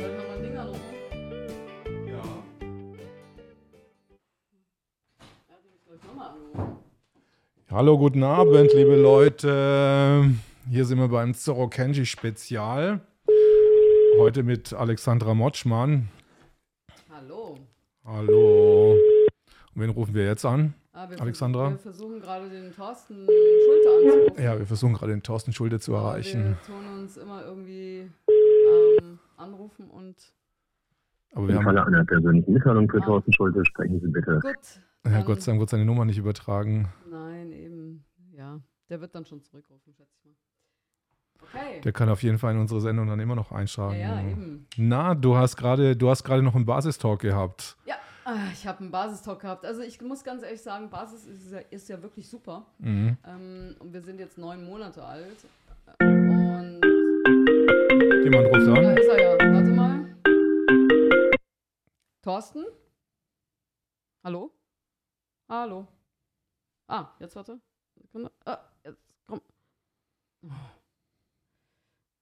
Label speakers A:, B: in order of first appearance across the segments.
A: Soll ich nochmal ein Ding anrufen?
B: Ja.
A: Ja, den ich gleich nochmal anrufen.
B: Hallo, guten Abend, liebe Leute. Hier sind wir beim Zorro Kenji Spezial. Heute mit Alexandra Motschmann.
A: Hallo.
B: Hallo. Und wen rufen wir jetzt an?
A: Ah, wir
B: Alexandra?
A: Versuchen, wir versuchen gerade den Thorsten Schulte anzurufen.
B: Ja, wir versuchen gerade den Thorsten Schulde zu
A: Aber
B: erreichen.
A: Wir tun uns immer irgendwie ähm, anrufen und
B: Aber wir
C: Im
B: haben,
C: Falle einer persönlichen Mitteilung für
A: Ah.
C: Thorsten Schulte sprechen Sie bitte.
A: gut.
B: ja, Gott sei Dank wird seine Nummer nicht übertragen.
A: Nein, eben. Ja, der wird dann schon zurückrufen, schätze ich mal. Okay.
B: Der kann auf jeden Fall in unsere Sendung dann immer noch
A: ja,
B: einschlagen.
A: ja, eben.
B: Na, du hast gerade, du hast gerade noch einen Basistalk gehabt.
A: Ja, ah, ich habe einen Basistalk gehabt. Also ich muss ganz ehrlich sagen, Basis ist ja, ist ja wirklich super.
B: Mhm.
A: Ähm, und wir sind jetzt neun Monate alt. Und
B: Jemand ruft an.
A: Thorsten? Hallo? Hallo? Ah, jetzt warte. Sekunde. Ah, jetzt komm.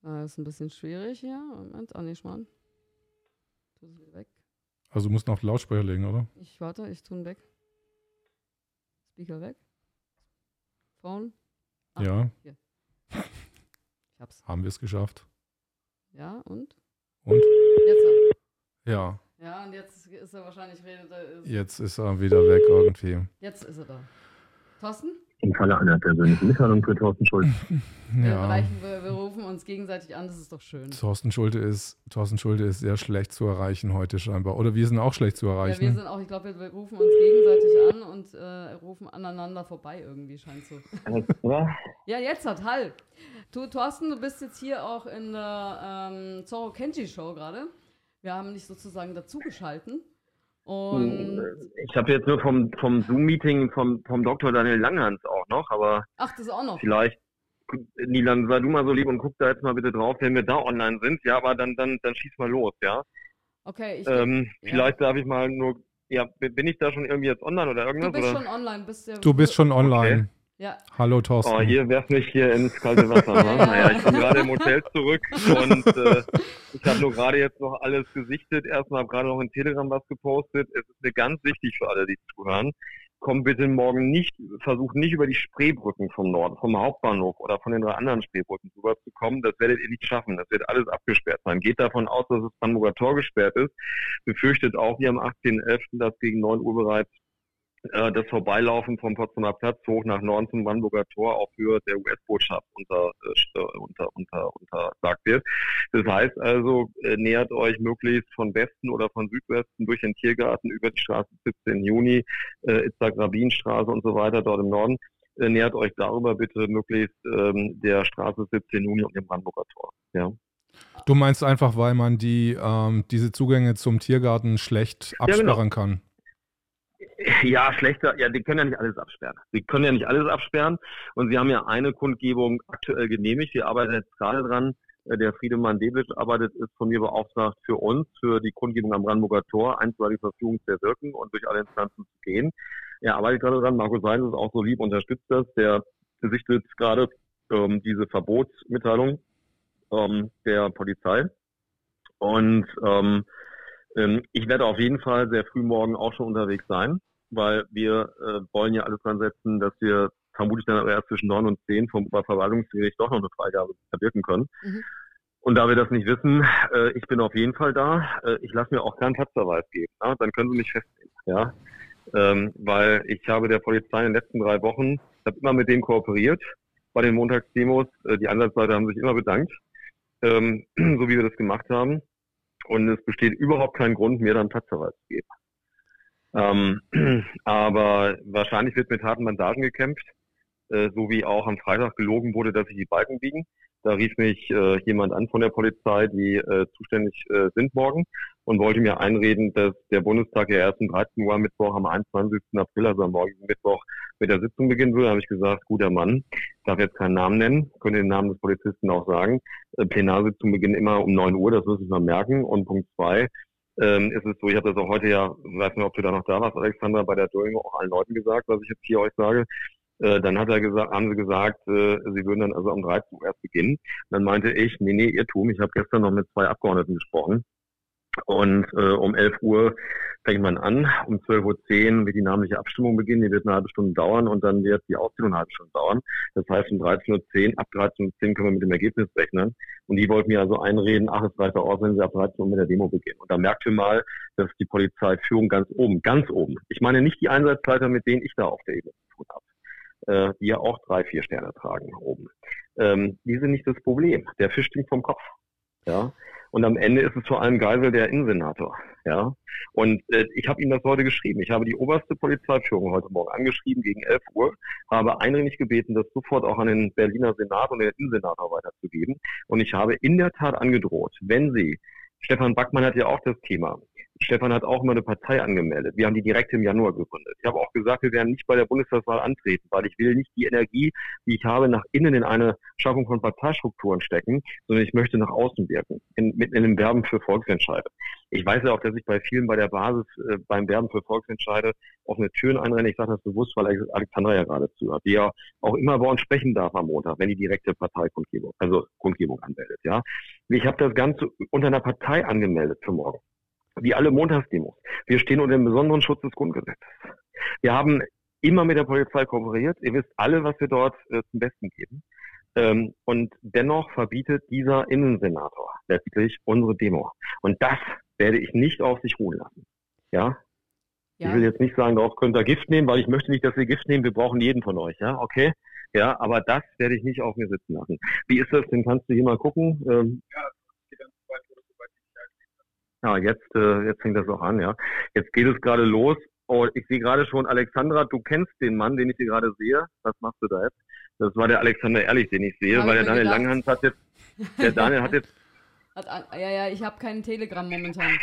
A: Ah, ist ein bisschen schwierig hier. Moment. Ah, nee, Schmarrn. Tu es wieder weg.
B: Also du musst auf Lautsprecher legen, oder?
A: Ich warte, ich tue ihn weg. Speaker weg. Phone. Ah,
B: Ja,
A: Ich hab's.
B: haben wir es geschafft.
A: Ja, und?
B: Und?
A: Jetzt. er.
B: Ja,
A: Ja, und jetzt ist er wahrscheinlich redet er. Ist,
B: jetzt ist er wieder weg irgendwie.
A: Jetzt ist er da. Thorsten?
C: Im Falle einer persönlichen Mitteilung für Thorsten Schulte
A: Wir,
B: Ja.
A: erreichen, wir, wir rufen uns gegenseitig an, das ist doch schön.
B: Thorsten Schulte ist, Thorsten Schulte ist sehr schlecht zu erreichen heute scheinbar. Oder wir sind auch schlecht zu
A: Ja, wir
B: erreichen.
A: sind auch, ich glaube, wir, wir rufen uns gegenseitig an und äh, rufen aneinander vorbei irgendwie, scheint so. Ja, jetzt hat Hall. Du, Thorsten, du bist jetzt hier auch in der ähm, Zorro Kenji Show gerade. Wir haben dich sozusagen dazugeschalten. Und.
D: Ich habe jetzt nur vom, vom Zoom-Meeting vom, vom Dr. Daniel Langhans auch noch, aber
A: Ach, das auch noch.
D: vielleicht, Nilan, sei du mal so lieb und guck da jetzt mal bitte drauf, wenn wir da online sind. Ja, aber dann, dann, dann schieß mal los, ja.
A: Okay, ich,
D: Ähm,
A: ja.
D: vielleicht darf ich mal nur, ja, bin ich da schon irgendwie jetzt online oder
A: du
D: irgendwas?
A: bist
D: oder?
A: schon online. Bist ja,
B: Du bist schon online.
A: Ja,
B: Hallo Thorsten.
D: Oh, hier werft mich hier ins kalte Wasser. Ne?
A: ja.
D: Naja, ich bin gerade im Hotel zurück und äh, ich habe nur gerade jetzt noch alles gesichtet. Erstmal habe gerade noch in Telegram was gepostet. Es ist mir ganz wichtig für alle, die zuhören. Kommt bitte morgen nicht, versucht nicht über die Spreebrücken vom Norden, vom Hauptbahnhof oder von den drei anderen Spreebrücken rüberzukommen. Das werdet ihr nicht schaffen. Das wird alles abgesperrt sein. Geht davon aus, dass das Brandenburger Tor gesperrt ist. Befürchtet auch hier am 18.11., dass gegen 9 Uhr bereits äh, das Vorbeilaufen vom Potsdamer Platz hoch nach Norden zum Brandenburger Tor auf Höhe der US-Botschaft unter, äh, st- unter, unter, untersagt wird. Das heißt also, äh, nähert euch möglichst von Westen oder von Südwesten durch den Tiergarten über die Straße 17 Juni, äh, Itzak-Rabin-Straße und so weiter dort im Norden. Äh, nähert euch darüber bitte möglichst ähm, der Straße 17 Juni und dem Brandenburger Tor. Ja.
B: Du meinst einfach, weil man die, ähm, diese Zugänge zum Tiergarten schlecht
D: Ja, genau.
B: absperren kann.
D: Ja, schlechter, ja, die können ja nicht alles absperren. Sie können ja nicht alles absperren. Und sie haben ja eine Kundgebung aktuell genehmigt. Wir arbeiten jetzt gerade dran. Äh, Der Friedemann Deblitsch arbeitet, ist von mir beauftragt für uns, für die Kundgebung am Brandenburger Tor, einstweilige Verfügung zu erwirken und durch alle Instanzen zu gehen. Er arbeitet gerade dran. Markus Seidel ist auch so lieb, unterstützt das. Der besichtet gerade ähm, diese Verbotsmitteilung ähm, der Polizei. Und ähm, ähm, ich werde auf jeden Fall sehr früh morgen auch schon unterwegs sein, weil wir äh, wollen ja alles dran setzen, dass wir vermutlich dann aber erst zwischen 9 und 10 vom Oberverwaltungsgericht doch noch eine Freigabe erwirken können.
A: Mhm.
D: Und da wir das nicht wissen, äh, ich bin auf jeden Fall da. Äh, ich lasse mir auch keinen Platzverweis geben. Ja? Dann können Sie mich festnehmen. Ja? Ähm, weil ich habe der Polizei in den letzten drei Wochen, ich habe immer mit denen kooperiert bei den Montagsdemos. Äh, die Ansatzleute haben sich immer bedankt, ähm, so wie wir das gemacht haben. Und es besteht überhaupt kein Grund, mir dann Platzverweis zu geben. Ähm, aber wahrscheinlich wird mit harten Mandaten gekämpft, äh, so wie auch am Freitag gelogen wurde, dass sich die Balken biegen. Da rief mich äh, jemand an von der Polizei, die äh, zuständig äh, sind morgen und wollte mir einreden, dass der Bundestag ja erst um 13 Uhr am Mittwoch, am 21. April, also am morgigen Mittwoch, mit der Sitzung beginnen würde. Da habe ich gesagt, guter Mann, ich darf jetzt keinen Namen nennen, könnte den Namen des Polizisten auch sagen. Äh, Plenarsitzung beginnt immer um 9 Uhr, das müssen Sie mal merken. Und Punkt zwei, ähm, ist es so, ich habe das auch heute ja, weiß nicht, ob du da noch da warst, Alexander, bei der During auch allen Leuten gesagt, was ich jetzt hier euch sage. Äh, dann hat er gesagt, haben sie gesagt, äh, sie würden dann also um 13 Uhr erst beginnen. Dann meinte ich, nee, nee, Irrtum. Ich habe gestern noch mit zwei Abgeordneten gesprochen. Und äh, um 11 Uhr fängt man an. Um 12.10 Uhr wird die namentliche Abstimmung beginnen. Die wird eine halbe Stunde dauern und dann wird die Auszählung eine halbe Stunde dauern. Das heißt, um 13.10 Uhr, ab 13.10 Uhr können wir mit dem Ergebnis rechnen. Und die wollten mir also einreden, ach, es reicht aus, wenn sie ab 13 Uhr mit der Demo beginnen. Und da merkt ihr mal, dass die Polizeiführung ganz oben, ganz oben, ich meine nicht die Einsatzleiter, mit denen ich da auf der Ebene zu tun habe, äh, die ja auch drei, vier Sterne tragen oben. Ähm, die sind nicht das Problem. Der Fisch stinkt vom Kopf. Ja. Und am Ende ist es vor allem Geisel der Innensenator. Ja. Und äh, ich habe ihm das heute geschrieben. Ich habe die oberste Polizeiführung heute Morgen angeschrieben gegen 11 Uhr, habe eindringlich gebeten, das sofort auch an den Berliner Senat und den Innensenator weiterzugeben. Und ich habe in der Tat angedroht, wenn Sie Stefan Backmann hat ja auch das Thema. Stefan hat auch mal eine Partei angemeldet. Wir haben die direkt im Januar gegründet. Ich habe auch gesagt, wir werden nicht bei der Bundestagswahl antreten, weil ich will nicht die Energie, die ich habe, nach innen in eine Schaffung von Parteistrukturen stecken, sondern ich möchte nach außen wirken, in, mit in einem Werben für Volksentscheide. Ich weiß ja auch, dass ich bei vielen bei der Basis äh, beim Werben für Volksentscheide offene Türen einrenne. Ich sage das bewusst, weil Alexandra ja gerade zuhört, die ja auch immer bei uns sprechen darf am Montag, wenn die direkte Parteikundgebung, also Kundgebung anmeldet. Ja, Ich habe das Ganze unter einer Partei angemeldet für morgen wie alle Montagsdemos. Wir stehen unter dem besonderen Schutz des Grundgesetzes. Wir haben immer mit der Polizei kooperiert. Ihr wisst alle, was wir dort äh, zum Besten geben. Ähm, und dennoch verbietet dieser Innensenator letztlich unsere Demo. Und das werde ich nicht auf sich ruhen lassen. Ja? ja? Ich will jetzt nicht sagen, darauf könnt ihr Gift nehmen, weil ich möchte nicht, dass ihr Gift nehmen. Wir brauchen jeden von euch. Ja, okay? Ja, aber das werde ich nicht auf mir sitzen lassen. Wie ist das denn? Kannst du hier mal gucken? Ähm, ja, ja, jetzt, äh, jetzt fängt das auch an, ja. Jetzt geht es gerade los. Oh, ich sehe gerade schon, Alexandra, du kennst den Mann, den ich hier gerade sehe. Was machst du da jetzt? Das war der Alexander Ehrlich, den ich sehe, Hab weil der Daniel gedacht. Langhans hat jetzt, der Daniel hat jetzt.
A: Hat, ja, ja, ich habe keinen Telegram momentan.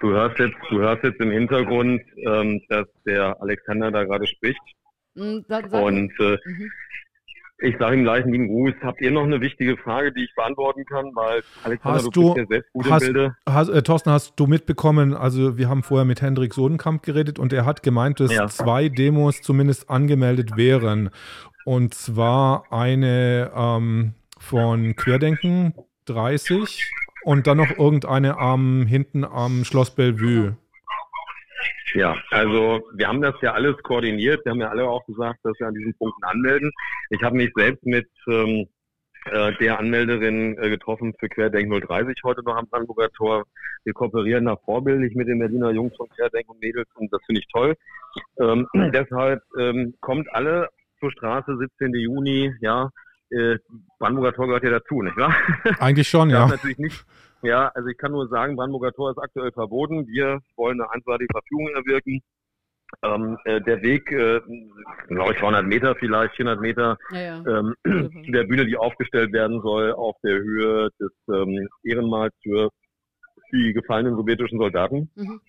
D: Du hörst jetzt, du hörst jetzt im Hintergrund, ähm, dass der Alexander da gerade spricht. Mhm, da, und äh, mhm. Ich sage ihm gleich einen lieben Gruß. Habt ihr noch eine wichtige Frage, die ich beantworten kann? Weil
B: Alexander, hast du, du ja selbst gut hast, im Bilde. Hast, äh, Thorsten, hast du mitbekommen, also wir haben vorher mit Hendrik Sodenkamp geredet und er hat gemeint, dass ja. zwei Demos zumindest angemeldet wären. Und zwar eine ähm, von Querdenken 30 und dann noch irgendeine am, hinten am Schloss Bellevue.
D: Ja, also wir haben das ja alles koordiniert. Wir haben ja alle auch gesagt, dass wir an diesen Punkten anmelden. Ich habe mich selbst mit ähm, äh, der Anmelderin äh, getroffen für Querdenk 030 heute noch am Brandenburger Tor. Wir kooperieren da vorbildlich mit den Berliner Jungs von Querdenk und Mädels und das finde ich toll. Ähm, deshalb ähm, kommt alle zur Straße 17. Juni, ja, äh, Brandenburger Tor gehört ja dazu, nicht wahr?
B: Eigentlich schon, ja.
D: Natürlich nicht, ja, also ich kann nur sagen, Brandenburger Tor ist aktuell verboten. Wir wollen eine einseitige Verfügung erwirken. Ähm, äh, der Weg, äh, glaube ich, 200 Meter vielleicht, 400 Meter, ja, ja. Ähm, der Bühne, die aufgestellt werden soll, auf der Höhe des ähm, Ehrenmals für die gefallenen sowjetischen Soldaten.
A: Mhm.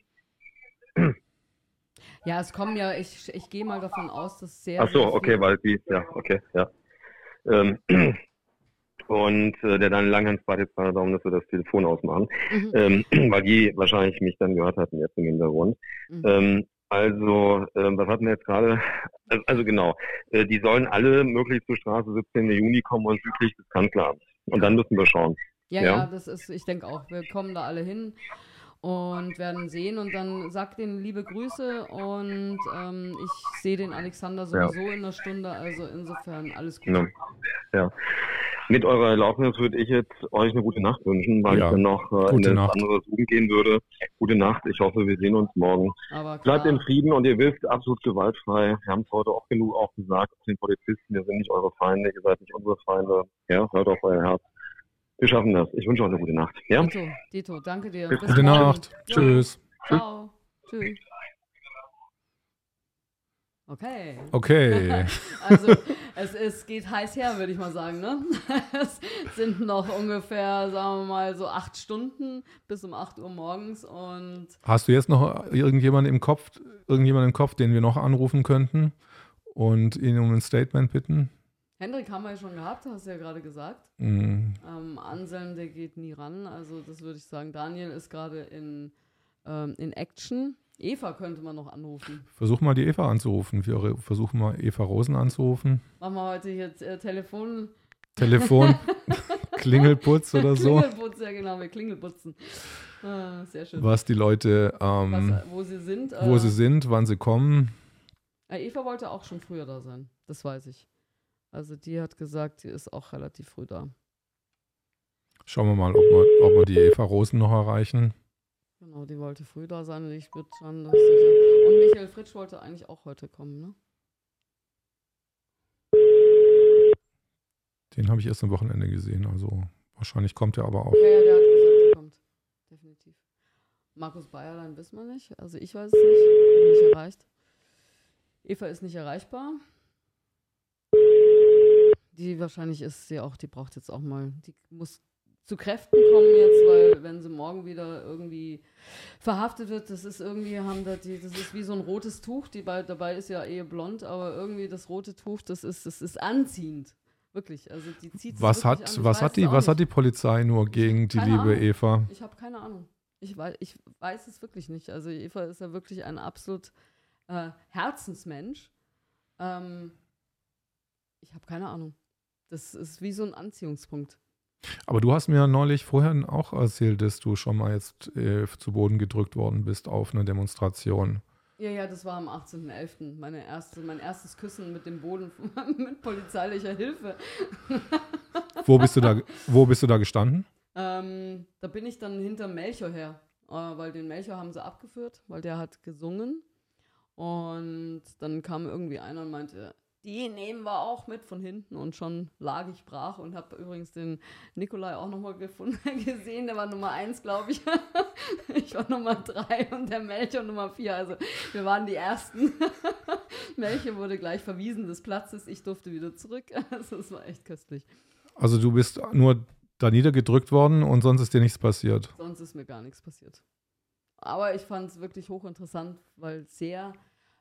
A: Ja, es kommen ja, ich, ich gehe mal davon aus, dass sehr.
D: Ach so, okay, weil die, ja, okay, ja. Ähm, und äh, der dann Langhans bat jetzt mal darum, dass wir das Telefon ausmachen, mhm. ähm, weil die wahrscheinlich mich dann gehört hatten jetzt im Hintergrund. Mhm. Ähm, also, äh, was hatten wir jetzt gerade? Also, also genau, äh, die sollen alle möglichst zur Straße 17. Juni kommen und südlich des Kanzleramts. Und dann müssen wir schauen.
A: Ja, ja, ja, das ist, ich denke auch, wir kommen da alle hin und werden sehen. Und dann sagt denen liebe Grüße und ähm, ich sehe den Alexander sowieso ja. in einer Stunde, also insofern alles gut.
D: Ja. ja. Mit eurer Erlaubnis würde ich jetzt euch eine gute Nacht wünschen, weil ja. ich dann noch äh, in das andere Zoom gehen würde. Gute Nacht, ich hoffe, wir sehen uns morgen. Bleibt in Frieden und ihr wisst, absolut gewaltfrei. Wir haben es heute auch genug auch gesagt, den Polizisten, wir sind nicht eure Feinde, ihr seid nicht unsere Feinde. Ja, hört auf euer Herz. Wir schaffen das. Ich wünsche euch eine gute Nacht. Ja?
A: Dito, Dito danke dir.
B: Bis gute Nacht. Ja. Tschüss.
A: Ciao. Tschüss. Okay.
B: Okay.
A: also es, es geht heiß her, würde ich mal sagen. Ne? Es sind noch ungefähr, sagen wir mal, so acht Stunden bis um 8 Uhr morgens. Und
B: Hast du jetzt noch irgendjemanden im Kopf, irgendjemanden im Kopf, den wir noch anrufen könnten und ihn um ein Statement bitten?
A: Hendrik haben wir ja schon gehabt, hast du ja gerade gesagt. Mhm. Ähm, Anselm, der geht nie ran. Also das würde ich sagen. Daniel ist gerade in, ähm, in Action. Eva könnte man noch anrufen.
B: Versuch mal die Eva anzurufen. Wir versuchen mal Eva Rosen anzurufen.
A: Machen wir heute hier äh, Telefon.
B: Telefon, Klingelputz oder so.
A: Klingelputz, ja genau, wir klingelputzen.
B: ah, sehr schön. was die Leute, ähm,
A: was, wo sie sind,
B: wo äh, sie sind, wann sie kommen.
A: Eva wollte auch schon früher da sein, das weiß ich. Also die hat gesagt, sie ist auch relativ früh da.
B: Schauen wir mal, ob wir, ob wir die Eva Rosen noch erreichen.
A: Genau, die wollte früh da sein und ich würde schon das sicher. Und Michael Fritsch wollte eigentlich auch heute kommen, ne?
B: Den habe ich erst am Wochenende gesehen, also wahrscheinlich kommt er aber auch.
A: Ja, ja, der hat gesagt, er kommt. Definitiv. Markus Bayerlein wissen wir nicht. Also ich weiß es nicht. Bin nicht erreicht. Eva ist nicht erreichbar. Die wahrscheinlich ist sie auch, die braucht jetzt auch mal, die muss zu Kräften kommen jetzt, weil wenn sie morgen wieder irgendwie verhaftet wird, das ist irgendwie, haben da die, das ist wie so ein rotes Tuch, die bei, dabei ist ja eh blond, aber irgendwie das rote Tuch, das ist, das ist anziehend. Wirklich, also die zieht
B: Was hat, an. was hat die, was hat die Polizei nur gegen die liebe
A: Ahnung.
B: Eva?
A: Ich habe keine Ahnung. Ich weiß, ich weiß es wirklich nicht. Also Eva ist ja wirklich ein absolut äh, Herzensmensch. Ähm, ich habe keine Ahnung. Das ist wie so ein Anziehungspunkt.
B: Aber du hast mir neulich vorher auch erzählt, dass du schon mal jetzt äh, zu Boden gedrückt worden bist auf einer Demonstration.
A: Ja, ja, das war am 18.11. Meine erste, mein erstes Küssen mit dem Boden mit polizeilicher Hilfe.
B: wo, bist du da, wo bist du da gestanden?
A: Ähm, da bin ich dann hinter Melchior her, äh, weil den Melchior haben sie abgeführt, weil der hat gesungen. Und dann kam irgendwie einer und meinte, die nehmen wir auch mit von hinten und schon lag ich brach und habe übrigens den Nikolai auch nochmal gefunden, gesehen, der war Nummer eins, glaube ich. ich war Nummer drei und der Melchior Nummer vier, also wir waren die Ersten. Melchior wurde gleich verwiesen des Platzes, ich durfte wieder zurück, also es war echt köstlich.
B: Also du bist nur da niedergedrückt worden und sonst ist dir nichts passiert?
A: Sonst ist mir gar nichts passiert. Aber ich fand es wirklich hochinteressant, weil sehr,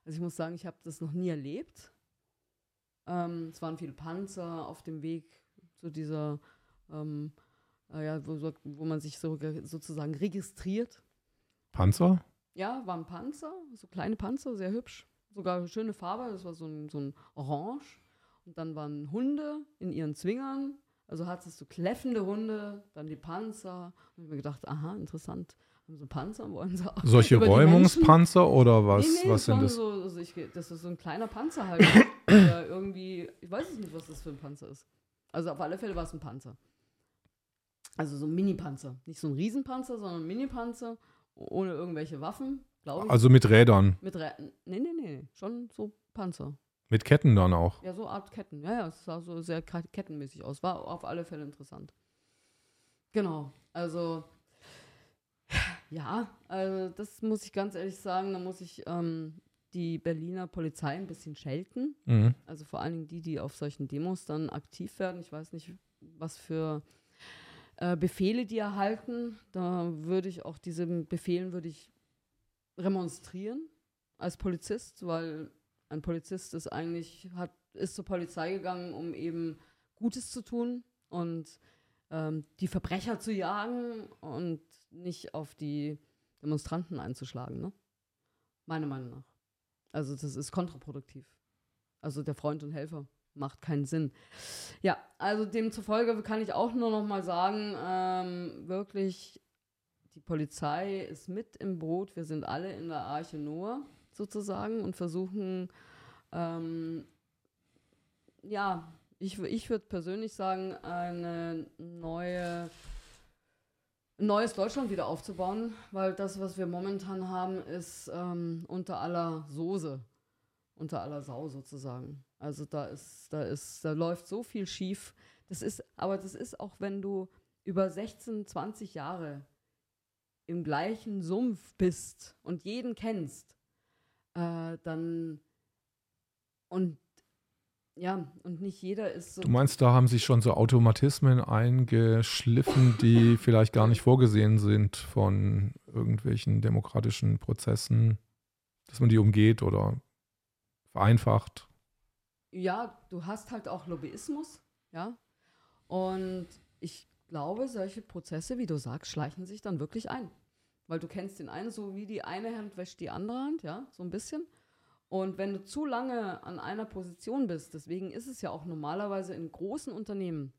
A: also ich muss sagen, ich habe das noch nie erlebt ähm, es waren viele Panzer auf dem Weg zu dieser, ähm, äh, ja, wo, wo, man sich so, sozusagen registriert.
B: Panzer?
A: Ja, waren Panzer, so kleine Panzer, sehr hübsch. Sogar eine schöne Farbe, das war so ein, so ein Orange. Und dann waren Hunde in ihren Zwingern. Also hattest du kläffende Hunde, dann die Panzer. Und ich habe mir gedacht, aha, interessant so Panzer wollen sie auch.
B: Solche Räumungspanzer oder was? Nee, nee, was sind das?
A: So, also ich, das ist so ein kleiner Panzer halt. irgendwie, ich weiß es nicht, was das für ein Panzer ist. Also auf alle Fälle war es ein Panzer. Also so ein Mini-Panzer. Nicht so ein Riesenpanzer, sondern ein Mini-Panzer ohne irgendwelche Waffen,
B: glaube ich. Also mit Rädern?
A: Mit Rädern. Nee, nee, nee. Schon so Panzer.
B: Mit Ketten dann auch?
A: Ja, so Art Ketten. Ja, ja, es sah so sehr kettenmäßig aus. War auf alle Fälle interessant. Genau. Also ja, also das muss ich ganz ehrlich sagen, da muss ich ähm, die Berliner Polizei ein bisschen schelten. Mhm. Also vor allen Dingen die, die auf solchen Demos dann aktiv werden. Ich weiß nicht, was für äh, Befehle die erhalten. Da würde ich auch diesen Befehlen würde ich remonstrieren als Polizist, weil ein Polizist ist eigentlich, hat, ist zur Polizei gegangen, um eben Gutes zu tun und ähm, die Verbrecher zu jagen und nicht auf die Demonstranten einzuschlagen, ne? Meiner Meinung nach. Also das ist kontraproduktiv. Also der Freund und Helfer macht keinen Sinn. Ja, also demzufolge kann ich auch nur noch mal sagen, ähm, wirklich, die Polizei ist mit im Boot. Wir sind alle in der Arche Noah sozusagen und versuchen, ähm, ja, ich, ich würde persönlich sagen, eine neue neues Deutschland wieder aufzubauen, weil das, was wir momentan haben, ist ähm, unter aller Soße, unter aller Sau sozusagen. Also da ist, da ist, da läuft so viel schief. Das ist, aber das ist auch, wenn du über 16, 20 Jahre im gleichen Sumpf bist und jeden kennst, äh, dann und ja, und nicht jeder ist so.
B: Du meinst, da haben sich schon so Automatismen eingeschliffen, die vielleicht gar nicht vorgesehen sind von irgendwelchen demokratischen Prozessen, dass man die umgeht oder vereinfacht?
A: Ja, du hast halt auch Lobbyismus, ja. Und ich glaube, solche Prozesse, wie du sagst, schleichen sich dann wirklich ein. Weil du kennst den einen so wie die eine Hand wäscht die andere Hand, ja, so ein bisschen. Und wenn du zu lange an einer Position bist, deswegen ist es ja auch normalerweise in großen Unternehmen,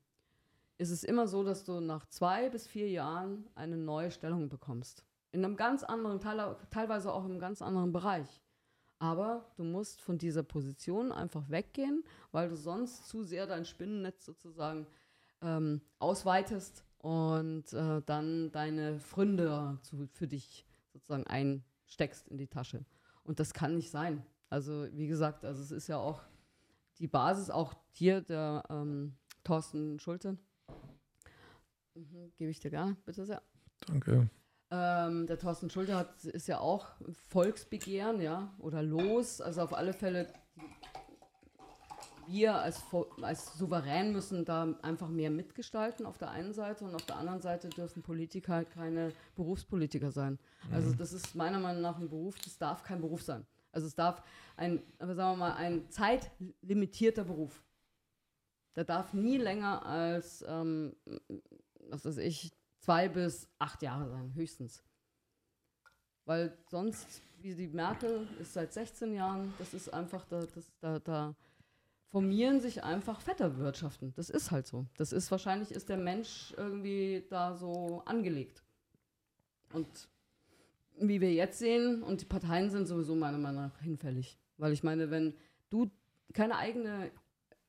A: ist es immer so, dass du nach zwei bis vier Jahren eine neue Stellung bekommst. In einem ganz anderen, teilweise auch im ganz anderen Bereich. Aber du musst von dieser Position einfach weggehen, weil du sonst zu sehr dein Spinnennetz sozusagen ähm, ausweitest und äh, dann deine Fründe zu, für dich sozusagen einsteckst in die Tasche. Und das kann nicht sein. Also wie gesagt, also es ist ja auch die Basis, auch hier der ähm, Thorsten Schulte. Mhm, Gebe ich dir gerne, bitte sehr.
B: Danke.
A: Ähm, der Thorsten Schulte hat, ist ja auch Volksbegehren, ja, oder Los. Also auf alle Fälle, wir als, als Souverän müssen da einfach mehr mitgestalten auf der einen Seite und auf der anderen Seite dürfen Politiker keine Berufspolitiker sein. Also mhm. das ist meiner Meinung nach ein Beruf, das darf kein Beruf sein. Also es darf ein, sagen wir mal, ein zeitlimitierter Beruf. Der darf nie länger als, ähm, was weiß ich, zwei bis acht Jahre sein, höchstens. Weil sonst, wie die Merkel ist seit 16 Jahren, das ist einfach, da, das, da, da formieren sich einfach Vetterwirtschaften. Das ist halt so. Das ist wahrscheinlich, ist der Mensch irgendwie da so angelegt. Und wie wir jetzt sehen, und die Parteien sind sowieso meiner Meinung nach hinfällig. Weil ich meine, wenn du keine eigene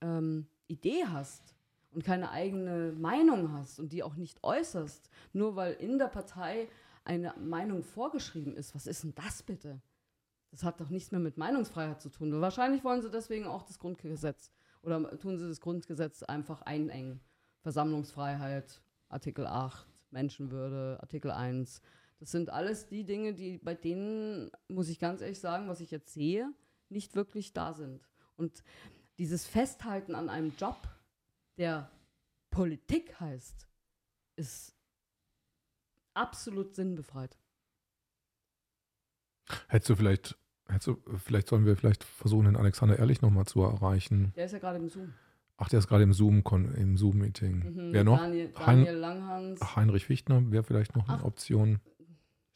A: ähm, Idee hast, und keine eigene Meinung hast und die auch nicht äußerst, nur weil in der Partei eine Meinung vorgeschrieben ist, was ist denn das bitte? Das hat doch nichts mehr mit Meinungsfreiheit zu tun. Wahrscheinlich wollen sie deswegen auch das Grundgesetz oder tun sie das Grundgesetz einfach einengen. Versammlungsfreiheit, Artikel 8, Menschenwürde, Artikel 1. Das sind alles die Dinge, die bei denen, muss ich ganz ehrlich sagen, was ich jetzt sehe, nicht wirklich da sind. Und dieses Festhalten an einem Job, der Politik heißt, ist absolut sinnbefreit.
B: Hättest du vielleicht, hättest du, vielleicht sollen wir vielleicht versuchen, den Alexander Ehrlich nochmal zu erreichen.
A: Der ist ja gerade im Zoom.
B: Ach, der ist gerade im Zoom, im Zoom-Meeting. Mhm, Wer noch?
A: Daniel, Daniel Langhans.
B: Heinrich Fichtner wäre vielleicht noch eine Ach, Option.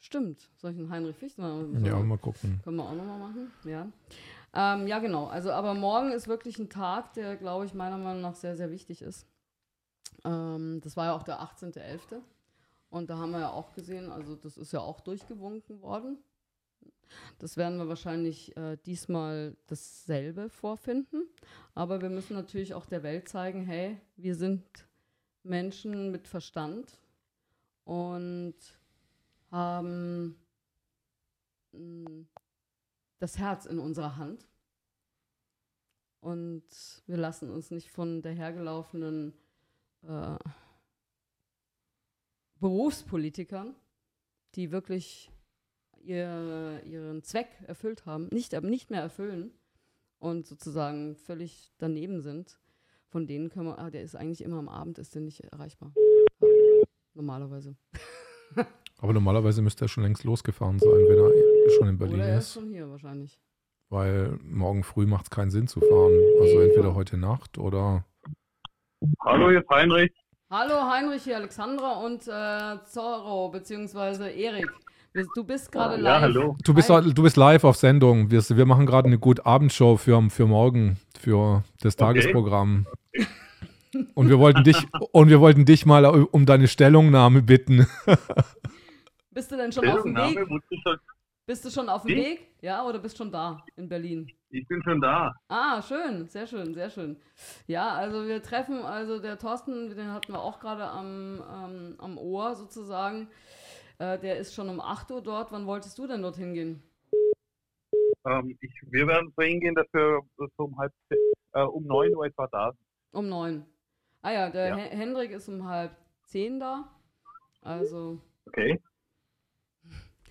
A: Stimmt. Soll ich einen Heinrich Fichtner?
B: So, ja, mal gucken.
A: Können wir auch nochmal machen, ja. Ähm, ja, genau. Also, aber morgen ist wirklich ein Tag, der, glaube ich, meiner Meinung nach sehr, sehr wichtig ist. Ähm, das war ja auch der 18.11. Und da haben wir ja auch gesehen, also das ist ja auch durchgewunken worden. Das werden wir wahrscheinlich äh, diesmal dasselbe vorfinden. Aber wir müssen natürlich auch der Welt zeigen, hey, wir sind Menschen mit Verstand und haben mh, mm, das Herz in unserer Hand. Und wir lassen uns nicht von der hergelaufenen äh, Berufspolitikern, die wirklich ihr, ihren Zweck erfüllt haben, nicht, aber nicht mehr erfüllen und sozusagen völlig daneben sind. Von denen können wir, ah, der ist eigentlich immer am Abend, ist der nicht erreichbar. Normalerweise.
B: Aber normalerweise müsste er schon längst losgefahren sein, wenn er schon in Berlin
A: Oder er
B: ist.
A: ist schon hier wahrscheinlich.
B: Weil morgen früh macht es keinen Sinn zu fahren. Also entweder heute Nacht oder.
D: Hallo, hier ist Heinrich.
A: Hallo Heinrich, hier Alexandra und äh, Zorro, beziehungsweise Erik. Du bist gerade live. Ja, hallo.
B: Du bist, du bist live auf Sendung. Wir, wir machen gerade eine gute Abendshow für, für morgen, für das okay. Tagesprogramm. Und wir wollten dich und wir wollten dich mal um deine Stellungnahme bitten.
A: Bist du denn schon auf dem Weg? Bist du schon auf dem Weg? Ja, oder bist schon da in Berlin?
D: Ich bin schon da.
A: Ah, schön, sehr schön, sehr schön. Ja, also wir treffen, also der Thorsten, den hatten wir auch gerade am, ähm, am Ohr sozusagen. Äh, der ist schon um 8 Uhr dort. Wann wolltest du denn dorthin gehen?
D: Ähm, ich, wir werden so hingehen, dass wir so um halb äh, um 9 Uhr etwa da sind.
A: Um 9. Ah ja, der ja. Hendrik ist um halb 10 da. Also.
D: Okay.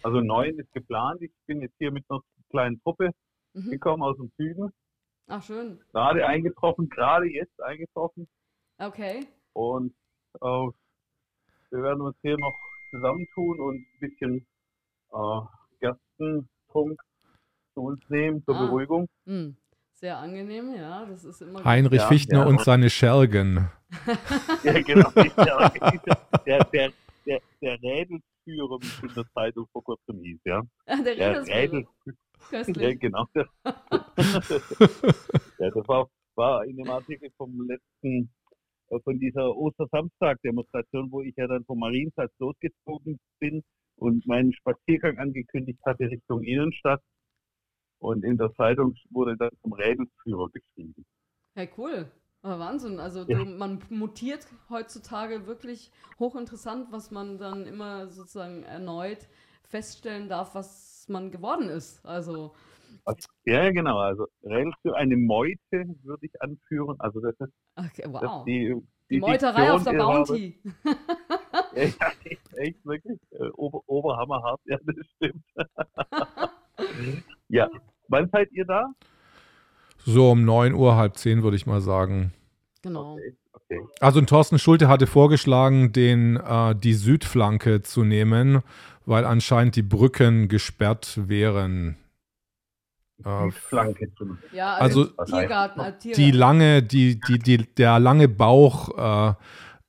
D: Also neun ist geplant. Ich bin jetzt hier mit einer kleinen Truppe mhm. gekommen aus dem Süden.
A: Ach, schön.
D: Gerade eingetroffen, gerade jetzt eingetroffen.
A: Okay.
D: Und äh, wir werden uns hier noch zusammentun und ein bisschen äh, Gerstentrunk zu uns nehmen zur ah. Beruhigung.
A: Mhm. Sehr angenehm, ja. Das ist immer
B: Heinrich ja, Fichtner ja, und, und seine Schergen.
D: ja, genau. Der, der, der, der Rädelsführer, wie es in der Zeitung vor kurzem hieß, ja.
A: Ah, der, der Rädelsführer.
D: Ja, genau. ja, das war, war in dem Artikel vom letzten
E: von dieser Ostersamstag-Demonstration, wo ich ja dann vom Marienplatz losgezogen bin und meinen Spaziergang angekündigt hatte Richtung Innenstadt. Und in der Zeitung wurde dann zum Rädelsführer geschrieben.
A: Ja, cool. Aber Wahnsinn. Also ja. man mutiert heutzutage wirklich hochinteressant, was man dann immer sozusagen erneut feststellen darf, was man geworden ist. Also
E: ja, genau. Also Rädelsführer, eine Meute würde ich anführen. Also das ist
A: okay, wow. die, die, die Meuterei auf der Bounty.
E: ja, echt, echt wirklich äh, Ober, Oberhammerhart. Ja, das stimmt. ja, wann seid ihr da?
B: So um 9 Uhr, halb 10 würde ich mal sagen.
A: Genau. Okay,
B: okay. Also Thorsten Schulte hatte vorgeschlagen, den, äh, die Südflanke zu nehmen, weil anscheinend die Brücken gesperrt wären.
E: Äh, Flanke
B: zu ja, also, also Tiergarten, äh, Tiergarten. die lange, die, die, die, der lange Bauch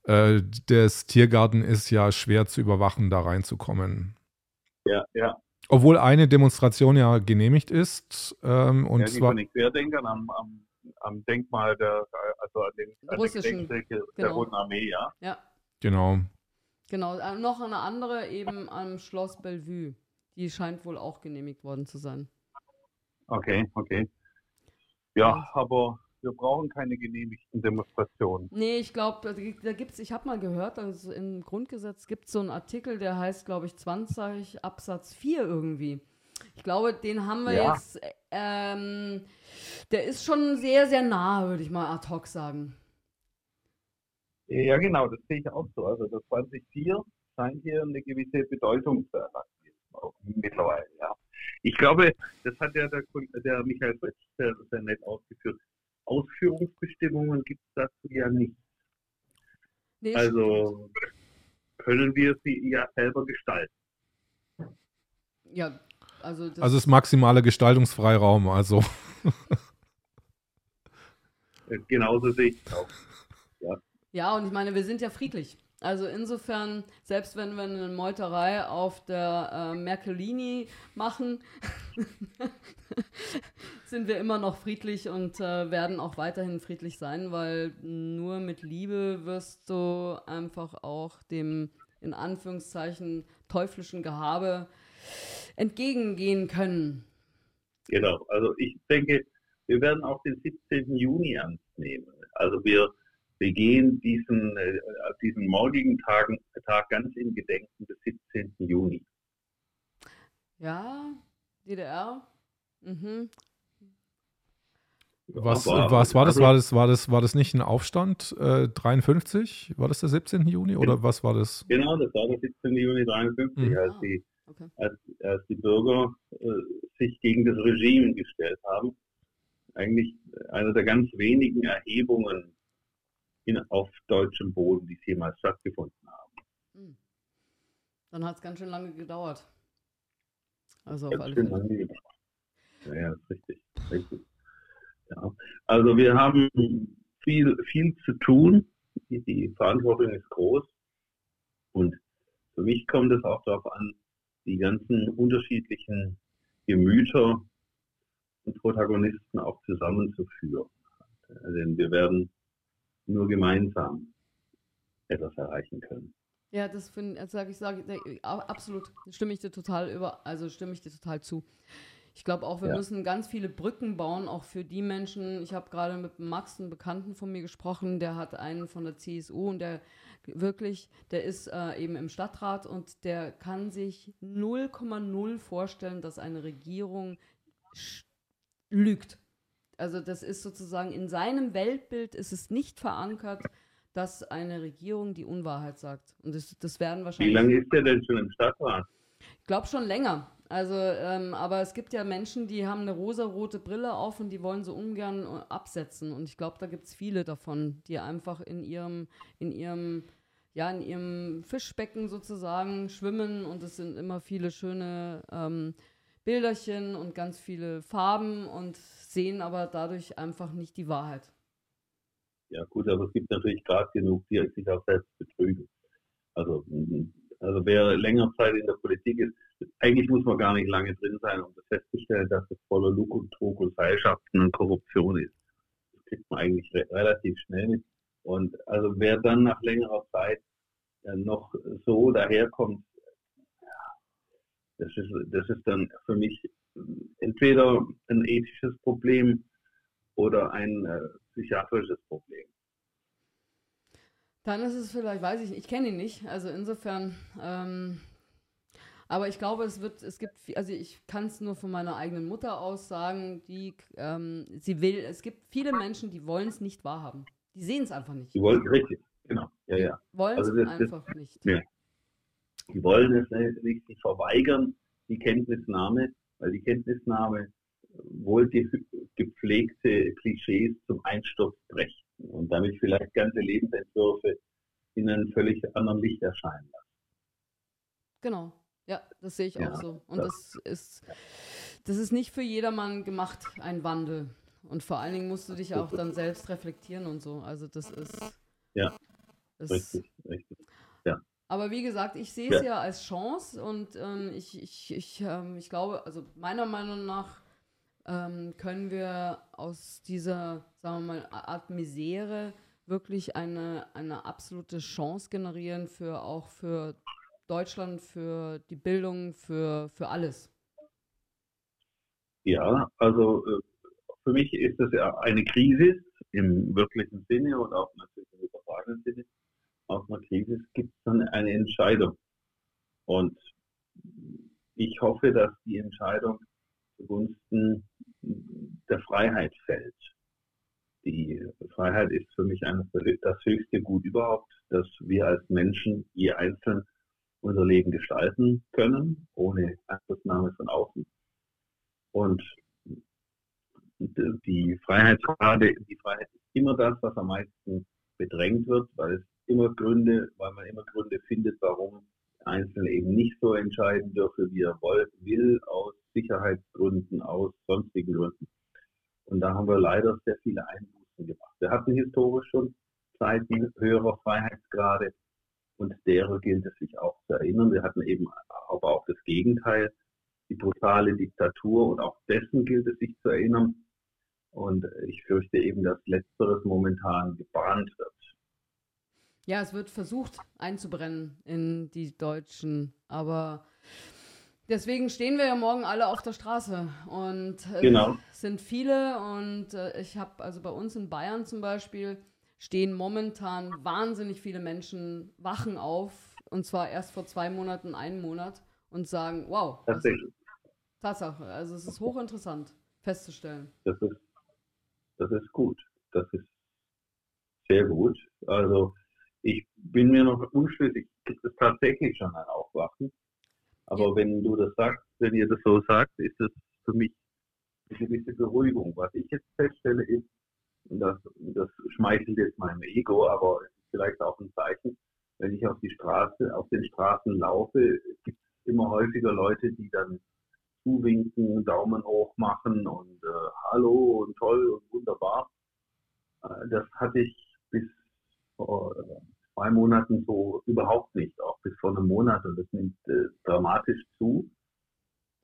B: äh, äh, des Tiergarten ist ja schwer zu überwachen, da reinzukommen.
E: Ja, ja.
B: Obwohl eine Demonstration ja genehmigt ist. Ähm, und
E: ja,
B: zwar
E: von den Querdenkern am, am, am, Denkmal der, also an den, an
A: Russischen,
E: der genau. Roten Armee, ja.
A: Ja.
B: Genau.
A: Genau, äh, noch eine andere eben am Schloss Bellevue. Die scheint wohl auch genehmigt worden zu sein.
E: Okay, okay. Ja, aber wir brauchen keine genehmigten Demonstrationen.
A: Nee, ich glaube, da gibt es, ich habe mal gehört, also im Grundgesetz gibt es so einen Artikel, der heißt, glaube ich, 20 Absatz 4 irgendwie. Ich glaube, den haben wir ja. jetzt, ähm, der ist schon sehr, sehr nah, würde ich mal ad hoc sagen.
E: Ja, genau, das sehe ich auch so. Also das 2004 scheint hier eine gewisse Bedeutung zu erlangen mittlerweile, ja. Ich glaube, das hat ja der, der Michael Fritz sehr, sehr nett ausgeführt. Ausführungsbestimmungen gibt es dazu ja nicht. Nee, also können wir sie ja selber gestalten.
A: Ja, also
B: das also ist maximale Gestaltungsfreiraum, also.
E: Genauso sehe ich es auch.
A: Ja. ja, und ich meine, wir sind ja friedlich. Also insofern, selbst wenn wir eine Meuterei auf der äh, Merkelini machen, sind wir immer noch friedlich und äh, werden auch weiterhin friedlich sein, weil nur mit Liebe wirst du einfach auch dem in Anführungszeichen teuflischen Gehabe entgegengehen können.
E: Genau, also ich denke, wir werden auch den 17. Juni ernst nehmen. Also wir wir gehen diesen, äh, diesen morgigen Tagen, Tag ganz in Gedenken des 17. Juni.
A: Ja, DDR. Mhm.
B: Was, Aber, was war das? Also war das? War das, war das nicht ein Aufstand äh, 53? War das der 17. Juni oder was war das?
E: Genau, das war der 17. Juni 53, mhm. als, die, ah, okay. als, als, die Bürger äh, sich gegen das Regime gestellt haben. Eigentlich eine der ganz wenigen Erhebungen in, auf deutschem Boden, die jemals stattgefunden haben. Hm.
A: Dann hat es ganz schön lange gedauert. Also
E: ganz auf alle Fälle. Lange gedauert. Ja, ja, ist richtig. richtig. Ja. Also wir haben viel, viel zu tun. Die, die Verantwortung ist groß. Und für mich kommt es auch darauf an, die ganzen unterschiedlichen Gemüter und Protagonisten auch zusammenzuführen. Denn wir werden nur gemeinsam etwas erreichen können.
A: Ja, das finde also ich, sage absolut, stimme ich dir total über, also stimme ich dir total zu. Ich glaube auch, wir ja. müssen ganz viele Brücken bauen, auch für die Menschen. Ich habe gerade mit Max, einem Bekannten von mir gesprochen, der hat einen von der CSU und der wirklich, der ist äh, eben im Stadtrat und der kann sich 0,0 vorstellen, dass eine Regierung lügt. Also das ist sozusagen in seinem Weltbild ist es nicht verankert, dass eine Regierung die Unwahrheit sagt. Und das, das werden wahrscheinlich.
E: Wie lange ist der denn schon im Stadtrat?
A: Ich glaube schon länger. Also, ähm, aber es gibt ja Menschen, die haben eine rosarote Brille auf und die wollen so ungern äh, absetzen. Und ich glaube, da gibt es viele davon, die einfach in ihrem, in ihrem, ja, in ihrem Fischbecken sozusagen schwimmen und es sind immer viele schöne ähm, Bilderchen und ganz viele Farben und sehen aber dadurch einfach nicht die Wahrheit.
E: Ja gut, aber es gibt natürlich gerade genug, die sich auch selbst betrügen. Also, also wer länger Zeit in der Politik ist, eigentlich muss man gar nicht lange drin sein, um festzustellen, dass es voller Lug und Trug und Seilschaften und Korruption ist. Das kriegt man eigentlich re relativ schnell mit. Und also wer dann nach längerer Zeit äh, noch so daherkommt, das ist, das ist dann für mich entweder ein ethisches Problem oder ein äh, psychiatrisches Problem.
A: Dann ist es vielleicht, weiß ich, ich kenne ihn nicht, also insofern, ähm, aber ich glaube, es wird, es gibt, also ich kann es nur von meiner eigenen Mutter aus sagen, die, ähm, sie will, es gibt viele Menschen, die wollen es nicht wahrhaben. Die sehen es einfach nicht.
E: Die wollen richtig, genau, ja, ja.
A: Wollen es also einfach das, nicht.
E: Ja. Die wollen es nicht, die verweigern die Kenntnisnahme, weil die Kenntnisnahme wohl die gepflegte Klischees zum Einsturz brächten und damit vielleicht ganze Lebensentwürfe in einem völlig anderen Licht erscheinen lassen.
A: Genau, ja, das sehe ich ja, auch so. Und das, das, ist, das ist nicht für jedermann gemacht, ein Wandel. Und vor allen Dingen musst du dich auch dann selbst reflektieren und so. Also das ist.
E: Ja. Das, richtig, richtig. Ja.
A: Aber wie gesagt, ich sehe es ja. ja. als Chance und ähm, ich, ich, ich, ähm, ich glaube, also meiner Meinung nach ähm, können wir aus dieser, sagen wir mal, Art Misere wirklich eine, eine absolute Chance generieren für auch für Deutschland, für die Bildung, für, für alles.
E: Ja, also äh, für mich ist das ja eine Krise im wirklichen Sinne und auch natürlich im übertragenen Sinne aus einer Krise gibt es dann eine Entscheidung. Und ich hoffe, dass die Entscheidung zugunsten der Freiheit fällt. Die Freiheit ist für mich das höchste Gut überhaupt, dass wir als Menschen je einzeln unser Leben gestalten können, ohne Einflussnahme von außen. Und die Freiheit, die Freiheit ist immer das, was am meisten bedrängt wird, weil es immer Gründe, weil man immer Gründe findet, warum Einzelne eben nicht so entscheiden dürfe, wie er will, aus Sicherheitsgründen, aus sonstigen Gründen. Und da haben wir leider sehr viele Einbußen gemacht. Wir hatten historisch schon Zeiten höherer Freiheitsgrade und derer gilt es sich auch zu erinnern. Wir hatten eben aber auch das Gegenteil, die brutale Diktatur und auch dessen gilt es sich zu erinnern. Und ich fürchte eben, dass Letzteres momentan gebahnt wird.
A: Ja, es wird versucht einzubrennen in die Deutschen, aber deswegen stehen wir ja morgen alle auf der Straße und äh, genau. es sind viele und äh, ich habe also bei uns in Bayern zum Beispiel stehen momentan wahnsinnig viele Menschen wachen auf und zwar erst vor zwei Monaten, einen Monat und sagen, wow,
E: Tatsächlich.
A: Tatsache, also es ist hochinteressant festzustellen.
E: Das ist, das ist gut, das ist sehr gut. Also ich bin mir noch unschlüssig, gibt es tatsächlich schon ein Aufwachen? Aber ja. wenn du das sagst, wenn ihr das so sagt, ist es für mich eine gewisse Beruhigung. Was ich jetzt feststelle ist, das, das schmeichelt jetzt meinem Ego, aber es ist vielleicht auch ein Zeichen, wenn ich auf die Straße, auf den Straßen laufe, gibt es immer häufiger Leute, die dann zuwinken, Daumen hoch machen und äh, Hallo und toll und wunderbar. Äh, das hatte ich bis vor äh, zwei Monaten so überhaupt nicht, auch bis vor einem Monat und das nimmt äh, dramatisch zu.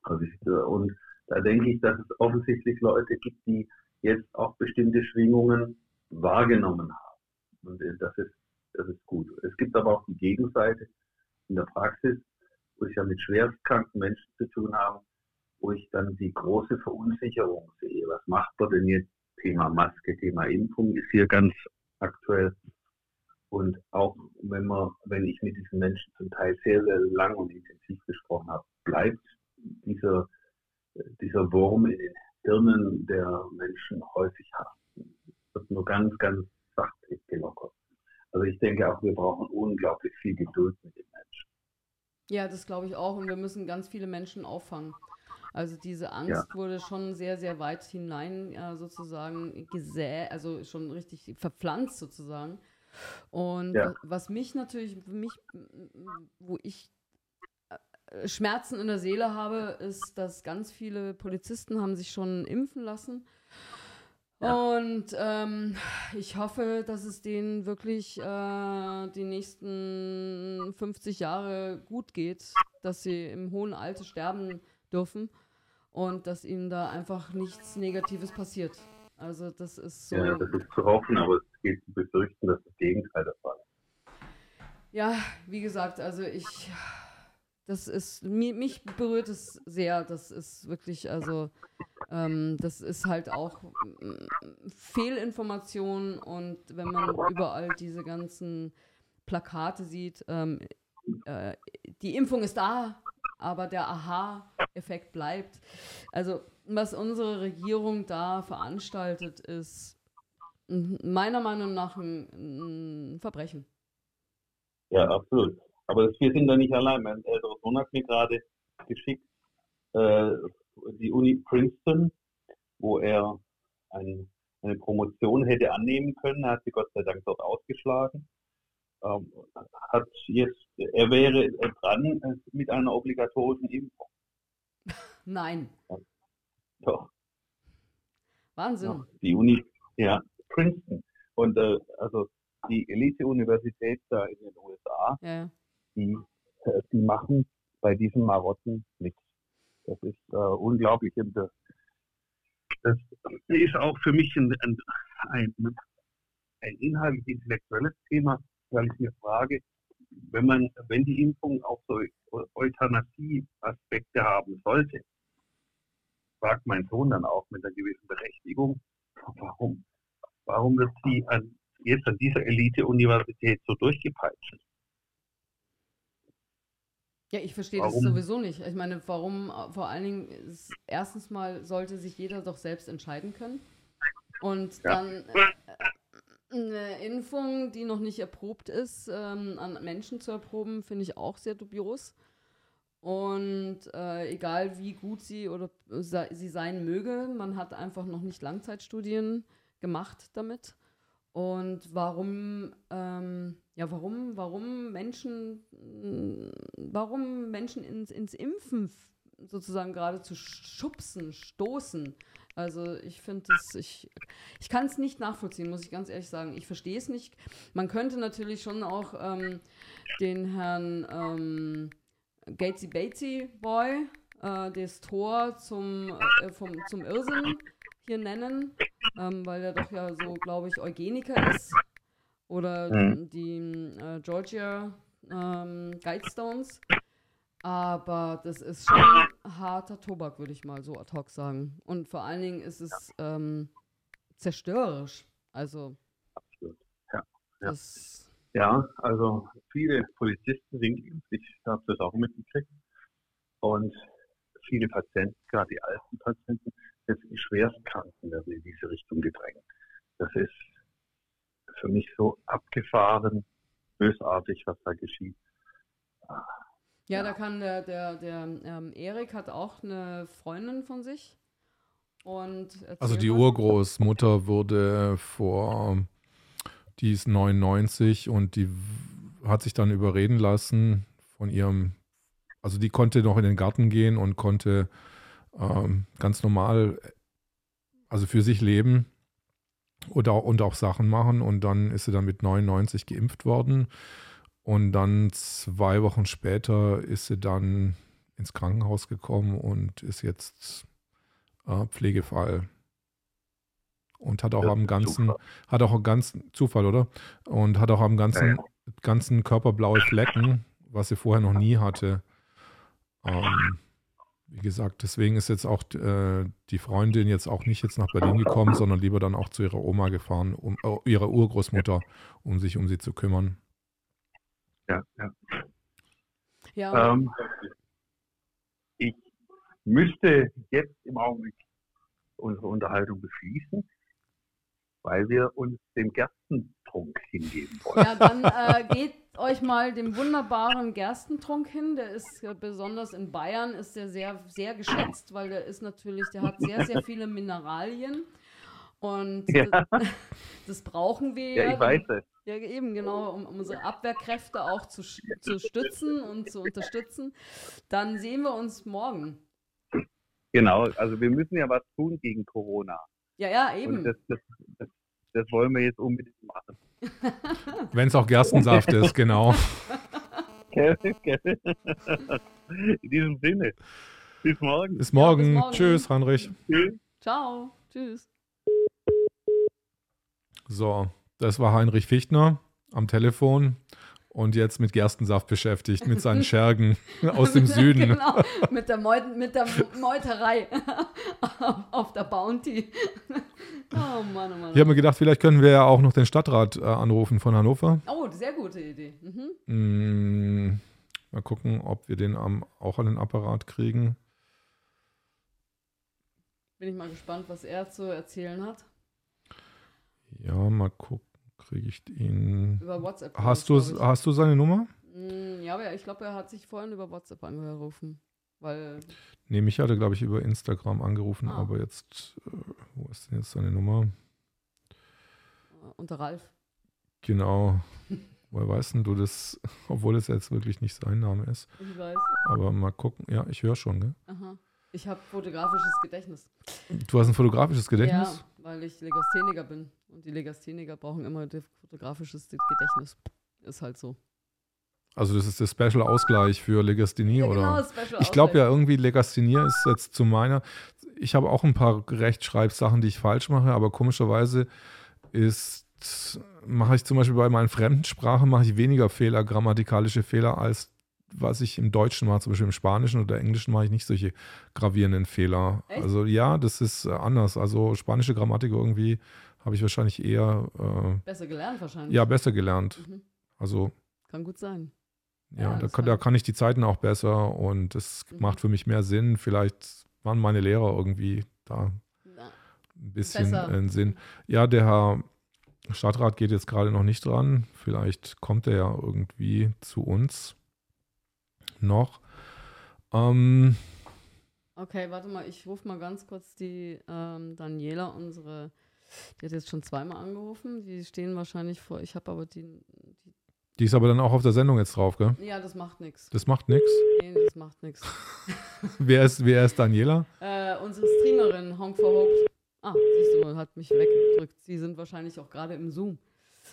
E: Also ich, äh, und da denke ich, dass es offensichtlich Leute gibt, die jetzt auch bestimmte Schwingungen wahrgenommen haben. Und äh, das ist, das ist gut. Es gibt aber auch die Gegenseite in der Praxis, wo ich ja mit schwerstkranken Menschen zu tun habe, wo ich dann die große Verunsicherung sehe. Was macht man denn jetzt? Thema Maske, Thema Impfung ist hier ganz aktuell. Und auch wenn man, wenn ich mit diesen Menschen zum Teil sehr, sehr lang und intensiv gesprochen habe, bleibt dieser, dieser Wurm in den Hirnen der Menschen häufig haften. Es wird nur ganz, ganz sachte gelockert. Also ich denke auch, wir brauchen unglaublich viel Geduld mit den Menschen.
A: Ja, das glaube ich auch. Und wir müssen ganz viele Menschen auffangen. Also diese Angst ja. wurde schon sehr, sehr weit hinein ja, sozusagen gesät, also schon richtig verpflanzt sozusagen. Und ja. was mich natürlich, mich, wo ich äh, Schmerzen in der Seele habe, ist, dass ganz viele Polizisten haben sich schon impfen lassen. Ja. Und ähm, ich hoffe, dass es denen wirklich äh, die nächsten 50 Jahre gut geht, dass sie im hohen Alter sterben dürfen und dass ihnen da einfach nichts Negatives passiert. Also das ist so.
E: Ja, das ist zu hoffen, aber gilt zu befürchten, dass das Gegenteil der Fall ist.
A: Ja, wie gesagt, also ich, das ist, mich berührt es sehr. Das ist wirklich, also, ähm, das ist halt auch äh, Fehlinformation und wenn man überall diese ganzen Plakate sieht, ähm, äh, die Impfung ist da, aber der Aha-Effekt bleibt. Also, was unsere Regierung da veranstaltet, ist meiner Meinung nach ein, ein Verbrechen.
E: Ja, absolut. Aber wir sind da nicht allein. Mein älterer Sohn hat mir gerade geschickt, äh, die Uni Princeton, wo er ein, eine Promotion hätte annehmen können. Er hat sie Gott sei Dank dort ausgeschlagen. Ähm, hat jetzt, er wäre dran mit einer obligatorischen Impfung.
A: Nein.
E: Doch.
A: Wahnsinn. Ja,
E: die Uni, ja, Princeton. Und äh, also die Elite-Universität da in den USA, ja. Die, äh, die machen bei diesen Marotten nichts. Das ist äh, unglaublich. Und, äh, das ist auch für mich ein, ein, ein, ein inhaltlich intellektuelles Thema, weil ich mir frage, wenn man, wenn die Impfung auch so Euthanasie-Aspekte haben sollte, fragt mein Sohn dann auch mit einer gewissen Berechtigung, warum, warum wird sie an, jetzt an dieser Elite-Universität so durchgepeitscht?
A: Ja, ich verstehe das sowieso nicht. Ich meine, warum, vor allen Dingen, ist, erstens mal sollte sich jeder doch selbst entscheiden können. Und ja. dann äh, eine Impfung, die noch nicht erprobt ist, ähm, an Menschen zu erproben, finde ich auch sehr dubios. Und äh, egal wie gut sie oder sie sein möge, man hat einfach noch nicht Langzeitstudien gemacht damit. Und warum, ähm, ja, warum, warum Menschen, warum Menschen ins, ins Impfen sozusagen gerade zu schubsen, stoßen, also ich finde das, ich, ich kann es nicht nachvollziehen, muss ich ganz ehrlich sagen. Ich verstehe es nicht. Man könnte natürlich schon auch ähm, den Herrn ähm, Gatesy Batesy Boy, äh, das Tor zum, äh, vom, zum Irrsinn hier nennen, ähm, weil er doch ja so, glaube ich, Eugeniker ist. Oder mhm. die äh, Georgia ähm, Guidestones. Aber das ist schon harter Tobak, würde ich mal so ad hoc sagen. Und vor allen Dingen ist es ähm, zerstörerisch. Also.
E: Absolut. Ja. Ja. ja. also viele Polizisten sind geimpft. Ich habe das auch mitgekriegt. Und viele Patienten, gerade die alten Patienten, jetzt die Schwerstkranken werden in diese Richtung gedrängt. Das ist für mich so abgefahren, bösartig, was da geschieht.
A: Ja, da kann der, der, der ähm, Erik hat auch eine Freundin von sich. Und
B: also die Urgroßmutter wurde vor, die ist 99 und die hat sich dann überreden lassen von ihrem, also die konnte noch in den Garten gehen und konnte ähm, ganz normal, also für sich leben und auch, und auch Sachen machen und dann ist sie dann mit 99 geimpft worden und dann zwei Wochen später ist sie dann ins Krankenhaus gekommen und ist jetzt äh, Pflegefall. Und hat auch ja, am ganzen, Zufall. hat auch am ganzen, Zufall, oder? Und hat auch am ganzen, ganzen Körper blaue Flecken, was sie vorher noch nie hatte. Ähm, wie gesagt, deswegen ist jetzt auch äh, die Freundin jetzt auch nicht jetzt nach Berlin gekommen, sondern lieber dann auch zu ihrer Oma gefahren, um äh, ihrer Urgroßmutter, um sich um sie zu kümmern
E: ja, ja. ja ähm, ich müsste jetzt im Augenblick unsere Unterhaltung beschließen, weil wir uns dem Gerstentrunk hingeben wollen.
A: Ja, dann äh, geht euch mal dem wunderbaren Gerstentrunk hin. Der ist ja besonders in Bayern ist der sehr, sehr geschätzt, weil der ist natürlich, der hat sehr, sehr viele Mineralien. Und ja. das, das, brauchen wir
E: ja. Ich weiß es.
A: Ja, eben, genau, um, um unsere Abwehrkräfte auch zu, zu stützen und zu unterstützen. Dann sehen wir uns morgen.
E: Genau, also wir müssen ja was tun gegen Corona.
A: Ja, ja, eben.
E: Das, das, das, wollen wir jetzt unbedingt machen.
B: Wenn es auch Gerstensaft ist, genau.
E: In diesem Sinne. Bis morgen.
B: Bis morgen. Ja, bis morgen. Tschüss, Heinrich.
A: Tschüss. Ciao. Tschüss.
B: So. Das war Heinrich Fichtner am Telefon und jetzt mit Gerstensaft beschäftigt, mit seinen Schergen aus dem Süden. genau,
A: mit der, Meut mit der Meuterei auf der Bounty.
B: oh Mann, oh Mann. Ich habe mir gedacht, vielleicht können wir ja auch noch den Stadtrat äh, anrufen von Hannover.
A: Oh, sehr gute Idee. Mhm.
B: Mm, mal gucken, ob wir den am, auch an den Apparat kriegen.
A: Bin ich mal gespannt, was er zu erzählen hat.
B: Ja, mal gucken kriege ich ihn.
A: Über WhatsApp.
B: Hast du, hast du seine Nummer?
A: Mm, ja, aber ich glaube, er hat sich vorhin über WhatsApp angerufen. Weil
B: nee, mich hatte, glaube ich, über Instagram angerufen, ah. aber jetzt, äh, wo ist denn jetzt seine Nummer?
A: Unter Ralf.
B: Genau. Woher weißt denn du das, obwohl es jetzt wirklich nicht sein Name ist?
A: Ich weiß.
B: Aber mal gucken. Ja, ich höre schon, gell?
A: Aha. Ich habe fotografisches Gedächtnis.
B: Du hast ein fotografisches Gedächtnis?
A: Ja, weil ich Legastheniker bin. Und die Legastheniker brauchen immer fotografisches Gedächtnis. Ist halt so.
B: Also das ist der Special Ausgleich für Legasthenie, ja, genau, oder? Special ich glaube ja irgendwie Legasthenie ist jetzt zu meiner. Ich habe auch ein paar Rechtschreibsachen, die ich falsch mache, aber komischerweise ist mache ich zum Beispiel bei meinen Fremdensprachen mache ich weniger Fehler, grammatikalische Fehler als was ich im Deutschen mache, zum Beispiel im Spanischen oder Englischen mache ich nicht solche gravierenden Fehler. Echt? Also ja, das ist äh, anders. Also spanische Grammatik irgendwie habe ich wahrscheinlich eher.
A: Äh, besser gelernt wahrscheinlich.
B: Ja, besser gelernt. Mhm. Also.
A: Kann gut sein.
B: Ja, ja da, kann, da, kann, ich die Zeiten auch besser und es mhm. macht für mich mehr Sinn. Vielleicht waren meine Lehrer irgendwie da Na, ein bisschen besser. in Sinn. Ja, der Herr Stadtrat geht jetzt gerade noch nicht dran. Vielleicht kommt er ja irgendwie zu uns noch. Ähm,
A: okay, warte mal, ich rufe mal ganz kurz die ähm, Daniela, unsere, die hat jetzt schon zweimal angerufen. Die stehen wahrscheinlich vor, ich habe aber die,
B: die, die. ist aber dann auch auf der Sendung jetzt drauf, gell?
A: Ja, das macht nichts.
B: Das macht nichts?
A: Nee, das macht nichts.
B: wer, ist, wer ist Daniela?
A: Äh, unsere Streamerin, Honk for Hope. Ah, siehst du, hat mich weggedrückt. Sie sind wahrscheinlich auch gerade im Zoom.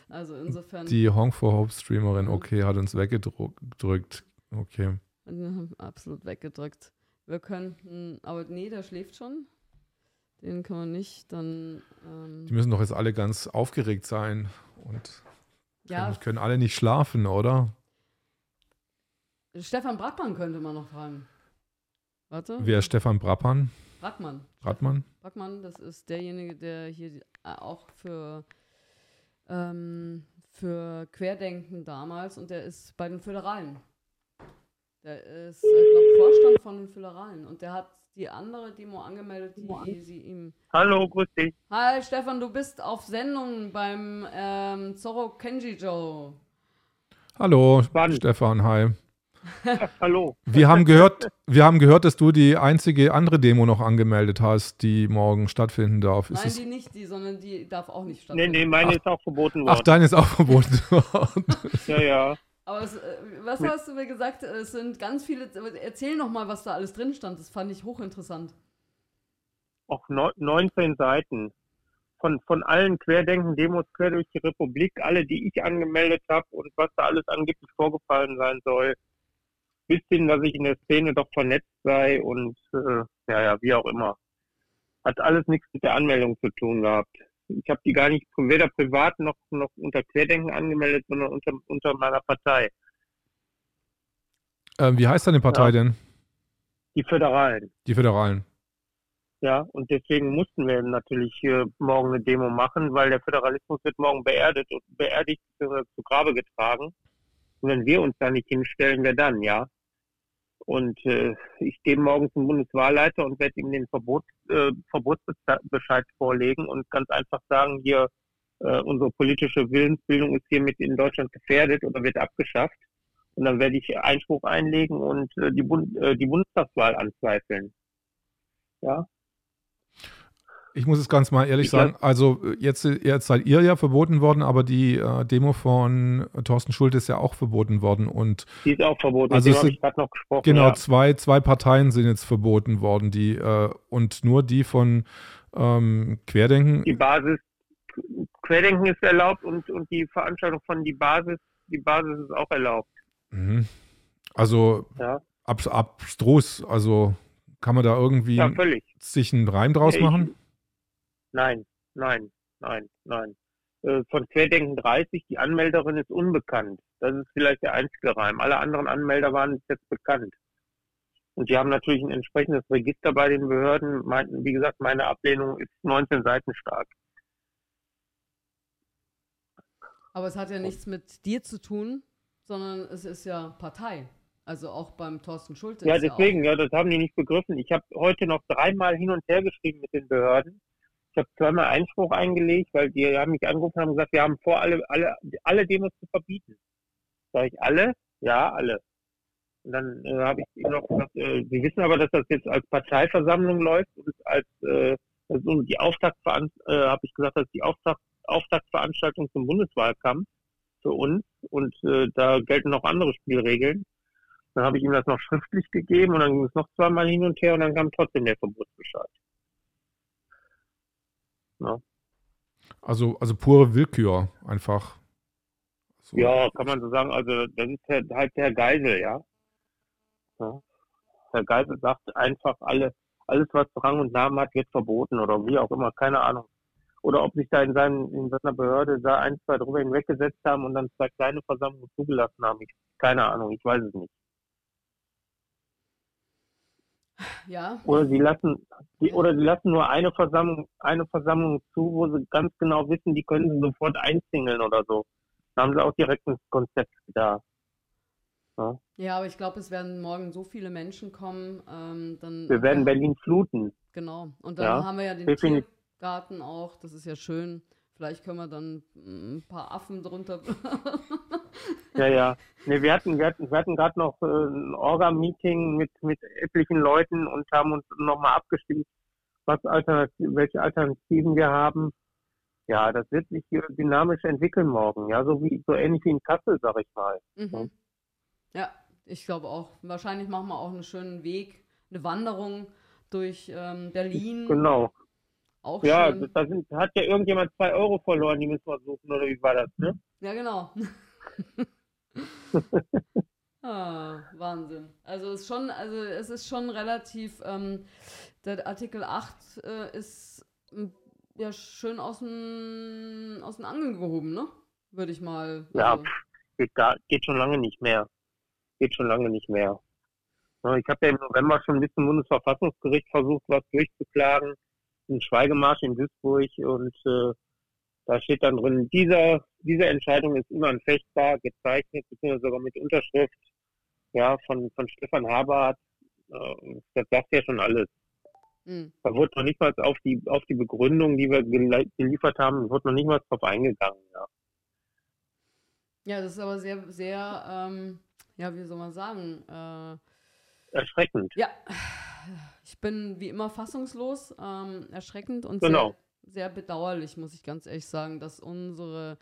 A: Also insofern.
B: Die Honk for Hope Streamerin, okay, hat uns weggedrückt. Okay.
A: Absolut weggedrückt. Wir könnten, aber nee, der schläft schon. Den kann man nicht. Dann.
B: Ähm, Die müssen doch jetzt alle ganz aufgeregt sein und ja. können, können alle nicht schlafen, oder?
A: Stefan Brackmann könnte man noch fragen. Warte.
B: Wer ist Stefan Brappmann?
A: Brackmann.
B: Brackmann?
A: Brackmann, das ist derjenige, der hier auch für, ähm, für Querdenken damals und der ist bei den Föderalen. Der ist, ich glaube, Vorstand von den Föderalen und der hat die andere Demo angemeldet, die sie ihm.
F: Hallo, grüß dich.
A: Hi, Stefan, du bist auf Sendung beim ähm, Zorro Kenji Joe.
B: Hallo, Spannend. Stefan, hi.
F: hallo.
B: Wir haben, gehört, wir haben gehört, dass du die einzige andere Demo noch angemeldet hast, die morgen stattfinden darf.
A: Ist Nein, die nicht, die, sondern die darf auch nicht stattfinden.
F: Nee, nee, meine Ach. ist auch verboten worden.
B: Ach, deine ist auch verboten
F: worden. ja, ja.
A: Aber es, äh, was hast du mir gesagt? Es sind ganz viele. Erzähl noch mal, was da alles drin stand. Das fand ich hochinteressant.
F: Auch 19 Seiten. Von, von allen Querdenken-Demos quer durch die Republik, alle, die ich angemeldet habe und was da alles angeblich vorgefallen sein soll. Bis hin, dass ich in der Szene doch vernetzt sei und äh, ja, ja, wie auch immer. Hat alles nichts mit der Anmeldung zu tun gehabt. Ich habe die gar nicht weder privat noch, noch unter Querdenken angemeldet, sondern unter, unter meiner Partei.
B: Ähm, wie heißt deine Partei ja. denn?
F: Die Föderalen.
B: Die Föderalen.
F: Ja, und deswegen mussten wir natürlich äh, morgen eine Demo machen, weil der Föderalismus wird morgen beerdigt und beerdigt zu Grabe getragen. Und wenn wir uns da nicht hinstellen, wer dann, ja? Und äh, ich gehe morgen zum Bundeswahlleiter und werde ihm den Verbot, äh, Verbotsbescheid vorlegen und ganz einfach sagen, hier, äh, unsere politische Willensbildung ist hiermit in Deutschland gefährdet oder wird abgeschafft. Und dann werde ich Einspruch einlegen und äh, die, Bund äh, die Bundestagswahl anzweifeln. Ja,
B: ich muss es ganz mal ehrlich ich sagen, also jetzt, jetzt seid ihr ja verboten worden, aber die äh, Demo von Thorsten Schulte ist ja auch verboten worden. Und
F: die ist auch verboten,
B: also habe ich gerade noch gesprochen. Genau, ja. zwei, zwei Parteien sind jetzt verboten worden, die äh, und nur die von ähm, Querdenken.
F: Die Basis, Querdenken ist erlaubt und, und die Veranstaltung von die Basis, die Basis ist auch erlaubt.
B: Mhm. Also ja. ab, abstrus, also kann man da irgendwie ja, sich einen Reim draus machen?
F: Nein, nein, nein, nein. äh, von Querdenken 30, die Anmelderin ist unbekannt. Das ist vielleicht der einzige Reim. Alle anderen Anmelder waren jetzt bekannt. Und die haben natürlich ein entsprechendes Register bei den Behörden. Meinten, wie gesagt, meine Ablehnung ist 19 Seiten stark.
A: Aber es hat ja nichts mit dir zu tun, sondern es ist ja Partei. Also auch beim Thorsten Schulze.
F: Ja, deswegen, ja, ja, das haben die nicht begriffen. Ich habe heute noch dreimal hin und her geschrieben mit den Behörden. Ich habe zweimal Einspruch eingelegt, weil die haben mich angerufen und haben gesagt, wir haben vor, alle, alle, alle Demos zu verbieten. Sag ich, alle? Ja, alle. Und dann äh, habe ich noch gesagt, äh, Sie wissen aber, dass das jetzt als Parteiversammlung läuft und als äh, also die Auftaktveranstaltung, äh, habe ich gesagt, dass die Auftakt, Auftaktveranstaltung zum Bundeswahlkampf für uns und äh, da gelten noch andere Spielregeln. Dann habe ich ihm das noch schriftlich gegeben und dann ging es noch zweimal hin und her und dann kam trotzdem der Verbotsbescheid.
B: Ja. Also, also pure Willkür einfach.
F: So. Ja, kann man so sagen. Also das ist halt der Geisel, ja. ja. Herr Geisel sagt einfach, alle, alles, was Rang und Namen hat, wird verboten oder wie auch immer, keine Ahnung. Oder ob sich da in, seinen, in seiner Behörde da ein, zwei drüber hinweggesetzt haben und dann zwei kleine Versammlungen zugelassen haben. Ich, keine Ahnung, ich weiß es nicht.
A: Ja.
F: Oder sie lassen, die, oder sie lassen nur eine Versammlung, eine Versammlung zu, wo sie ganz genau wissen, die können sie sofort einzingeln oder so. Da haben sie auch direkt ein Konzept da.
A: Ja, ja aber ich glaube, es werden morgen so viele Menschen kommen, ähm, dann.
F: Wir werden Berlin fluten.
A: Genau. Und dann ja, haben wir ja den Tiergarten auch, das ist ja schön. Vielleicht können wir dann ein paar Affen drunter.
F: ja, ja. Nee, wir hatten, wir hatten, wir hatten gerade noch äh, ein Orga-Meeting mit, mit etlichen Leuten und haben uns nochmal abgestimmt, was Alternativ welche Alternativen wir haben. Ja, das wird sich dynamisch entwickeln morgen. Ja, so wie so ähnlich wie in Kassel, sag ich mal.
A: Mhm. Ja, ich glaube auch. Wahrscheinlich machen wir auch einen schönen Weg, eine Wanderung durch ähm, Berlin.
F: Genau. Auch ja, schön. da sind, hat ja irgendjemand zwei Euro verloren, die müssen wir suchen, oder wie war das, ne?
A: Ja, genau. ah, Wahnsinn. Also es ist schon, also es ist schon relativ, ähm, der Artikel 8 äh, ist ja schön aus dem, aus den Angeln gehoben, ne? Würde ich mal.
F: Ja, also. geht, gar, geht schon lange nicht mehr. Geht schon lange nicht mehr. Ich habe ja im November schon bis zum Bundesverfassungsgericht versucht, was durchzuklagen einen Schweigemarsch in Duisburg und äh, da steht dann drin, dieser, diese Entscheidung ist unanfechtbar, gezeichnet, beziehungsweise sogar mit Unterschrift ja, von, von Stefan Habart. Äh, das sagt ja schon alles. Mhm. Da wurde noch nicht mal auf die, auf die Begründung, die wir geliefert haben, wurde noch nicht mal drauf eingegangen. Ja.
A: ja, das ist aber sehr, sehr, ähm, ja, wie soll man sagen? Äh,
F: Erschreckend.
A: Ja, ich bin wie immer fassungslos, ähm, erschreckend und
F: genau.
A: sehr, sehr, bedauerlich, muss ich ganz ehrlich sagen, dass unsere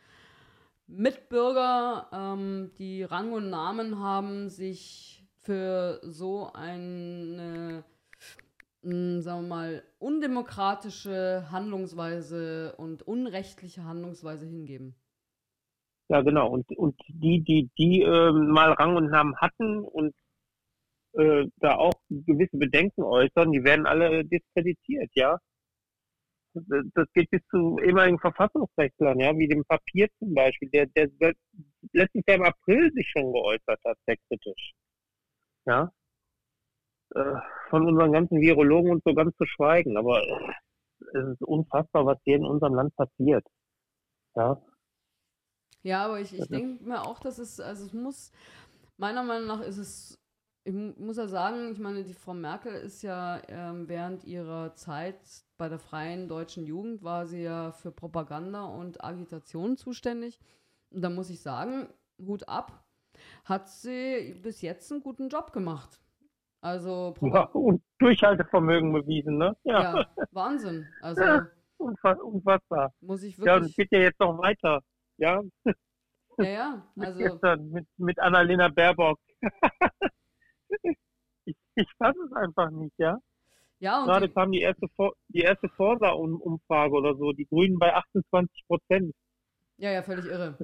A: Mitbürger, ähm, die Rang und Namen haben, sich für so eine, hm, sagen wir mal, undemokratische Handlungsweise und unrechtliche Handlungsweise hingeben.
F: Ja, genau. Und, und die, die, die äh, mal Rang und Namen hatten und äh, da auch gewisse Bedenken äußern, die werden alle diskreditiert, ja. Das geht bis zu ehemaligen Verfassungsrechtlern, ja, wie dem Papier zum Beispiel, der, der letztes Jahr im April sich schon geäußert hat, sehr kritisch. Ja. Äh, von unseren ganzen Virologen und so ganz zu schweigen, aber es ist unfassbar, was hier in unserem Land passiert. Ja.
A: Ja, aber ich, ich denke mir auch, dass es, also es muss, meiner Meinung nach ist es ich muss ja sagen, ich meine, die Frau Merkel ist ja ähm, während ihrer Zeit bei der Freien Deutschen Jugend war sie ja für Propaganda und Agitation zuständig. Und da muss ich sagen, Hut ab, hat sie bis jetzt einen guten Job gemacht. Also
F: ja, und Durchhaltevermögen bewiesen, ne?
A: Ja, ja Wahnsinn. Also ja,
F: unfassbar.
A: Muss ich wirklich.
F: Ja, es geht ja jetzt noch weiter. Ja.
A: Ja, ja.
F: Also mit, mit, mit Annalena Baerbock. ich, ich fasse es einfach nicht, ja.
A: Ja, und
F: Gerade kam die erste, die erste Forsa-Umfrage oder so, die Grünen bei 28 Prozent.
A: Ja, ja, völlig irre.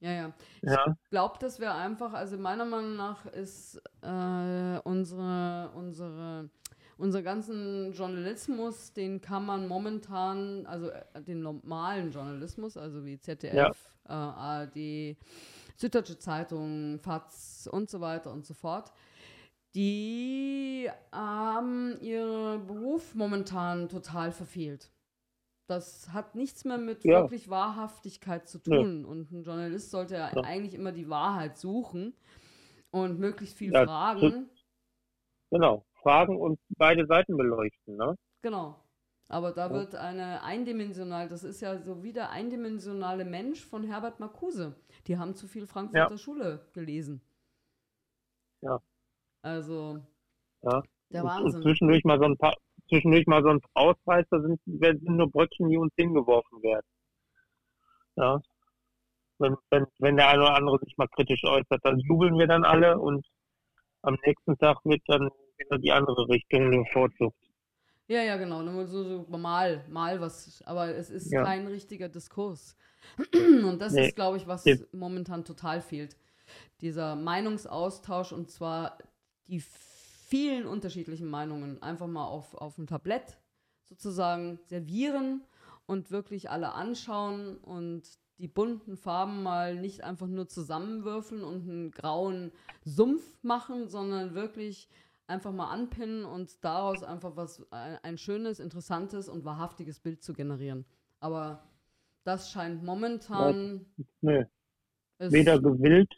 A: Ja, ja. Ich ja. glaube, dass wir einfach, also meiner Meinung nach ist äh, unsere, unsere, unser ganzen Journalismus, den kann man momentan, also äh, den normalen Journalismus, also wie ZDF, ja. äh, ARD, Süddeutsche Zeitung, FAZ und so weiter und so fort, die haben ihren Beruf momentan total verfehlt. Das hat nichts mehr mit ja. wirklich Wahrhaftigkeit zu tun. Ja. Und ein Journalist sollte ja, eigentlich immer die Wahrheit suchen und möglichst viel fragen.
F: Genau, fragen und beide Seiten beleuchten, ne?
A: Genau. Aber da wird eine eindimensional, das ist ja so wie der eindimensionale Mensch von Herbert Marcuse. Die haben zu viel Frankfurter Schule gelesen.
F: Ja.
A: Also,
F: ja. der Wahnsinn. Und zwischendurch mal so ein paar, zwischendurch mal so ein Ausreißer sind, sind nur Bröckchen, die uns hingeworfen werden. Ja. Wenn, wenn, wenn der eine oder andere sich mal kritisch äußert, dann jubeln wir dann alle und am nächsten Tag wird dann wieder die andere Richtung bevorzugt.
A: Ja, ja, genau. Nur so, so mal, mal was, aber es ist ja. kein richtiger Diskurs. Und das nee. ist, glaube ich, was ja. momentan total fehlt. Dieser Meinungsaustausch und zwar die vielen unterschiedlichen Meinungen einfach mal auf, auf dem Tablett sozusagen servieren und wirklich alle anschauen und die bunten Farben mal nicht einfach nur zusammenwürfeln und einen grauen Sumpf machen, sondern wirklich einfach mal anpinnen und daraus einfach was ein, ein schönes, interessantes und wahrhaftiges Bild zu generieren. Aber das scheint momentan.
F: Nee. Weder gewillt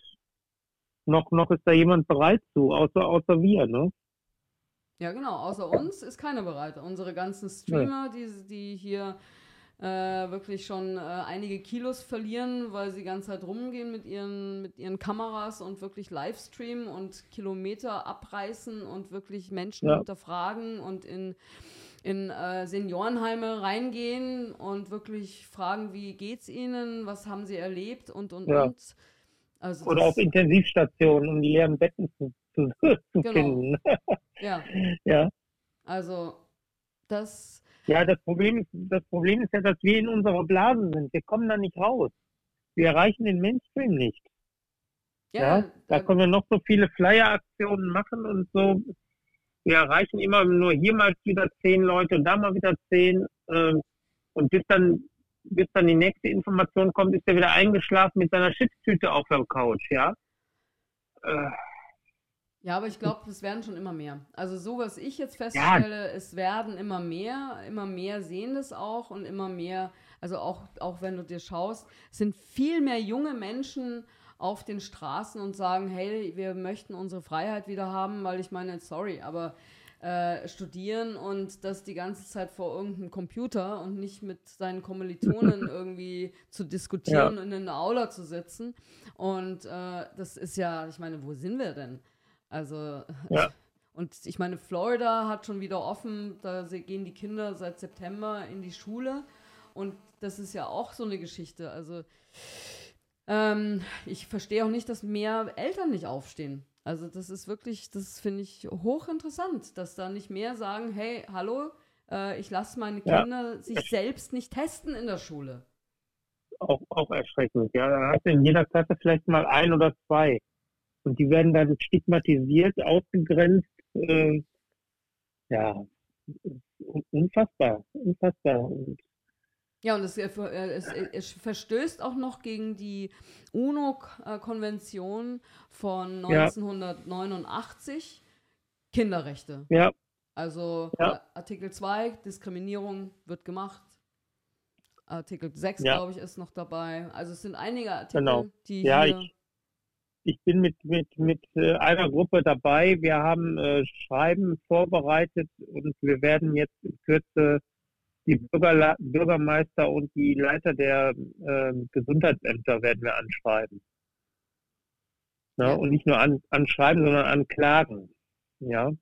F: noch, noch ist da jemand bereit zu, außer, außer wir, ne?
A: Ja, genau. Außer uns ist keiner bereit. Unsere ganzen Streamer, die, die hier äh, wirklich schon äh, einige Kilos verlieren, weil sie die ganze Zeit rumgehen mit ihren, mit ihren Kameras und wirklich Livestreamen und Kilometer abreißen und wirklich Menschen ja. hinterfragen und in, in äh, Seniorenheime reingehen und wirklich fragen, wie geht's ihnen, was haben sie erlebt und und ja. und.
F: Also Oder auf Intensivstationen, um die leeren Betten zu, zu, zu genau. finden.
A: ja.
F: ja.
A: Also das.
F: Ja, das Problem ist, das Problem ist ja, dass wir in unserer Blase sind. Wir kommen da nicht raus. Wir erreichen den Mainstream nicht. Ja, ja da können wir noch so viele Flyer-Aktionen machen und so. Wir erreichen immer nur hier mal wieder zehn Leute und da mal wieder zehn. Äh, und bis dann bis dann die nächste Information kommt, ist er wieder eingeschlafen mit seiner Chipstüte auf der Couch, ja. Äh.
A: Ja, aber ich glaube, es werden schon immer mehr. Also so, was ich jetzt feststelle, ja. es werden immer mehr, immer mehr sehen das auch und immer mehr, also auch, auch wenn du dir schaust, sind viel mehr junge Menschen auf den Straßen und sagen, hey, wir möchten unsere Freiheit wieder haben, weil ich meine, sorry, aber äh, studieren und das die ganze Zeit vor irgendeinem Computer und nicht mit seinen Kommilitonen irgendwie zu diskutieren ja. und in der Aula zu sitzen. Und äh, das ist ja, ich meine, wo sind wir denn? Also, ja. und ich meine, Florida hat schon wieder offen, da gehen die Kinder seit September in die Schule. Und das ist ja auch so eine Geschichte. Also, ähm, ich verstehe auch nicht, dass mehr Eltern nicht aufstehen. Also das ist wirklich, das finde ich hochinteressant, dass da nicht mehr sagen, hey, hallo, äh, ich lasse meine Kinder ja. sich selbst nicht testen in der Schule.
F: Auch, auch erschreckend, ja. Da hast du in jeder Klasse vielleicht mal ein oder zwei. Und die werden dann stigmatisiert, ausgegrenzt. Äh, ja, unfassbar, unfassbar. Und
A: ja, und es, es, es, verstößt auch noch gegen die UNO-Konvention von 1989, ja. Kinderrechte.
F: Ja.
A: Also ja. Artikel 2, Diskriminierung wird gemacht. Artikel 6, ja. glaube ich, ist noch dabei. Also es sind einige Artikel, genau. die ja, hier...
F: Ich, bin mit, mit, mit äh, einer Gruppe dabei. Wir haben äh, Schreiben vorbereitet und wir werden jetzt in Kürze die Bürgerla Bürgermeister und die Leiter der äh, Gesundheitsämter werden wir anschreiben. Ja, und nicht nur an, anschreiben, sondern anklagen. Ja.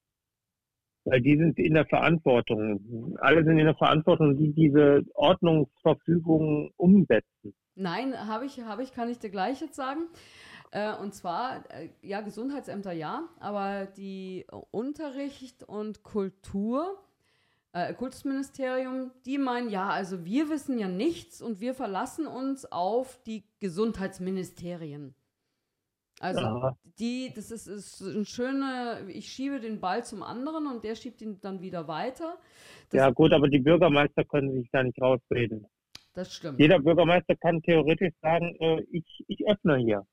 F: Weil die sind in der Verantwortung. Alle sind in der Verantwortung, die diese Ordnungsverfügungen umsetzen.
A: Nein, habe ich, habe ich, kann ich dir gleich jetzt sagen. Äh, und zwar, äh, ja, Gesundheitsämter ja, aber die Unterricht und Kultur äh, Kultusministerium, die meinen, ja, also wir wissen ja nichts und wir verlassen uns auf die Gesundheitsministerien. Also ja. die, das ist, ist ein schöner, ich schiebe den Ball zum anderen und der schiebt ihn dann wieder weiter.
F: Das ja gut, aber die Bürgermeister können sich da nicht rausreden.
A: Das stimmt.
F: Jeder Bürgermeister kann theoretisch sagen, äh, ich, ich öffne hier.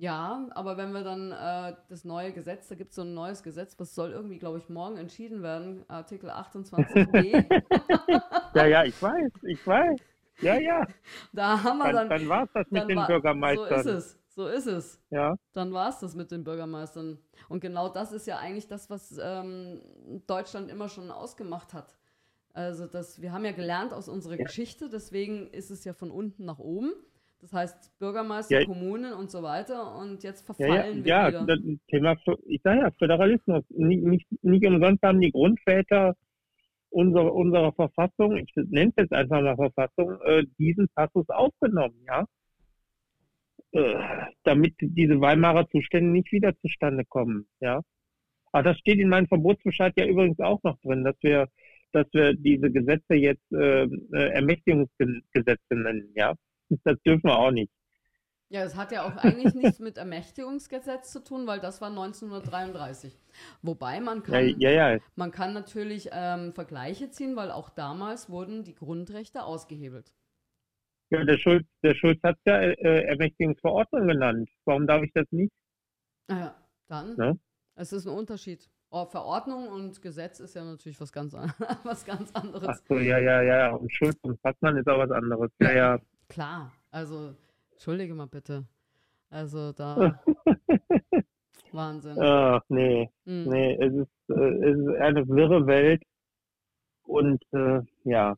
A: Ja, aber wenn wir dann äh, das neue Gesetz, da gibt es so ein neues Gesetz, was soll irgendwie, glaube ich, morgen entschieden werden, Artikel 28b.
F: ja, ja, ich weiß, ich weiß. Ja, ja.
A: Da haben wir dann.
F: Dann, dann war es das mit den war, Bürgermeistern.
A: So ist es. So ist es. Ja. Dann war es das mit den Bürgermeistern. Und genau das ist ja eigentlich das, was ähm, Deutschland immer schon ausgemacht hat. Also das, wir haben ja gelernt aus unserer ja. Geschichte, deswegen ist es ja von unten nach oben. Das heißt Bürgermeister, ja. Kommunen und so weiter. Und jetzt verfallen
F: ja, ja. wir wieder. Ja, Thema, ich sage ja, Föderalismus. Nicht, nicht, nicht umsonst haben die Grundväter unserer, unserer Verfassung, ich nenne es jetzt einfach mal Verfassung, äh, diesen Passus aufgenommen, ja. Äh, damit diese Weimarer Zustände nicht wieder zustande kommen, ja. Aber das steht in meinem Verbotsbescheid ja übrigens auch noch drin, dass wir, dass wir diese Gesetze jetzt äh, äh Ermächtigungsgesetze nennen, ja. Das dürfen wir auch nicht.
A: Ja, es hat ja auch eigentlich nichts mit Ermächtigungsgesetz zu tun, weil das war 1933. Wobei man kann, ja, ja, ja. Man kann natürlich ähm, Vergleiche ziehen, weil auch damals wurden die Grundrechte ausgehebelt.
F: Ja, der Schulz, der Schulz hat ja äh, Ermächtigungsverordnung genannt. Warum darf ich das nicht?
A: Naja, ah dann. Ja? Es ist ein Unterschied. Oh, Verordnung und Gesetz ist ja natürlich was ganz, was ganz anderes. Ach
F: so, ja, ja, ja. Und Schulz und Fassmann ist auch was anderes. Ja, ja.
A: Klar, also entschuldige mal bitte. Also da. Wahnsinn.
F: Ach, nee. Hm. Nee, es ist, äh, es ist eine wirre Welt. Und äh, ja.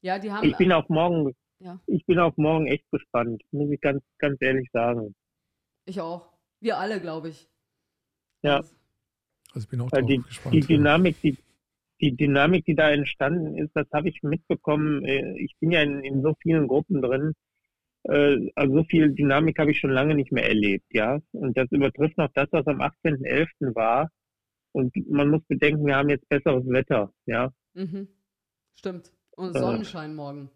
A: Ja, die haben.
F: Ich bin auf morgen. Ja. Ich bin auf morgen echt gespannt, muss ich ganz, ganz ehrlich sagen.
A: Ich auch. Wir alle, glaube ich.
F: Ja.
B: Also, also ich bin auch
F: die,
B: gespannt.
F: Die Dynamik, die, die Dynamik, die da entstanden ist, das habe ich mitbekommen. Äh, ich bin ja in, in so vielen Gruppen drin. Äh, also so viel Dynamik habe ich schon lange nicht mehr erlebt, ja. Und das übertrifft noch das, was am 18.11. war. Und man muss bedenken, wir haben jetzt besseres Wetter, ja.
A: Mhm. Stimmt. Und äh. Sonnenschein morgen.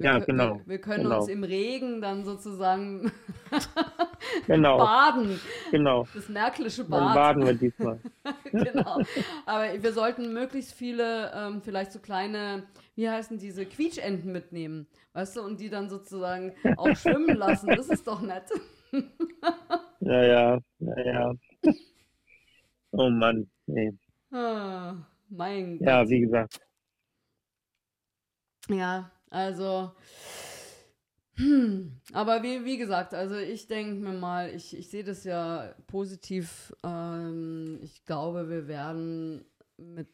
A: Wir
F: ja, genau.
A: Wir, wir können
F: genau.
A: uns im Regen dann sozusagen
F: genau.
A: baden.
F: Genau.
A: Das märklische Bad.
F: Dann baden wir diesmal.
A: genau. Aber wir sollten möglichst viele, ähm, vielleicht so kleine, wie heißen diese, Quietschenten mitnehmen. Weißt du, und die dann sozusagen auch schwimmen lassen. Das ist doch nett.
F: ja, ja, ja, ja. Oh Mann, nee.
A: Ah, mein
F: Gott. Ja, wie gesagt.
A: Ja, also, hm, aber wie, wie gesagt, also ich denke mir mal, ich, ich sehe das ja positiv. Ähm, ich glaube, wir werden mit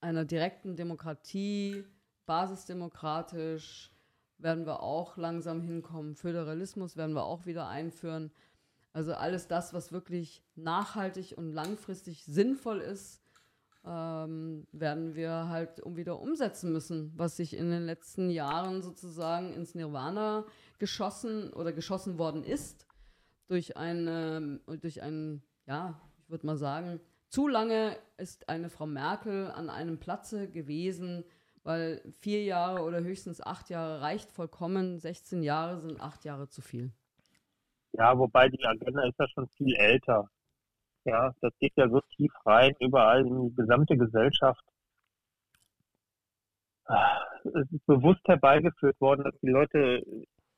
A: einer direkten Demokratie, basisdemokratisch, werden wir auch langsam hinkommen. Föderalismus werden wir auch wieder einführen. Also alles das, was wirklich nachhaltig und langfristig sinnvoll ist, ähm, werden wir halt wieder umsetzen müssen, was sich in den letzten Jahren sozusagen ins Nirvana geschossen oder geschossen worden ist durch eine, durch ein, ja, ich würde mal sagen, zu lange ist eine Frau Merkel an einem Platze gewesen, weil vier Jahre oder höchstens acht Jahre reicht vollkommen, 16 Jahre sind acht Jahre zu viel.
F: Ja, wobei die Agenda ist ja schon viel älter. Ja, das geht ja so tief rein, überall in die gesamte Gesellschaft. Es ist bewusst herbeigeführt worden, dass die Leute,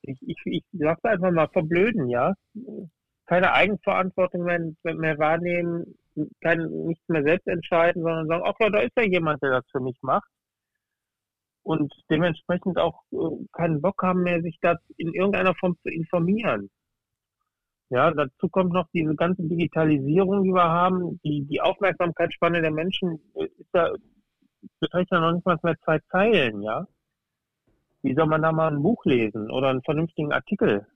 F: ich, ich, ich sag's einfach mal, verblöden, ja. Keine Eigenverantwortung mehr, mehr wahrnehmen, kein, nichts mehr selbst entscheiden, sondern sagen, ach ja, da ist ja jemand, der das für mich macht. Und dementsprechend auch äh, keinen Bock haben mehr, sich das in irgendeiner Form zu informieren. Ja, dazu kommt noch diese ganze Digitalisierung, die wir haben. Die, die Aufmerksamkeitsspanne der Menschen ist ja, beträgt ja noch nicht mal mehr zwei Zeilen, ja. Wie soll man da mal ein Buch lesen oder einen vernünftigen Artikel?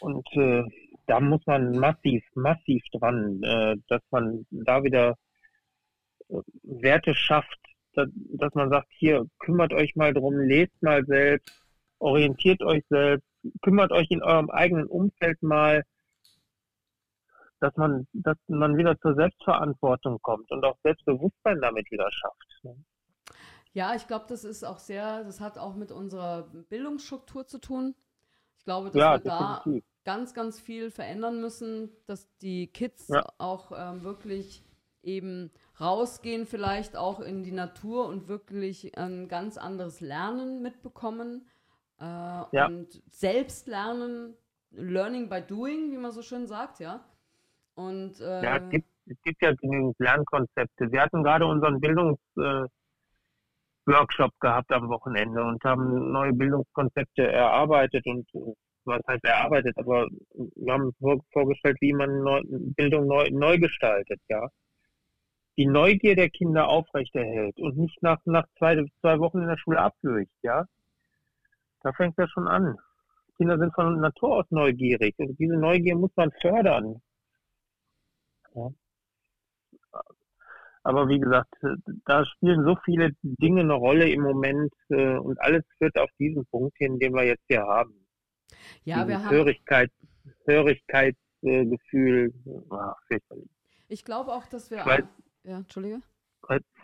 F: Und äh, da muss man massiv, massiv dran, äh, dass man da wieder äh, Werte schafft, dass, dass man sagt, hier, kümmert euch mal drum, lest mal selbst, orientiert euch selbst, kümmert euch in eurem eigenen Umfeld mal, dass man, dass man wieder zur Selbstverantwortung kommt und auch Selbstbewusstsein damit wieder schafft. Ne?
A: Ja, ich glaube, das ist auch sehr, das hat auch mit unserer Bildungsstruktur zu tun. Ich glaube, dass ja, wir da ganz, ganz viel verändern müssen, dass die Kids ja. auch ähm, wirklich eben rausgehen, vielleicht auch in die Natur und wirklich ein ganz anderes Lernen mitbekommen äh, ja. und selbst lernen, Learning by Doing, wie man so schön sagt, ja. Und,
F: äh, ja, es gibt, es gibt ja genügend Lernkonzepte. Wir hatten gerade unseren Bildungsworkshop äh, gehabt am Wochenende und haben neue Bildungskonzepte erarbeitet und was heißt erarbeitet, aber wir haben vorgestellt, wie man neu, Bildung neu, neu gestaltet, ja. Die Neugier der Kinder aufrechterhält und nicht nach, nach zwei, zwei Wochen in der Schule abwürgt, ja. Da fängt das schon an. Kinder sind von Natur aus neugierig und diese Neugier muss man fördern. Ja. Aber wie gesagt, da spielen so viele Dinge eine Rolle im Moment äh, und alles führt auf diesen Punkt hin, den wir jetzt hier haben.
A: Ja, wir haben.
F: Hörigkeit, Hörigkeitsgefühl. Äh,
A: ich glaube auch, dass wir.
F: Ich weiß,
A: ja, Entschuldige.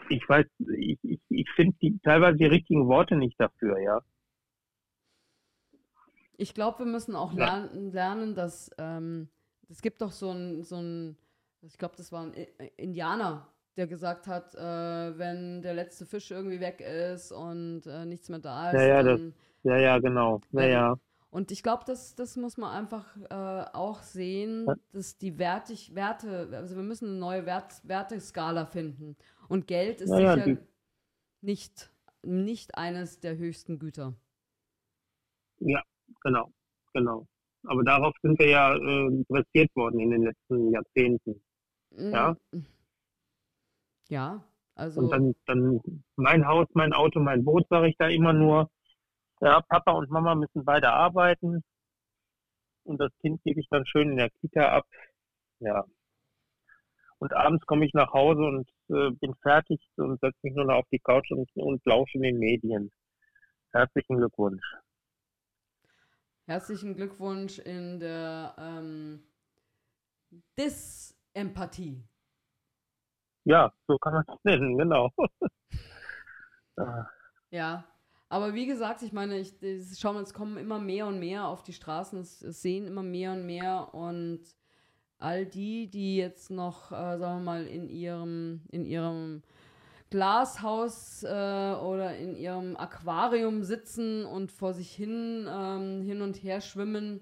F: Ich weiß, ich, ich, ich finde teilweise die richtigen Worte nicht dafür, ja.
A: Ich glaube, wir müssen auch ja. lernen, lernen, dass ähm, es gibt doch so ein, so ein, ich glaube, das war ein Indianer, der gesagt hat, äh, wenn der letzte Fisch irgendwie weg ist und äh, nichts mehr da ist.
F: Ja, ja, das, ja, ja, genau. Ja, ja.
A: Und ich glaube, das, das muss man einfach äh, auch sehen, dass die Wertig, Werte, also wir müssen eine neue Wert, Werteskala finden. Und Geld ist ja, sicher ja, nicht, nicht eines der höchsten Güter.
F: Ja, genau, genau. Aber darauf sind wir ja äh, dressiert worden in den letzten Jahrzehnten. Mm. Ja.
A: Ja, also.
F: Und dann, dann mein Haus, mein Auto, mein Boot, sage ich da immer nur. Ja, Papa und Mama müssen beide arbeiten. Und das Kind gebe ich dann schön in der Kita ab. Ja. Und abends komme ich nach Hause und äh, bin fertig und setze mich nur noch auf die Couch und, und lausche in den Medien. Herzlichen Glückwunsch.
A: Herzlichen Glückwunsch in der ähm, Disempathie.
F: Ja, so kann man es nennen, genau.
A: ja, aber wie gesagt, ich meine, ich, ich schauen, es kommen immer mehr und mehr auf die Straßen, es, es, sehen immer mehr und mehr und all die, die jetzt noch, äh, sagen wir mal, in ihrem, in ihrem Glashaus äh, oder in ihrem Aquarium sitzen und vor sich hin ähm, hin und her schwimmen.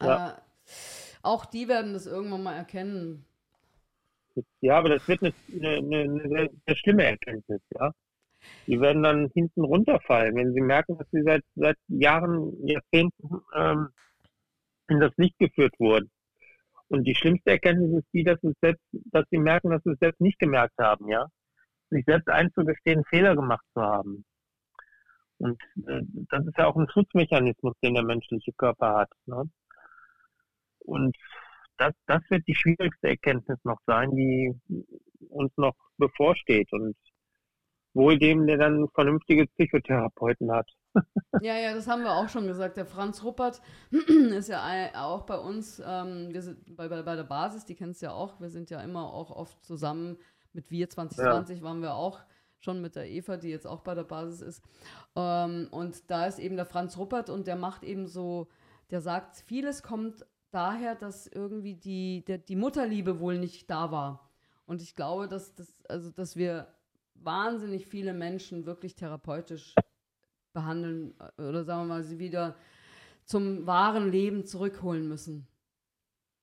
A: Ja. Äh, auch die werden das irgendwann mal erkennen.
F: Ja, aber das wird eine, eine, eine, eine schlimme Erkenntnis, ja. Die werden dann hinten runterfallen, wenn sie merken, dass sie seit, seit Jahren, Jahrzehnten ähm, in das Licht geführt wurden. Und die schlimmste Erkenntnis ist die, dass, es selbst, dass sie merken, dass sie es selbst nicht gemerkt haben, ja sich selbst einzugestehen, Fehler gemacht zu haben. Und äh, das ist ja auch ein Schutzmechanismus, den der menschliche Körper hat. Ne? Und das, das wird die schwierigste Erkenntnis noch sein, die uns noch bevorsteht. Und wohl dem, der dann vernünftige Psychotherapeuten hat.
A: ja, ja, das haben wir auch schon gesagt. Der Franz Ruppert ist ja auch bei uns, ähm, wir sind bei, bei, bei der Basis, die kennst du ja auch, wir sind ja immer auch oft zusammen mit Wir 2020 ja. waren wir auch schon mit der Eva, die jetzt auch bei der Basis ist. Ähm, und da ist eben der Franz Ruppert und der macht eben so, der sagt, vieles kommt daher, dass irgendwie die, der, die Mutterliebe wohl nicht da war. Und ich glaube, dass, dass, also, dass wir wahnsinnig viele Menschen wirklich therapeutisch behandeln äh, oder sagen wir mal, sie wieder zum wahren Leben zurückholen müssen.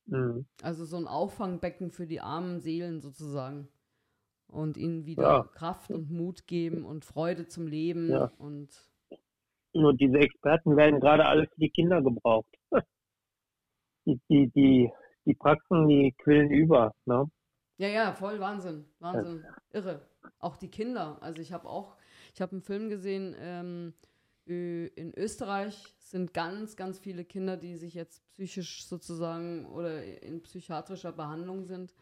A: Mhm. Also so ein Auffangbecken für die armen Seelen sozusagen und ihnen wieder ja. Kraft und Mut geben und Freude zum Leben ja. und
F: nur diese Experten werden gerade alle für die Kinder gebraucht. Die, die, die, die Praxen, die quillen über, ne?
A: Ja, ja, voll Wahnsinn. Wahnsinn. Irre. Auch die Kinder. Also ich habe auch, ich habe einen Film gesehen, ähm, in Österreich sind ganz, ganz viele Kinder, die sich jetzt psychisch sozusagen oder in psychiatrischer Behandlung sind.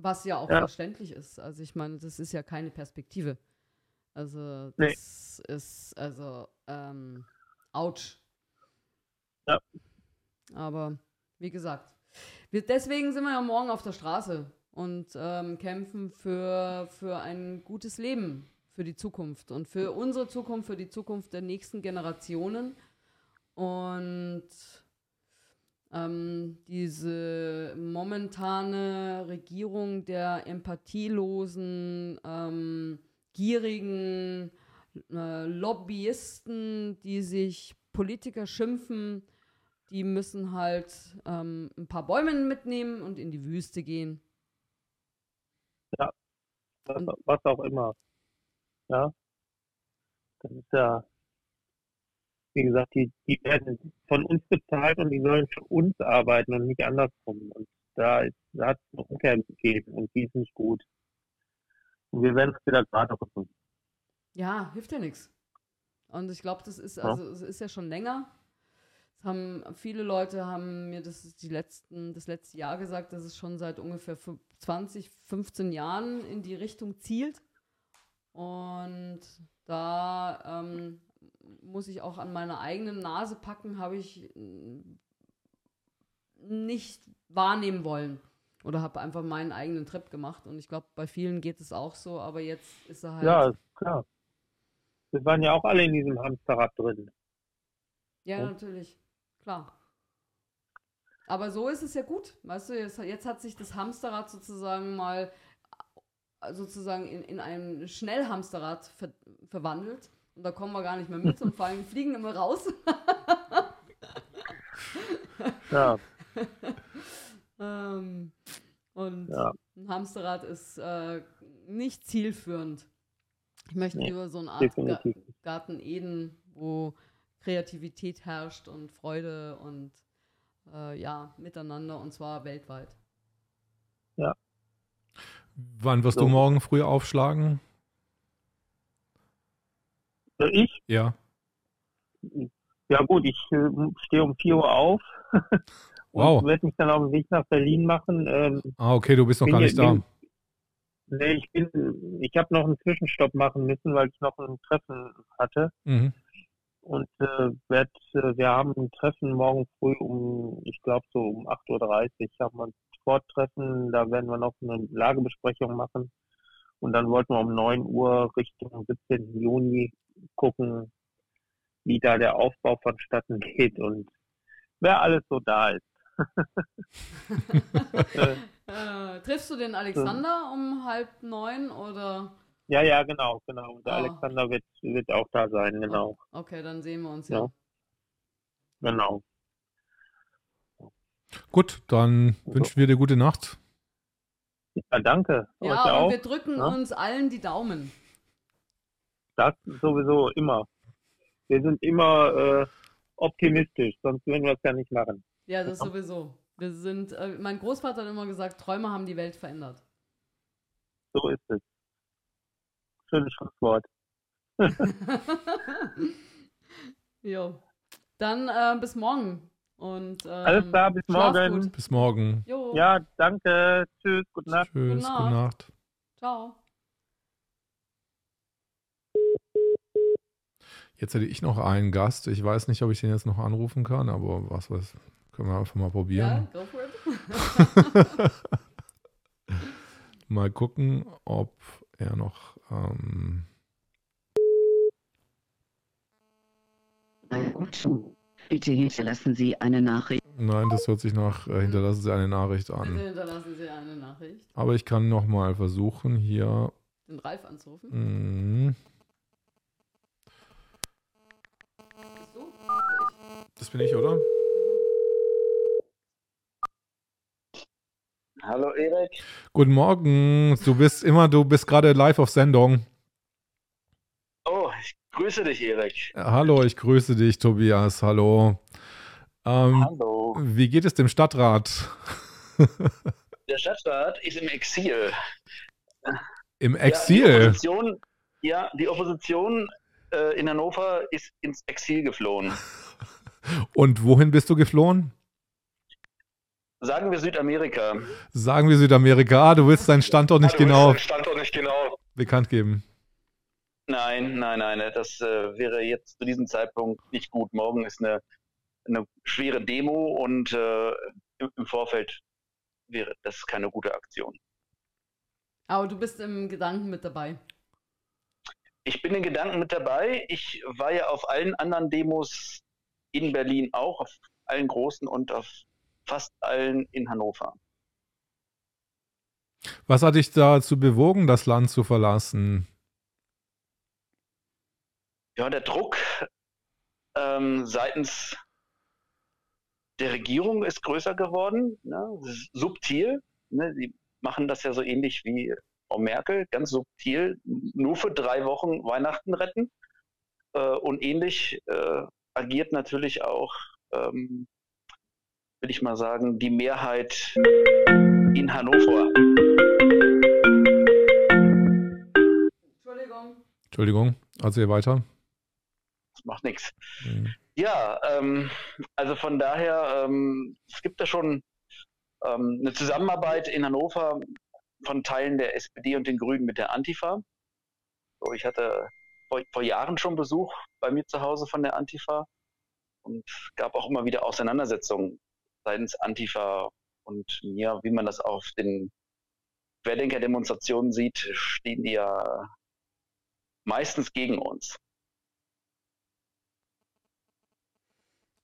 A: Was ja auch ja. verständlich ist. Also ich meine, das ist ja keine Perspektive. Also das nee. ist, also, ähm, ouch. Ja. Aber wie gesagt, wir, deswegen sind wir ja morgen auf der Straße und ähm, kämpfen für, für ein gutes Leben für die Zukunft und für unsere Zukunft, für die Zukunft der nächsten Generationen. Und ähm, diese momentane Regierung der empathielosen, ähm, gierigen äh, Lobbyisten, die sich Politiker schimpfen, die müssen halt ähm, ein paar Bäume mitnehmen und in die Wüste gehen.
F: Ja, was, was auch immer. Ja, das ist ja, wie gesagt, die, die werden von uns bezahlt und die sollen für uns arbeiten und nicht andersrum. Und da, da hat es eine Umkehr gegeben und die ist nicht gut. Und wir werden es wieder gerade rücken.
A: Ja, hilft ja nichts. Und ich glaube, das ist, also es ist ja schon länger. Es haben viele Leute haben mir das die letzten, das letzte Jahr gesagt, dass es schon seit ungefähr 20, 15 Jahren in die Richtung zielt. Und da ähm, muss ich auch an meiner eigenen Nase packen, habe ich nicht wahrnehmen wollen. Oder habe einfach meinen eigenen Trip gemacht. Und ich glaube, bei vielen geht es auch so, aber jetzt ist er halt.
F: Ja, klar. Wir waren ja auch alle in diesem Hamsterrad drin.
A: Ja, ja. natürlich. Klar. Aber so ist es ja gut. Weißt du, jetzt, jetzt hat sich das Hamsterrad sozusagen mal sozusagen in, in ein Schnellhamsterrad ver verwandelt. Und da kommen wir gar nicht mehr mit und fallen, fliegen immer raus.
F: ja.
A: ähm, und ja. ein Hamsterrad ist äh, nicht zielführend. Ich möchte nee, über so eine Art Ga Garten Eden, wo Kreativität herrscht und Freude und äh, ja, miteinander und zwar weltweit.
F: Ja.
B: Wann wirst so. du morgen früh aufschlagen?
F: Ich?
B: Ja.
F: Ja gut, ich äh, stehe um 4 Uhr auf
B: wow.
F: werde mich dann auf den Weg nach Berlin machen. Ähm,
B: ah, okay, du bist noch gar nicht hier, da. Bin,
F: nee, ich bin, ich habe noch einen Zwischenstopp machen müssen, weil ich noch ein Treffen hatte. Mhm. Und äh, werd, äh, wir haben ein Treffen morgen früh um, ich glaube so um 8.30 Uhr haben wir ein Sporttreffen, da werden wir noch eine Lagebesprechung machen. Und dann wollten wir um 9 Uhr Richtung 17. Juni gucken, wie da der Aufbau vonstatten geht und wer alles so da ist.
A: äh, triffst du den Alexander um halb neun oder?
F: Ja, ja, genau, genau. Und der oh. Alexander wird, wird auch da sein, genau.
A: Okay, dann sehen wir uns ja. ja.
F: Genau.
B: Gut, dann wünschen wir dir gute Nacht.
F: Ja, danke.
A: Ja, und auch. wir drücken ja? uns allen die Daumen.
F: Das sowieso immer. Wir sind immer äh, optimistisch, sonst würden wir es ja nicht machen.
A: Ja, das sowieso. Wir sind, äh, mein Großvater hat immer gesagt, Träume haben die Welt verändert.
F: So ist es. Schönes Schlusswort.
A: jo. Dann äh, bis morgen. Und, ähm,
F: Alles klar, bis morgen.
B: Gut. Bis morgen.
F: Jo. Ja, danke. Tschüss, gute Nacht.
B: Tschüss, gute Nacht. Gute Nacht.
A: Ciao.
B: Jetzt hätte ich noch einen Gast. Ich weiß nicht, ob ich den jetzt noch anrufen kann, aber was weiß können wir einfach mal probieren. Ja, go for it. mal gucken, ob er noch. Ähm
G: Bitte hinterlassen Sie eine Nachricht.
B: Nein, das hört sich nach äh, hinterlassen Sie eine Nachricht an.
A: Bitte hinterlassen Sie eine Nachricht.
B: Aber ich kann noch mal versuchen, hier
A: den Ralf anzurufen.
B: Mhm. Das bin ich, oder?
H: Hallo Erik.
B: Guten Morgen. Du bist immer, du bist gerade live auf Sendung.
H: Oh, ich grüße dich, Erik.
B: Hallo, ich grüße dich, Tobias. Hallo.
H: Ähm, Hallo.
B: Wie geht es dem Stadtrat?
H: Der Stadtrat ist im Exil.
B: Im Exil? Ja,
H: die Opposition, ja, die Opposition äh, in Hannover ist ins Exil geflohen.
B: Und wohin bist du geflohen?
H: Sagen wir Südamerika.
B: Sagen wir Südamerika. Ah, du willst deinen Standort nicht, ah, genau,
H: Standort nicht genau
B: bekannt geben.
H: Nein, nein, nein. Das äh, wäre jetzt zu diesem Zeitpunkt nicht gut. Morgen ist eine, eine schwere Demo und äh, im Vorfeld wäre das keine gute Aktion.
A: Aber du bist im Gedanken mit dabei.
H: Ich bin in Gedanken mit dabei. Ich war ja auf allen anderen Demos in Berlin auch, auf allen großen und auf fast allen in Hannover.
B: Was hat dich dazu bewogen, das Land zu verlassen?
H: Ja, der Druck ähm, seitens der Regierung ist größer geworden, ne? subtil. Ne? Sie machen das ja so ähnlich wie Frau Merkel, ganz subtil, nur für drei Wochen Weihnachten retten. Äh, und ähnlich äh, agiert natürlich auch, ähm, will ich mal sagen, die Mehrheit in Hannover.
B: Entschuldigung. Entschuldigung, also ihr weiter.
H: Das macht nichts. Mhm. Ja, ähm, also von daher, ähm, es gibt da schon ähm, eine Zusammenarbeit in Hannover von Teilen der SPD und den Grünen mit der Antifa. So, ich hatte vor, vor Jahren schon Besuch bei mir zu Hause von der Antifa und gab auch immer wieder Auseinandersetzungen seitens Antifa und mir, wie man das auf den Querdenker-Demonstrationen sieht, stehen die ja meistens gegen uns.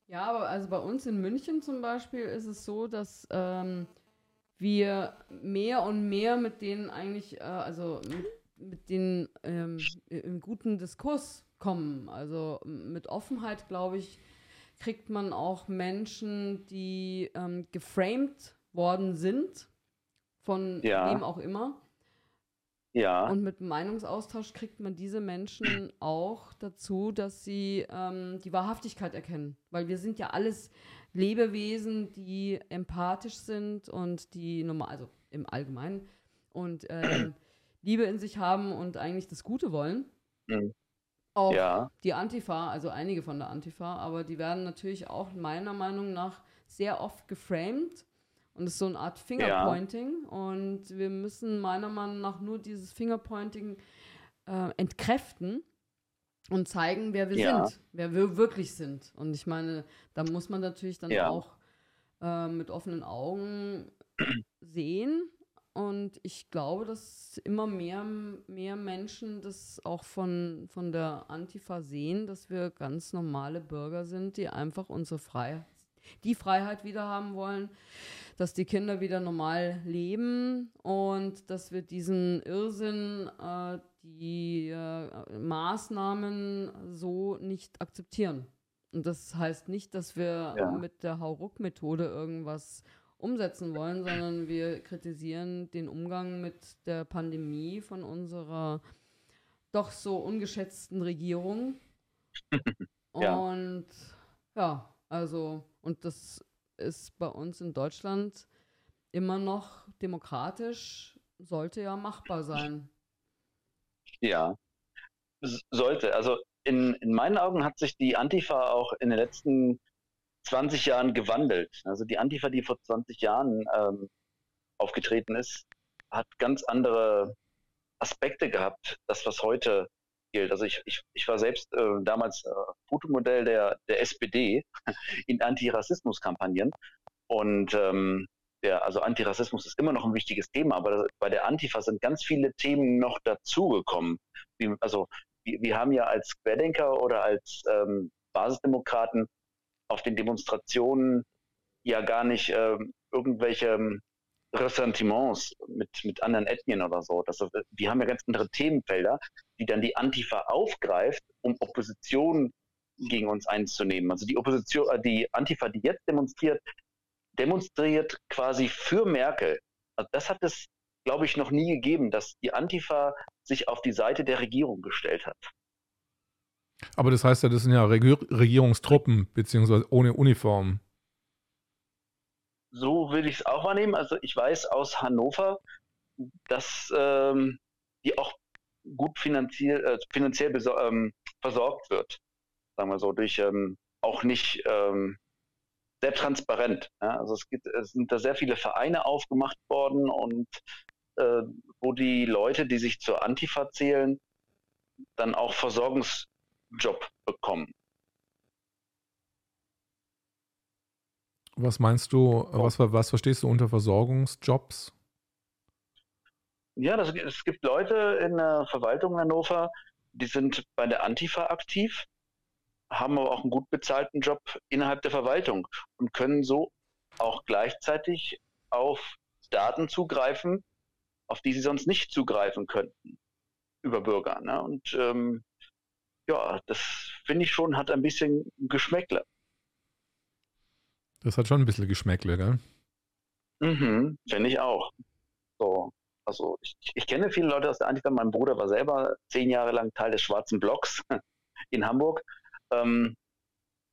A: Ja, aber also bei uns in München zum Beispiel ist es so, dass ähm, wir mehr und mehr mit denen eigentlich, äh, also mit, mit denen ähm, im guten Diskurs kommen. Also mit Offenheit, glaube ich, kriegt man auch Menschen, die ähm, geframed worden sind, von ja. wem auch immer,
H: ja.
A: Und mit Meinungsaustausch kriegt man diese Menschen auch dazu, dass sie ähm, die Wahrhaftigkeit erkennen. Weil wir sind ja alles Lebewesen, die empathisch sind und die normal, also im Allgemeinen, und äh, Liebe in sich haben und eigentlich das Gute wollen. Mhm. Auch ja. die Antifa, also einige von der Antifa, aber die werden natürlich auch meiner Meinung nach sehr oft geframed und es ist so eine Art Fingerpointing. Ja. Und wir müssen meiner Meinung nach nur dieses Fingerpointing äh, entkräften und zeigen, wer wir ja. sind, wer wir wirklich sind. Und ich meine, da muss man natürlich dann auch äh, mit offenen Augen sehen. Und ich glaube, dass immer mehr, mehr Menschen das auch von, von der Antifa sehen, dass wir ganz normale Bürger sind, die einfach unsere Freiheit, die Freiheit wieder haben wollen, dass die Kinder wieder normal leben und dass wir diesen Irrsinn, äh, die äh, Maßnahmen so nicht akzeptieren. Und das heißt nicht, dass wir ja. mit der Hauruck-Methode irgendwas umsetzen wollen, sondern wir kritisieren den Umgang mit der Pandemie von unserer doch so ungeschätzten Regierung. ja. Und ja, also, und das ist bei uns in Deutschland immer noch demokratisch, sollte ja machbar sein.
H: Ja, sollte. Also in, in meinen Augen hat sich die Antifa auch in den letzten 20 Jahren gewandelt. Also die Antifa, die vor 20 Jahren ähm, aufgetreten ist, hat ganz andere Aspekte gehabt, das was heute gilt. Also ich, ich, ich war selbst äh, damals äh, Fotomodell der, der SPD in Antirassismus-Kampagnen und ähm, der, also Antirassismus ist immer noch ein wichtiges Thema, aber bei der Antifa sind ganz viele Themen noch dazugekommen. Also wir, wir haben ja als Querdenker oder als ähm, Basisdemokraten auf den Demonstrationen ja gar nicht ähm, irgendwelche Ressentiments mit, mit anderen Ethnien oder so. Das, die haben ja ganz andere Themenfelder, die dann die Antifa aufgreift, um Opposition gegen uns einzunehmen. Also die Opposition, äh, die Antifa, die jetzt demonstriert, demonstriert quasi für Merkel. Also das hat es, glaube ich, noch nie gegeben, dass die Antifa sich auf die Seite der Regierung gestellt hat.
B: Aber das heißt ja, das sind ja Regierungstruppen, beziehungsweise ohne Uniform
H: so will ich es auch wahrnehmen. Also ich weiß aus Hannover, dass ähm, die auch gut finanziell, äh, finanziell ähm, versorgt wird. Sagen wir so, durch ähm, auch nicht ähm, sehr transparent. Ja? Also es, gibt, es sind da sehr viele Vereine aufgemacht worden und äh, wo die Leute, die sich zur Antifa zählen, dann auch Versorgungsjob bekommen.
B: Was meinst du, was, was verstehst du unter Versorgungsjobs?
H: Ja, das, es gibt Leute in der Verwaltung in Hannover, die sind bei der Antifa aktiv, haben aber auch einen gut bezahlten Job innerhalb der Verwaltung und können so auch gleichzeitig auf Daten zugreifen, auf die sie sonst nicht zugreifen könnten über Bürger. Ne? Und ähm, ja, das finde ich schon, hat ein bisschen Geschmäckle.
B: Das hat schon ein bisschen Geschmäckle, gell?
H: Mhm, finde ich auch. So, also ich, ich, kenne viele Leute aus der Antifa. Mein Bruder war selber zehn Jahre lang Teil des Schwarzen Blocks in Hamburg. Ähm,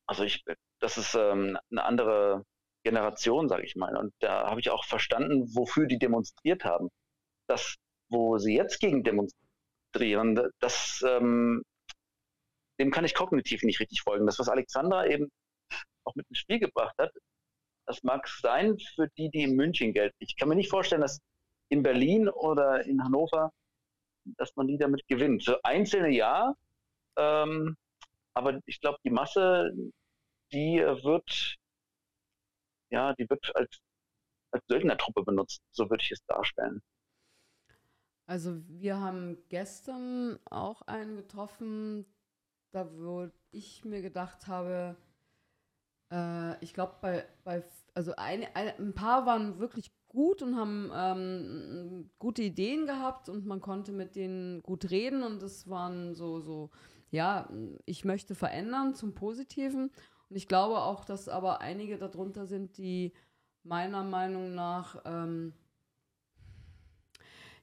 H: also ich, das ist ähm, eine andere Generation, sage ich mal. Und da habe ich auch verstanden, wofür die demonstriert haben. Das, wo sie jetzt gegen demonstrieren, das, ähm, dem kann ich kognitiv nicht richtig folgen. Das, was Alexandra eben auch mit ins Spiel gebracht hat, das mag sein für die, die in München gelten. Ich kann mir nicht vorstellen, dass in Berlin oder in Hannover, dass man die damit gewinnt. So einzelne ja, ähm, aber ich glaube, die Masse, die wird, ja, die wird als, als Söldnertruppe benutzt. So würde ich es darstellen.
A: Also wir haben gestern auch einen getroffen, da wo ich mir gedacht habe, äh, ich glaube bei, bei also ein, ein, ein paar waren wirklich gut und haben ähm, gute Ideen gehabt und man konnte mit denen gut reden und es waren so, so, ja, ich möchte verändern zum Positiven. Und ich glaube auch, dass aber einige darunter sind, die meiner Meinung nach, ähm,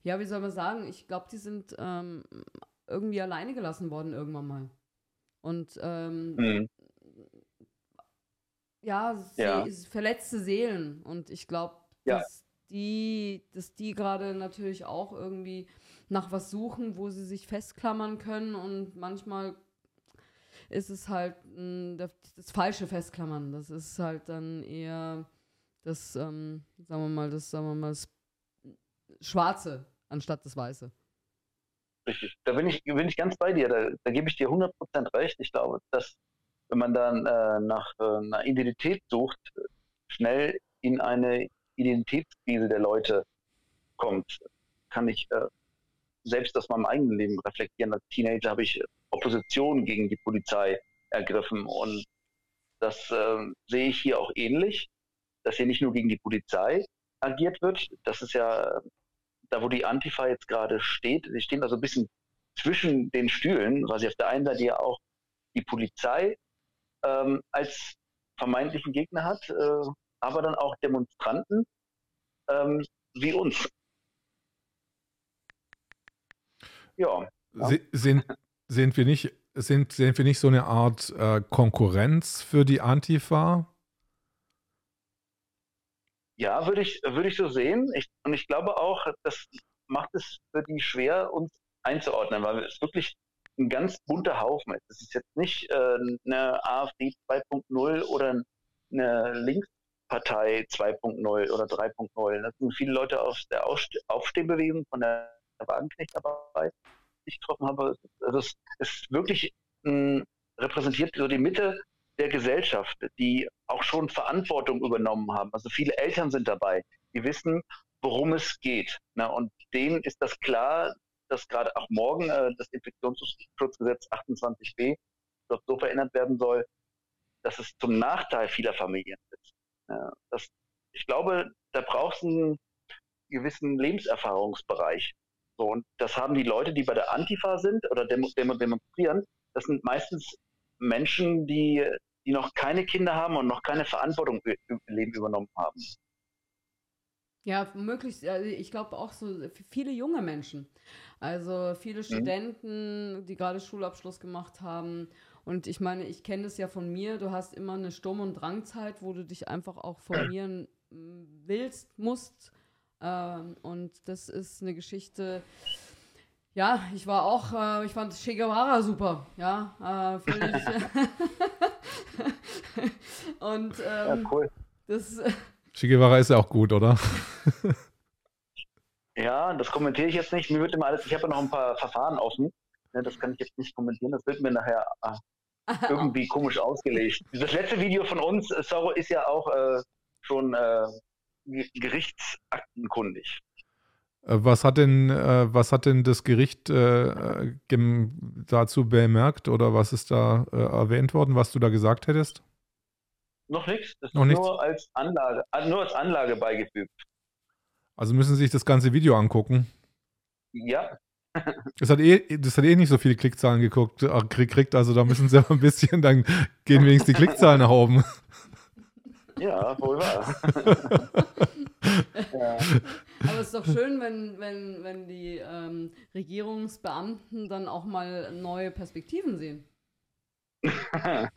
A: ja, wie soll man sagen, ich glaube, die sind ähm, irgendwie alleine gelassen worden irgendwann mal. Und ähm, mhm. ja, ja. verletzte Seelen. Und ich glaube, ja. dass die, dass die gerade natürlich auch irgendwie nach was suchen, wo sie sich festklammern können und manchmal ist es halt mh, das, das, falsche Festklammern. Das ist halt dann eher das, ähm, sagen wir mal, das, sagen wir mal, das Schwarze anstatt das Weiße.
H: Richtig. Da bin ich, bin ich ganz bei dir. Da, da gebe ich dir 100% recht. Ich glaube, dass wenn man dann äh, nach äh, einer Identität sucht, schnell in eine Identitätskrise der Leute kommt, kann ich äh, selbst aus meinem eigenen Leben reflektieren. Als Teenager habe ich Opposition gegen die Polizei ergriffen und das äh, sehe ich hier auch ähnlich, dass hier nicht nur gegen die Polizei agiert wird. Das ist ja da, wo die Antifa jetzt gerade steht. Sie stehen da so ein bisschen zwischen den Stühlen, weil sie auf der einen Seite ja auch die Polizei ähm, als vermeintlichen Gegner hat, äh, aber dann auch Demonstranten ähm, wie uns.
B: Ja. Sind, sind, wir nicht, sind, sind wir nicht so eine Art äh, Konkurrenz für die Antifa?
H: Ja, würde ich, würde ich so sehen. Ich, und ich glaube auch, das macht es für die schwer, uns einzuordnen, weil es wirklich ein ganz bunter Haufen ist. Es ist jetzt nicht äh, eine AfD 2.0 oder eine Linkspartei 2.0 oder 3.0. Da sind viele Leute aus der Aufstehbewegung von der Wagenknecht dabei, die ich getroffen habe. Also es ist wirklich mh, repräsentiert so die Mitte der Gesellschaft, die auch schon Verantwortung übernommen haben. Also viele Eltern sind dabei, die wissen, worum es geht. Ne? Und denen ist das klar, dass gerade auch morgen äh, das Infektionsschutzgesetz 28b dort so verändert werden soll, dass es zum Nachteil vieler Familien ist. Ja, das, ich glaube, da braucht es einen gewissen Lebenserfahrungsbereich. So, und das haben die Leute, die bei der Antifa sind oder dem, dem, demonstrieren, das sind meistens Menschen, die, die noch keine Kinder haben und noch keine Verantwortung im Leben übernommen haben.
A: Ja, möglichst, also ich glaube auch so viele junge Menschen. Also viele mhm. Studenten, die gerade Schulabschluss gemacht haben. Und ich meine, ich kenne es ja von mir, du hast immer eine Sturm- und Drangzeit, wo du dich einfach auch formieren willst, musst. Ähm, und das ist eine Geschichte, ja, ich war auch, äh, ich fand Che Guevara super, ja, äh, völlig. und ähm, ja, cool.
B: das. Che Guevara ist ja auch gut, oder?
H: ja, das kommentiere ich jetzt nicht. Mir wird immer alles, ich habe ja noch ein paar Verfahren offen. Ne, das kann ich jetzt nicht kommentieren. Das wird mir nachher äh, irgendwie komisch ausgelegt. Das letzte Video von uns, äh, Sorrow, ist ja auch äh, schon äh, gerichtsaktenkundig.
B: Äh, was hat denn, äh, was hat denn das Gericht äh, dazu bemerkt oder was ist da äh, erwähnt worden, was du da gesagt hättest?
H: Noch nichts. Das Noch ist nichts? nur als Anlage, nur als Anlage beigefügt.
B: Also müssen Sie sich das ganze Video angucken.
H: Ja.
B: Das hat eh, das hat eh nicht so viele Klickzahlen geguckt, gekriegt, also da müssen sie aber ein bisschen, dann gehen wenigstens die Klickzahlen nach oben.
H: Ja, wohl wahr.
A: ja. Aber es ist doch schön, wenn, wenn, wenn die ähm, Regierungsbeamten dann auch mal neue Perspektiven sehen.
H: Ja,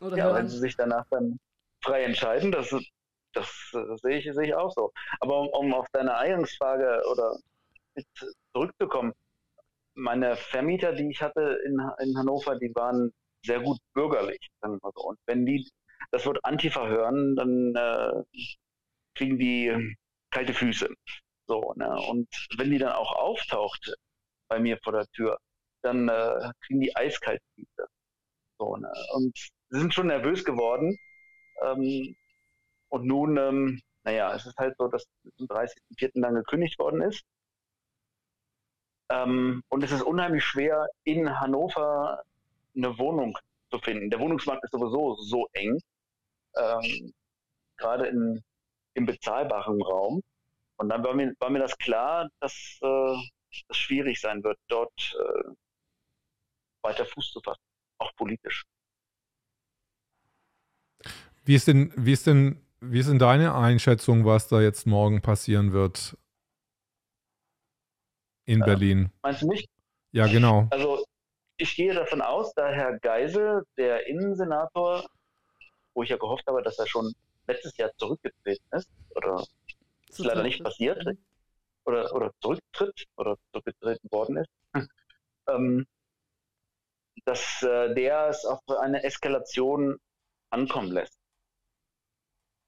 H: hören. wenn sie sich danach dann frei entscheiden, das, das, das sehe, ich, sehe ich auch so. Aber um, um auf deine Eingangsfrage oder zurückzukommen, meine Vermieter, die ich hatte in, in Hannover, die waren sehr gut bürgerlich. Und wenn die das Wort Antifa hören, dann äh, kriegen die kalte Füße. So, ne? Und wenn die dann auch auftaucht bei mir vor der Tür, dann äh, kriegen die eiskalt Füße. So, ne? Und sie sind schon nervös geworden. Ähm, und nun, ähm, naja, es ist halt so, dass zum 30.04. dann gekündigt worden ist. Ähm, und es ist unheimlich schwer, in Hannover eine Wohnung zu finden. Der Wohnungsmarkt ist sowieso so eng, ähm, gerade im bezahlbaren Raum. Und dann war mir, war mir das klar, dass äh, es schwierig sein wird, dort äh, weiter Fuß zu fassen, auch politisch.
B: Wie ist denn, wie ist denn, wie ist denn deine Einschätzung, was da jetzt morgen passieren wird in äh, Berlin?
H: Meinst du mich?
B: Ja, genau.
H: Also ich gehe davon aus, da Herr Geisel, der Innensenator, wo ich ja gehofft habe, dass er schon letztes Jahr zurückgetreten ist, oder ist leider nicht passiert, oder, oder zurücktritt, oder zurückgetreten worden ist, ähm, dass äh, der es auf eine Eskalation ankommen lässt.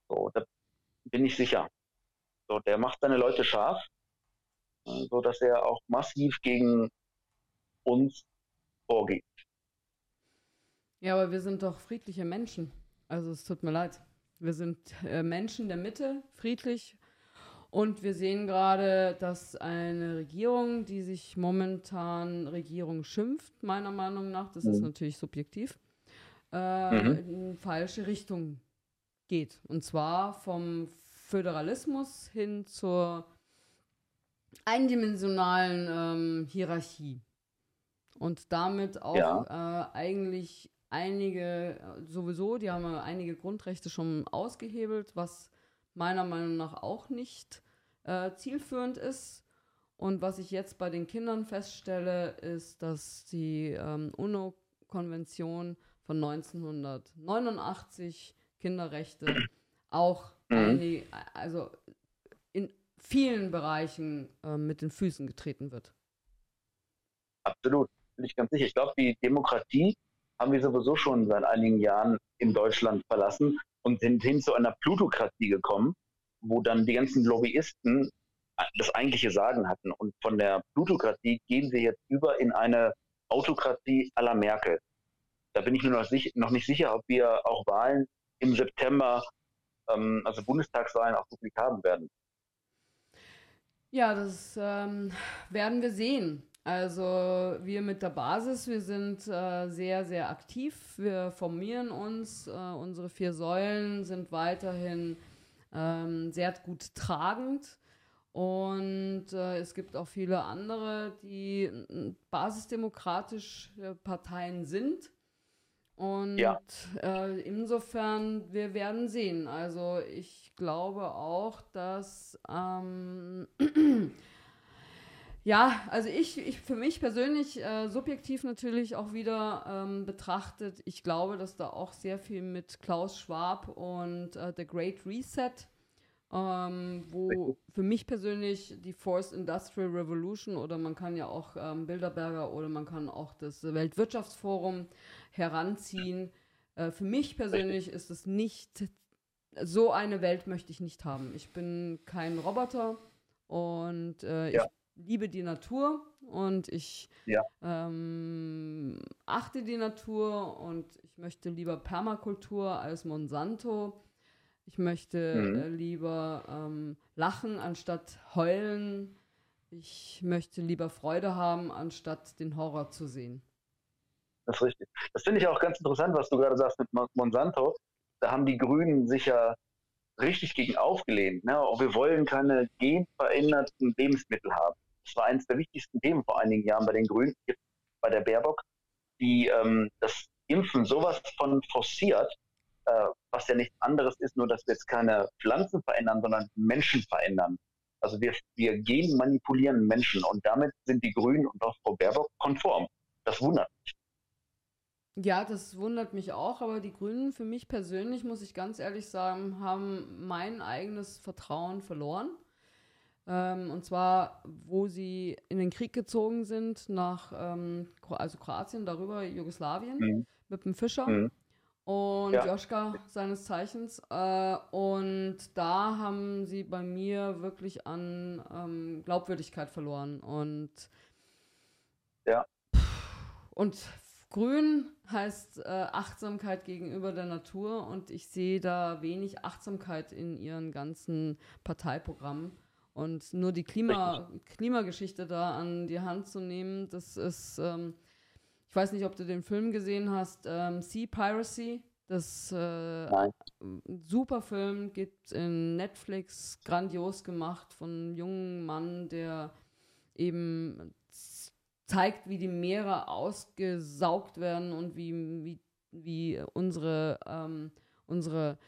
H: So, da bin ich sicher. So, der macht seine Leute scharf, äh, so dass er auch massiv gegen uns vorgeht.
A: Ja, aber wir sind doch friedliche Menschen. Also es tut mir leid. Wir sind äh, Menschen der Mitte, friedlich. Und wir sehen gerade, dass eine Regierung, die sich momentan Regierung schimpft, meiner Meinung nach, das mhm. ist natürlich subjektiv, äh, mhm. in falsche Richtung geht. Und zwar vom Föderalismus hin zur eindimensionalen ähm, Hierarchie. Und damit auch ja. äh, eigentlich einige, sowieso, die haben einige Grundrechte schon ausgehebelt, was meiner Meinung nach auch nicht äh, zielführend ist. Und was ich jetzt bei den Kindern feststelle, ist, dass die ähm, UNO-Konvention von 1989 Kinderrechte auch mhm. eine, also in vielen Bereichen äh, mit den Füßen getreten wird.
H: Absolut, bin ich ganz sicher. Ich glaube, die Demokratie haben wir sowieso schon seit einigen Jahren in Deutschland verlassen und sind hin zu einer Plutokratie gekommen, wo dann die ganzen Lobbyisten das eigentliche Sagen hatten. Und von der Plutokratie gehen wir jetzt über in eine Autokratie à la Merkel. Da bin ich mir noch, noch nicht sicher, ob wir auch Wahlen im September, ähm, also Bundestagswahlen, auch wirklich haben werden.
A: Ja, das ähm, werden wir sehen. Also wir mit der Basis, wir sind äh, sehr, sehr aktiv. Wir formieren uns. Äh, unsere vier Säulen sind weiterhin ähm, sehr gut tragend. Und äh, es gibt auch viele andere, die basisdemokratische Parteien sind. Und ja. äh, insofern, wir werden sehen. Also ich glaube auch, dass ähm, Ja, also ich, ich für mich persönlich, äh, subjektiv natürlich auch wieder ähm, betrachtet, ich glaube, dass da auch sehr viel mit Klaus Schwab und äh, The Great Reset, ähm, wo für mich persönlich die Forced Industrial Revolution oder man kann ja auch ähm, Bilderberger oder man kann auch das Weltwirtschaftsforum heranziehen. Äh, für mich persönlich ist es nicht, so eine Welt möchte ich nicht haben. Ich bin kein Roboter und äh, ja. Liebe die Natur und ich ja. ähm, achte die Natur und ich möchte lieber Permakultur als Monsanto. Ich möchte mhm. äh, lieber ähm, lachen anstatt heulen. Ich möchte lieber Freude haben, anstatt den Horror zu sehen.
H: Das ist richtig. Das finde ich auch ganz interessant, was du gerade sagst mit Monsanto. Da haben die Grünen sich ja richtig gegen aufgelehnt. Ne? Wir wollen keine genveränderten Lebensmittel haben. Das war eines der wichtigsten Themen vor einigen Jahren bei den Grünen, bei der Baerbock, die ähm, das Impfen sowas von forciert, äh, was ja nichts anderes ist, nur dass wir jetzt keine Pflanzen verändern, sondern Menschen verändern. Also wir, wir gen manipulieren Menschen und damit sind die Grünen und auch Frau Baerbock konform. Das wundert mich.
A: Ja, das wundert mich auch, aber die Grünen für mich persönlich, muss ich ganz ehrlich sagen, haben mein eigenes Vertrauen verloren. Ähm, und zwar, wo sie in den Krieg gezogen sind, nach ähm, also Kroatien, darüber Jugoslawien, mhm. mit dem Fischer. Mhm und ja. Joschka seines Zeichens. Äh, und da haben sie bei mir wirklich an ähm, Glaubwürdigkeit verloren. Und
H: ja.
A: Und grün heißt äh, Achtsamkeit gegenüber der Natur und ich sehe da wenig Achtsamkeit in ihren ganzen Parteiprogrammen. Und nur die Klima, Klimageschichte da an die Hand zu nehmen, das ist ähm, ich weiß nicht, ob du den Film gesehen hast, ähm, Sea Piracy. Das äh, super Film gibt in Netflix, grandios gemacht von einem jungen Mann, der eben zeigt, wie die Meere ausgesaugt werden und wie, wie, wie unsere, ähm, unsere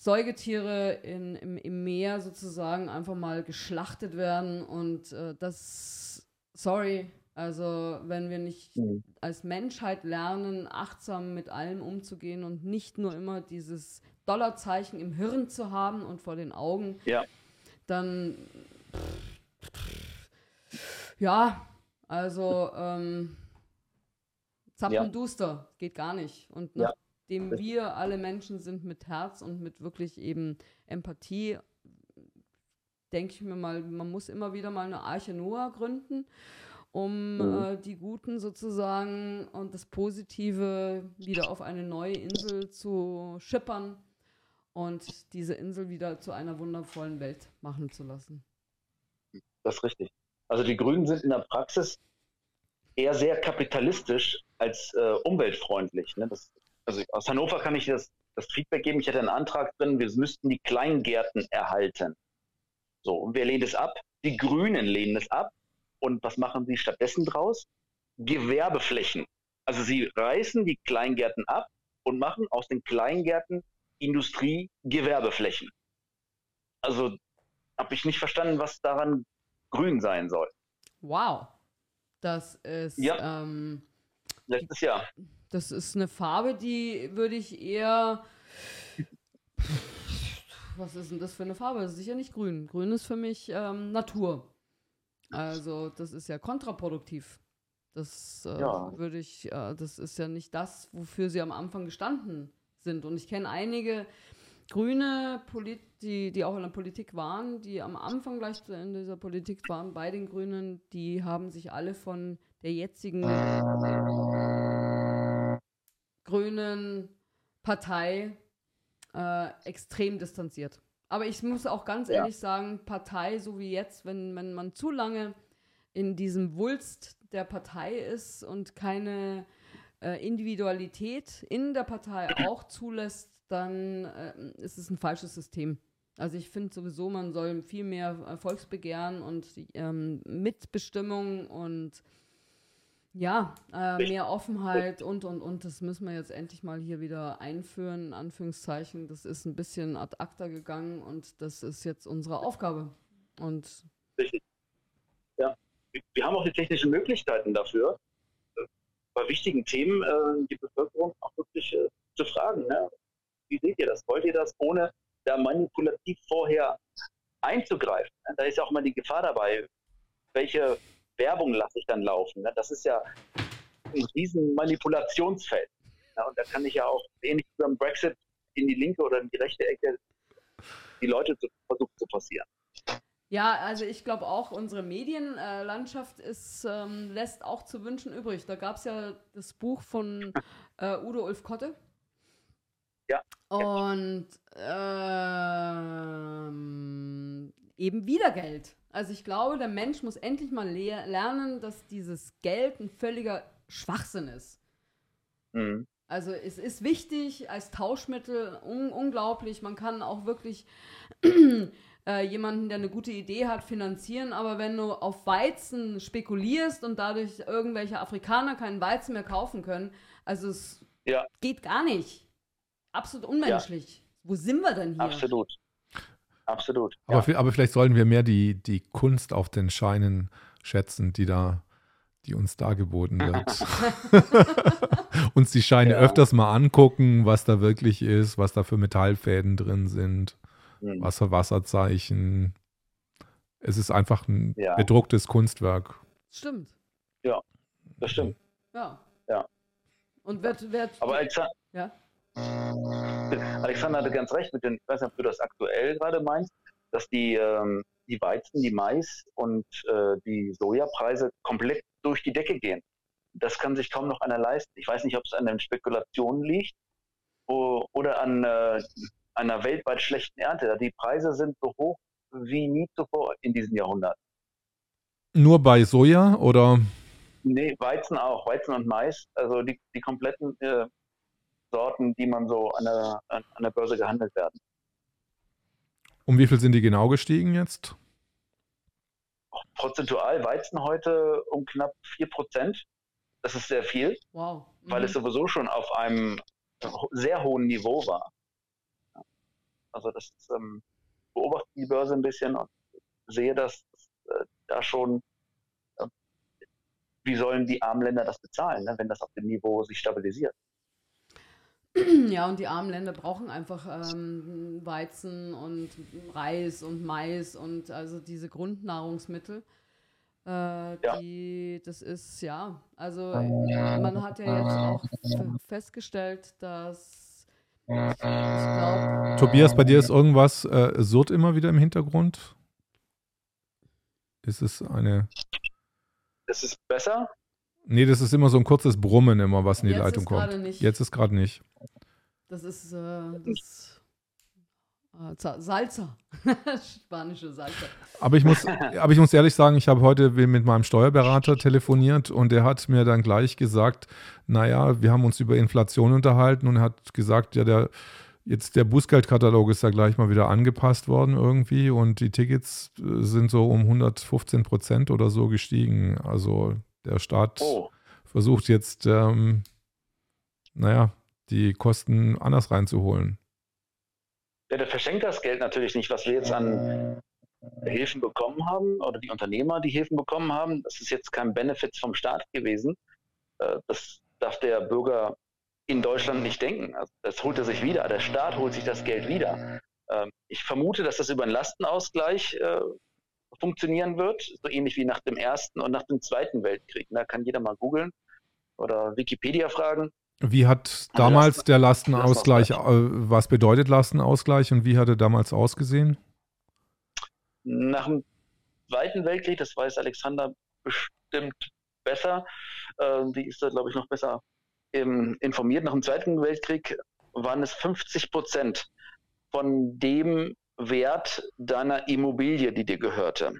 A: Säugetiere in, im, im Meer sozusagen einfach mal geschlachtet werden. Und äh, das, sorry, also wenn wir nicht mhm. als Menschheit lernen, achtsam mit allem umzugehen und nicht nur immer dieses Dollarzeichen im Hirn zu haben und vor den Augen,
H: ja.
A: dann ja, also ähm, Zappenduster, ja. geht gar nicht. Und nachdem ja. Wir alle Menschen sind mit Herz und mit wirklich eben Empathie, denke ich mir mal, man muss immer wieder mal eine Arche Noah gründen um mhm. äh, die Guten sozusagen und das Positive wieder auf eine neue Insel zu schippern und diese Insel wieder zu einer wundervollen Welt machen zu lassen.
H: Das ist richtig. Also die Grünen sind in der Praxis eher sehr kapitalistisch als äh, umweltfreundlich. Ne? Das, also aus Hannover kann ich das, das Feedback geben. Ich hatte einen Antrag drin, wir müssten die Kleingärten erhalten. So, und wer lehnt es ab? Die Grünen lehnen es ab. Und was machen sie stattdessen draus? Gewerbeflächen. Also sie reißen die Kleingärten ab und machen aus den Kleingärten Industrie-Gewerbeflächen. Also habe ich nicht verstanden, was daran grün sein soll.
A: Wow. Das ist
H: ja. ähm, letztes Jahr.
A: Das ist eine Farbe, die würde ich eher. Was ist denn das für eine Farbe? Das ist sicher nicht grün. Grün ist für mich ähm, Natur. Also das ist ja kontraproduktiv. Das äh, ja. würde ich, äh, das ist ja nicht das, wofür sie am Anfang gestanden sind. Und ich kenne einige Grüne, Polit die, die auch in der Politik waren, die am Anfang gleich in dieser Politik waren, bei den Grünen, die haben sich alle von der jetzigen grünen Partei äh, extrem distanziert. Aber ich muss auch ganz ja. ehrlich sagen, Partei, so wie jetzt, wenn, wenn man zu lange in diesem Wulst der Partei ist und keine äh, Individualität in der Partei auch zulässt, dann äh, ist es ein falsches System. Also ich finde sowieso, man soll viel mehr Volksbegehren und ähm, Mitbestimmung und ja, äh, mehr Offenheit und, und, und. Das müssen wir jetzt endlich mal hier wieder einführen, in Anführungszeichen. Das ist ein bisschen ad acta gegangen und das ist jetzt unsere Aufgabe. Und
H: Richtig. Ja, wir haben auch die technischen Möglichkeiten dafür, bei wichtigen Themen äh, die Bevölkerung auch wirklich äh, zu fragen. Ne? Wie seht ihr das? Wollt ihr das, ohne da manipulativ vorher einzugreifen? Ne? Da ist ja auch immer die Gefahr dabei, welche Werbung lasse ich dann laufen. Ne? Das ist ja ein riesen Manipulationsfeld. Ja, und da kann ich ja auch ähnlich wie beim Brexit in die linke oder in die rechte Ecke die Leute zu, versuchen zu passieren.
A: Ja, also ich glaube auch, unsere Medienlandschaft ist, ähm, lässt auch zu wünschen übrig. Da gab es ja das Buch von äh, Udo Ulf Kotte.
H: Ja.
A: Und ähm, eben wieder Geld. Also ich glaube, der Mensch muss endlich mal le lernen, dass dieses Geld ein völliger Schwachsinn ist. Mhm. Also es ist wichtig als Tauschmittel, un unglaublich. Man kann auch wirklich äh, jemanden, der eine gute Idee hat, finanzieren. Aber wenn du auf Weizen spekulierst und dadurch irgendwelche Afrikaner keinen Weizen mehr kaufen können, also es ja. geht gar nicht. Absolut unmenschlich. Ja. Wo sind wir denn hier?
H: Absolut. Absolut.
B: Aber, ja. aber vielleicht sollen wir mehr die, die Kunst auf den Scheinen schätzen, die da die uns dargeboten wird. uns die Scheine ja. öfters mal angucken, was da wirklich ist, was da für Metallfäden drin sind, mhm. was für Wasserzeichen. Es ist einfach ein ja. bedrucktes Kunstwerk.
A: Stimmt.
H: Ja, das stimmt.
A: Ja.
H: Ja.
A: Und wird, wird
H: Aber Alexander, ja? Alexander hatte ganz recht mit den, ich weiß nicht, ob du das aktuell gerade meinst, dass die, ähm, die Weizen, die Mais und äh, die Sojapreise komplett durch die Decke gehen. Das kann sich kaum noch einer leisten. Ich weiß nicht, ob es an den Spekulationen liegt oder an äh, einer weltweit schlechten Ernte. Die Preise sind so hoch wie nie zuvor in diesem Jahrhundert.
B: Nur bei Soja oder?
H: Nee, Weizen auch, Weizen und Mais. Also die, die kompletten äh, Sorten, die man so an der, an der Börse gehandelt werden.
B: Um wie viel sind die genau gestiegen jetzt?
H: prozentual Weizen heute um knapp 4%. Das ist sehr viel,
A: wow.
H: mhm. weil es mhm. sowieso schon auf einem sehr hohen Niveau war. Also das ähm, beobachte die Börse ein bisschen und sehe, dass äh, da schon, äh, wie sollen die armen Länder das bezahlen, ne, wenn das auf dem Niveau sich stabilisiert.
A: Ja, und die armen Länder brauchen einfach ähm, Weizen und Reis und Mais und also diese Grundnahrungsmittel. Äh, die, ja. das ist, ja, also man hat ja jetzt auch festgestellt, dass
B: glaub, Tobias, bei dir ist irgendwas äh, surrt immer wieder im Hintergrund? Ist es eine.
H: Ist es besser?
B: Nee, das ist immer so ein kurzes Brummen immer, was in die Jetzt Leitung kommt. Nicht. Jetzt ist gerade nicht.
A: Das ist äh, das äh, Salsa. Spanische Salsa.
B: Aber ich, muss, aber ich muss ehrlich sagen, ich habe heute mit meinem Steuerberater telefoniert und der hat mir dann gleich gesagt, naja, wir haben uns über Inflation unterhalten und er hat gesagt, ja, der jetzt der Bußgeldkatalog ist da gleich mal wieder angepasst worden irgendwie und die Tickets äh, sind so um 115 Prozent oder so gestiegen. Also der Staat oh. versucht jetzt, ähm, naja, die Kosten anders reinzuholen.
H: Ja, der verschenkt das Geld natürlich nicht, was wir jetzt an Hilfen bekommen haben oder die Unternehmer, die Hilfen bekommen haben. Das ist jetzt kein Benefit vom Staat gewesen. Äh, das darf der Bürger in Deutschland nicht denken. Also das holt er sich wieder. Der Staat holt sich das Geld wieder. Ähm, ich vermute, dass das über einen Lastenausgleich äh, funktionieren wird, so ähnlich wie nach dem Ersten und nach dem Zweiten Weltkrieg. Da kann jeder mal googeln oder Wikipedia fragen.
B: Wie hat damals Lasten, der Lastenausgleich, Lastenausgleich, äh, was bedeutet Lastenausgleich und wie hat er damals ausgesehen?
H: Nach dem Zweiten Weltkrieg, das weiß Alexander bestimmt besser, äh, die ist da, glaube ich, noch besser ähm, informiert. Nach dem Zweiten Weltkrieg waren es 50 Prozent von dem Wert deiner Immobilie, die dir gehörte.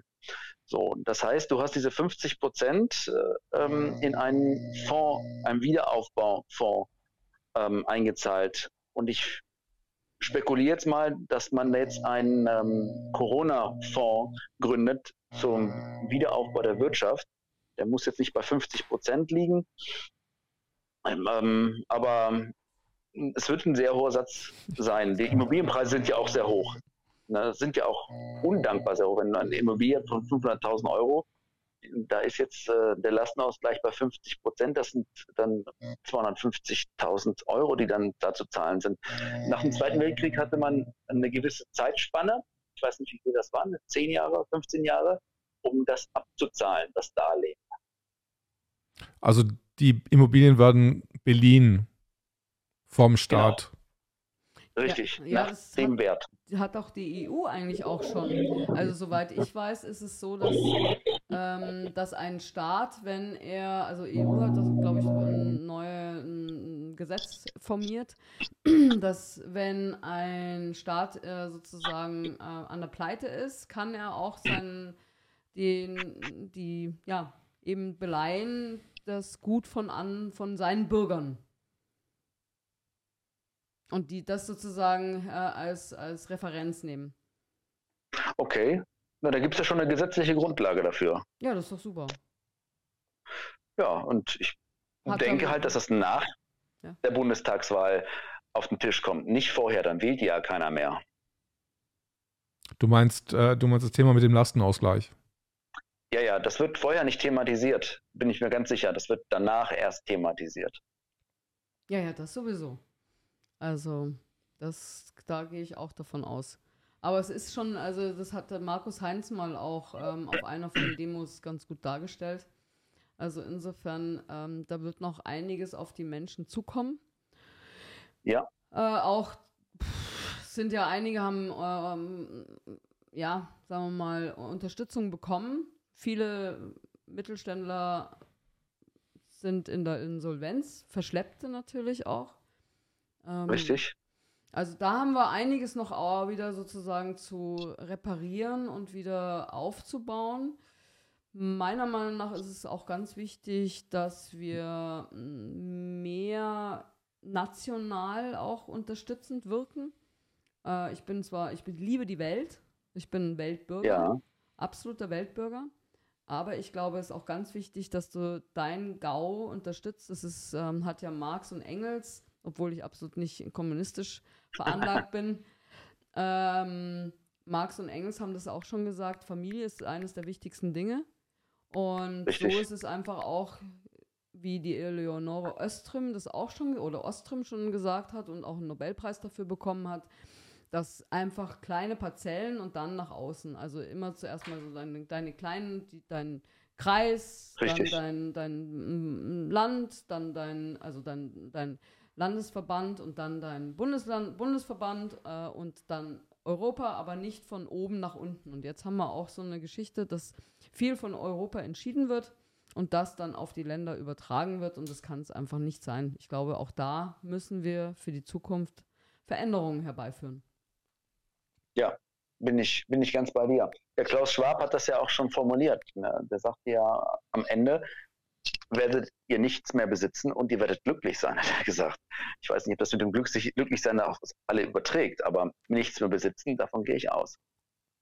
H: So, das heißt, du hast diese 50 Prozent äh, ähm, in einen Fonds, einen Wiederaufbaufonds ähm, eingezahlt. Und ich spekuliere jetzt mal, dass man jetzt einen ähm, Corona-Fonds gründet zum Wiederaufbau der Wirtschaft. Der muss jetzt nicht bei 50 Prozent liegen, ähm, aber es wird ein sehr hoher Satz sein. Die Immobilienpreise sind ja auch sehr hoch. Das sind ja auch undankbar sehr hoch. Wenn eine Immobilie von 500.000 Euro, da ist jetzt äh, der Lastenausgleich bei 50 Prozent, das sind dann 250.000 Euro, die dann da zu zahlen sind. Nach dem Zweiten Weltkrieg hatte man eine gewisse Zeitspanne, ich weiß nicht, wie viel das waren, 10 Jahre, 15 Jahre, um das abzuzahlen, das Darlehen.
B: Also die Immobilien werden beliehen vom Staat.
H: Genau. Richtig, ja, nach dem
A: hat,
H: Wert.
A: Hat auch die EU eigentlich auch schon. Also soweit ich weiß, ist es so, dass, ähm, dass ein Staat, wenn er, also EU hat das, glaube ich, ein, neue, ein Gesetz formiert, dass wenn ein Staat äh, sozusagen äh, an der Pleite ist, kann er auch seinen, den, die, ja, eben beleihen das Gut von, an, von seinen Bürgern. Und die das sozusagen äh, als, als Referenz nehmen.
H: Okay. Na, da gibt es ja schon eine gesetzliche Grundlage dafür.
A: Ja, das ist doch super.
H: Ja, und ich Hat denke halt, dass das nach ja. der Bundestagswahl auf den Tisch kommt. Nicht vorher, dann wählt ja keiner mehr.
B: Du meinst, äh, du meinst das Thema mit dem Lastenausgleich?
H: Ja, ja, das wird vorher nicht thematisiert, bin ich mir ganz sicher. Das wird danach erst thematisiert.
A: Ja, ja, das sowieso. Also, das, da gehe ich auch davon aus. Aber es ist schon, also das hatte Markus Heinz mal auch ähm, auf einer von den Demos ganz gut dargestellt. Also insofern, ähm, da wird noch einiges auf die Menschen zukommen.
H: Ja.
A: Äh, auch pff, sind ja einige haben, ähm, ja, sagen wir mal, Unterstützung bekommen. Viele Mittelständler sind in der Insolvenz, Verschleppte natürlich auch.
H: Ähm, Richtig.
A: Also da haben wir einiges noch wieder sozusagen zu reparieren und wieder aufzubauen. Meiner Meinung nach ist es auch ganz wichtig, dass wir mehr national auch unterstützend wirken. Äh, ich bin zwar, ich liebe die Welt, ich bin Weltbürger, ja. absoluter Weltbürger, aber ich glaube, es ist auch ganz wichtig, dass du dein GAU unterstützt. Das ist, ähm, hat ja Marx und Engels obwohl ich absolut nicht kommunistisch veranlagt bin. Ähm, Marx und Engels haben das auch schon gesagt, Familie ist eines der wichtigsten Dinge. Und Richtig. so ist es einfach auch, wie die Eleonore Öström das auch schon, oder Oström schon gesagt hat und auch einen Nobelpreis dafür bekommen hat, dass einfach kleine Parzellen und dann nach außen, also immer zuerst mal so deine, deine kleinen, die, dein Kreis, Richtig. dann dein, dein mm, Land, dann dein, also dein, dein Landesverband und dann dein Bundesland, Bundesverband äh, und dann Europa, aber nicht von oben nach unten. Und jetzt haben wir auch so eine Geschichte, dass viel von Europa entschieden wird und das dann auf die Länder übertragen wird. Und das kann es einfach nicht sein. Ich glaube, auch da müssen wir für die Zukunft Veränderungen herbeiführen.
H: Ja, bin ich, bin ich ganz bei dir. Der Klaus Schwab hat das ja auch schon formuliert. Ne? Der sagte ja am Ende, werdet ihr nichts mehr besitzen und ihr werdet glücklich sein, hat er gesagt. Ich weiß nicht, ob das mit dem Glücklich Glücklichsein auf alle überträgt, aber nichts mehr besitzen, davon gehe ich aus.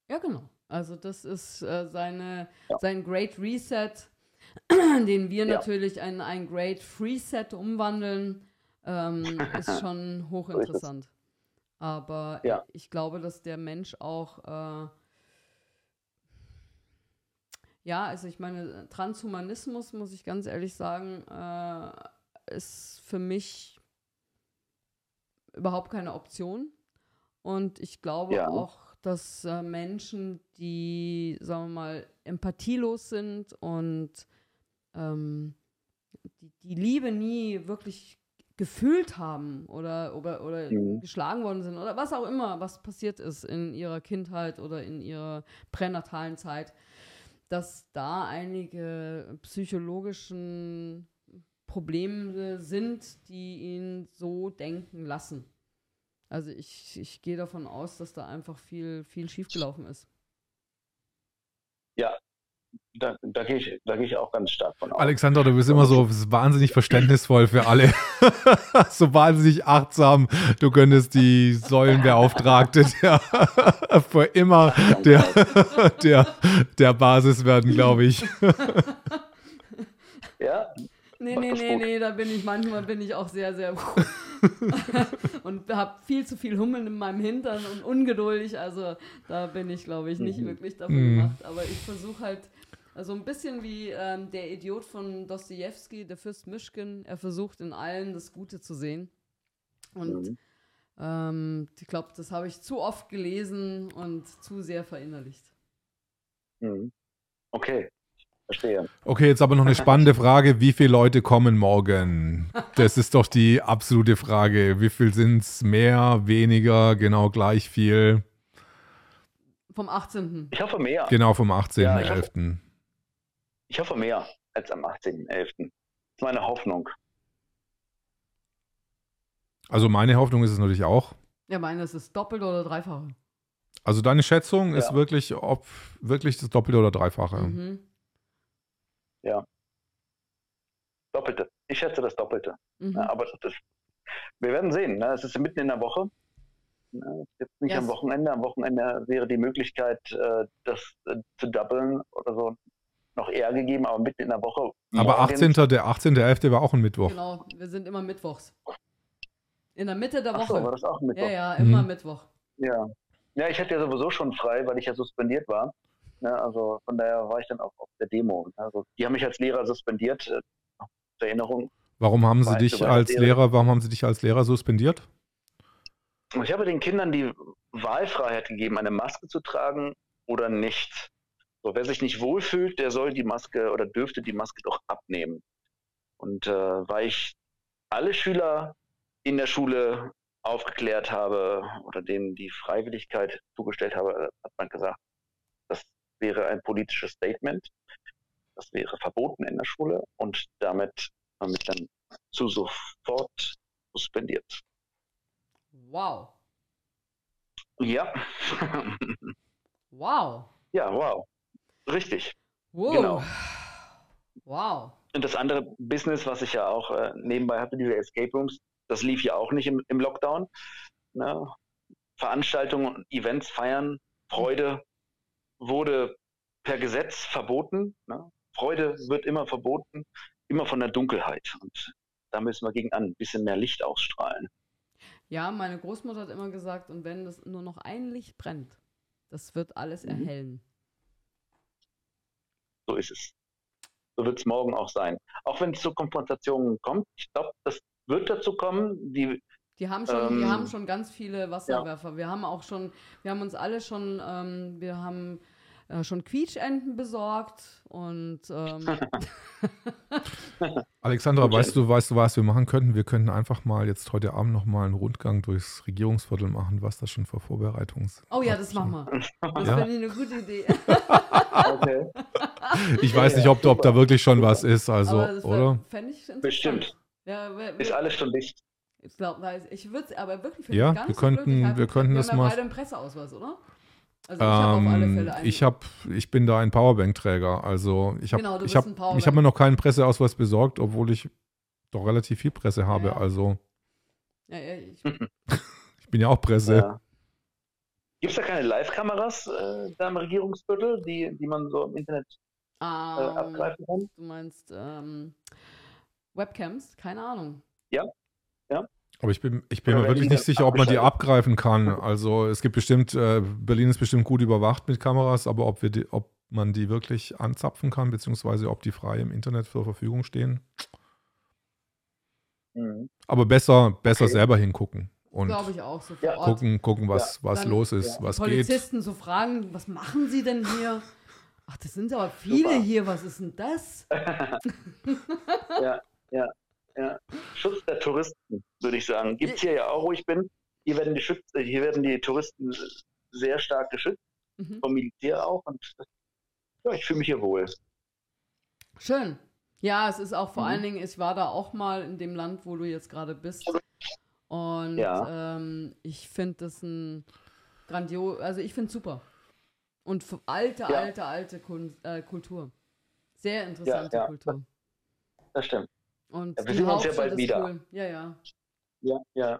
A: Ja, genau. Also das ist äh, seine, ja. sein Great Reset, den wir ja. natürlich in ein Great Freeset umwandeln, ähm, ist schon hochinteressant. Aber ja. ich glaube, dass der Mensch auch äh, ja, also ich meine, Transhumanismus, muss ich ganz ehrlich sagen, äh, ist für mich überhaupt keine Option. Und ich glaube ja. auch, dass äh, Menschen, die, sagen wir mal, empathielos sind und ähm, die, die Liebe nie wirklich gefühlt haben oder, oder, oder mhm. geschlagen worden sind oder was auch immer, was passiert ist in ihrer Kindheit oder in ihrer pränatalen Zeit, dass da einige psychologischen Probleme sind, die ihn so denken lassen. Also ich, ich gehe davon aus, dass da einfach viel, viel schiefgelaufen ist.
H: Ja, da, da gehe ich, geh ich auch ganz stark von aus.
B: Alexander, du bist immer so wahnsinnig verständnisvoll für alle. so wahnsinnig achtsam. Du könntest die Säulenbeauftragte der, für immer der, der, der Basis werden, glaube ich.
H: ja.
A: Nee, nee, nee, nee, da bin ich manchmal bin ich auch sehr, sehr und habe viel zu viel Hummeln in meinem Hintern und ungeduldig. Also da bin ich, glaube ich, nicht mhm. wirklich dafür mhm. gemacht. Aber ich versuche halt also ein bisschen wie ähm, der Idiot von Dostoevsky, der Fürst Mischkin. Er versucht in allen das Gute zu sehen. Und mhm. ähm, ich glaube, das habe ich zu oft gelesen und zu sehr verinnerlicht.
H: Mhm. Okay. Verstehe.
B: Okay, jetzt aber noch eine spannende Frage. Wie viele Leute kommen morgen? Das ist doch die absolute Frage. Wie viel sind es? Mehr, weniger, genau gleich viel?
A: Vom 18.
H: Ich hoffe mehr.
B: Genau, vom 18.11. Ja,
H: ich hoffe mehr als am 18.11. Das ist meine Hoffnung.
B: Also meine Hoffnung ist es natürlich auch.
A: Ja, meine ist es doppelt oder dreifache.
B: Also deine Schätzung ja. ist wirklich, ob wirklich das Doppelte oder Dreifache. Mhm.
H: Ja. Doppelte. Ich schätze das Doppelte. Mhm. Ja, aber das, wir werden sehen. Ne? Es ist mitten in der Woche. Ne? Jetzt nicht yes. am Wochenende. Am Wochenende wäre die Möglichkeit, äh, das äh, zu doublen oder so noch eher gegeben, aber mitten in der Woche.
B: Aber 18. der 18.11. war auch ein Mittwoch.
A: Genau, wir sind immer mittwochs. In der Mitte der Woche. Ach
H: so, war das auch Mittwoch?
A: Ja, ja, immer mhm. Mittwoch.
H: Ja. Ja, ich hatte ja sowieso schon frei, weil ich ja suspendiert war. Ja, also von daher war ich dann auch auf der Demo. Also die haben mich als Lehrer suspendiert. Äh, zur Erinnerung.
B: Warum haben sie dich als Lehrer, warum haben sie dich als Lehrer suspendiert?
H: Ich habe den Kindern die Wahlfreiheit gegeben, eine Maske zu tragen oder nicht. So, wer sich nicht wohlfühlt, der soll die Maske oder dürfte die Maske doch abnehmen. Und äh, weil ich alle Schüler in der Schule aufgeklärt habe oder denen die Freiwilligkeit zugestellt habe, hat man gesagt, das wäre ein politisches Statement. Das wäre verboten in der Schule und damit haben mich dann zu sofort suspendiert.
A: Wow.
H: Ja.
A: wow.
H: Ja, wow. Richtig.
A: Wow. Genau. Wow.
H: Und das andere Business, was ich ja auch äh, nebenbei hatte, diese Escape Rooms, das lief ja auch nicht im, im Lockdown. Ne? Veranstaltungen, Events, Feiern, Freude wurde per Gesetz verboten. Ne? Freude wird immer verboten, immer von der Dunkelheit. Und da müssen wir gegen an, ein bisschen mehr Licht ausstrahlen.
A: Ja, meine Großmutter hat immer gesagt, und wenn das nur noch ein Licht brennt, das wird alles mhm. erhellen.
H: So ist es. So wird es morgen auch sein. Auch wenn es zu Konfrontationen kommt, ich glaube, das wird dazu kommen. Die,
A: die haben schon, ähm, die haben schon ganz viele Wasserwerfer. Ja. Wir haben auch schon, wir haben uns alle schon, ähm, wir haben äh, schon Quietschenten besorgt und ähm
B: Alexandra, weißt du, weißt du, was wir machen könnten? Wir könnten einfach mal jetzt heute Abend noch mal einen Rundgang durchs Regierungsviertel machen, was das schon für Vorbereitungs.
A: Oh ja, das machen wir. Das ja? finde ich eine gute Idee.
B: okay. Ich weiß nicht, ob, ob da wirklich schon was ist, also, wär, oder?
H: Bestimmt. Ja, wer, ist alles schon dicht.
A: Ich glaube, ich würde es aber wirklich
B: finden. Ja, wir könnten, so wir könnten das mal.
A: beide einen Presseausweis, oder?
B: Also ich ähm, habe auf alle Fälle einen. Ich, hab, ich bin da ein Powerbank-Träger. Also ich habe genau, ich hab, ich hab mir noch keinen Presseausweis besorgt, obwohl ich doch relativ viel Presse habe. Ja. Also
A: ja, ja, ich,
B: ich, bin ja auch Presse. Ja.
H: Gibt es da keine Live-Kameras äh, da im Regierungsviertel, die, die man so im Internet äh, um, ähm, abgreifen kann?
A: Du meinst ähm, Webcams? Keine Ahnung.
H: Ja, ja.
B: Aber ich bin, ich bin mir wirklich nicht sicher, ob man die abgreifen kann. Also es gibt bestimmt, äh, Berlin ist bestimmt gut überwacht mit Kameras, aber ob, wir die, ob man die wirklich anzapfen kann, beziehungsweise ob die frei im Internet zur Verfügung stehen. Mhm. Aber besser, besser okay. selber hingucken. Und
A: Glaube ich auch, so
B: ja. gucken, gucken, was, ja. was Dann, los ist, ja. was
A: Polizisten
B: geht.
A: Polizisten so fragen, was machen sie denn hier? Ach, das sind aber viele Super. hier, was ist denn das?
H: ja, ja. Ja. Schutz der Touristen, würde ich sagen. Gibt es hier ja auch, wo ich bin. Hier werden die, Schütz hier werden die Touristen sehr stark geschützt, mhm. vom Militär auch. Und ja, ich fühle mich hier wohl.
A: Schön. Ja, es ist auch vor mhm. allen Dingen, ich war da auch mal in dem Land, wo du jetzt gerade bist. Und ja. ähm, ich finde das ein grandios, also ich finde es super. Und alte, ja. alte, alte Kunst, äh, Kultur. Sehr interessante ja, Kultur.
H: Das stimmt.
A: Und
H: ja, wir sehen uns ja bald wieder.
A: Cool. Ja, ja.
H: Ja, ja.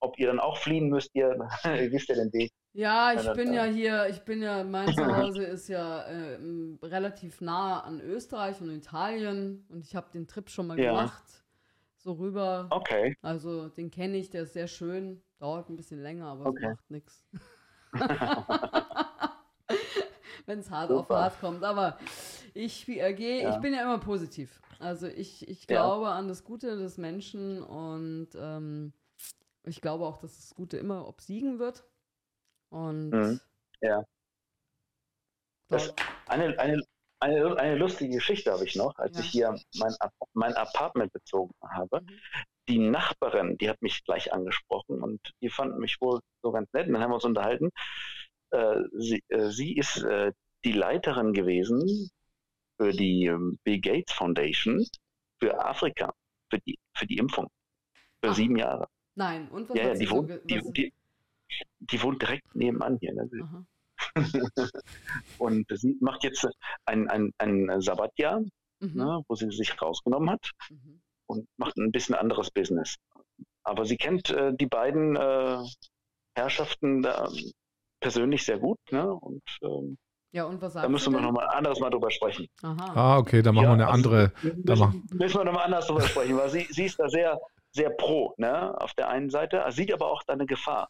H: Ob ihr dann auch fliehen müsst, ihr wisst ja den Weg.
A: Ja, ich bin ja hier, ich bin ja, mein Zuhause ist ja äh, relativ nah an Österreich und Italien und ich habe den Trip schon mal ja. gemacht, so rüber.
H: Okay.
A: Also den kenne ich, der ist sehr schön, dauert ein bisschen länger, aber okay. es macht nichts. Wenn es hart Super. auf hart kommt, aber ich äh, gehe, ja. ich bin ja immer positiv. Also ich, ich glaube ja. an das Gute des Menschen und ähm, ich glaube auch, dass das Gute immer obsiegen wird. Und
H: mhm. ja. Eine, eine, eine, eine lustige Geschichte habe ich noch, als ja. ich hier mein, mein Apartment bezogen habe. Mhm. Die Nachbarin, die hat mich gleich angesprochen und die fanden mich wohl so ganz nett. Und dann haben wir uns unterhalten. Äh, sie, äh, sie ist äh, die Leiterin gewesen für die ähm, Bill Gates Foundation für Afrika, für die, für die Impfung. Für Ach. sieben Jahre.
A: Nein, und
H: was ja, ja, die, wohnt, so die, die, die, wohnt direkt nebenan hier. Ne? und sie macht jetzt ein, ein, ein Sabbatjahr, mhm. ne, wo sie sich rausgenommen hat mhm. und macht ein bisschen anderes Business. Aber sie kennt äh, die beiden äh, Herrschaften da, persönlich sehr gut. Ne? Und ähm,
A: ja, und was
H: Da müssen wir nochmal anderes Mal drüber sprechen.
B: Aha. Ah, okay, dann machen ja, wir eine also, andere.
H: Müssen, machen. müssen wir nochmal anders drüber sprechen, weil sie, sie ist da sehr, sehr pro, ne, auf der einen Seite, sieht aber auch da eine Gefahr.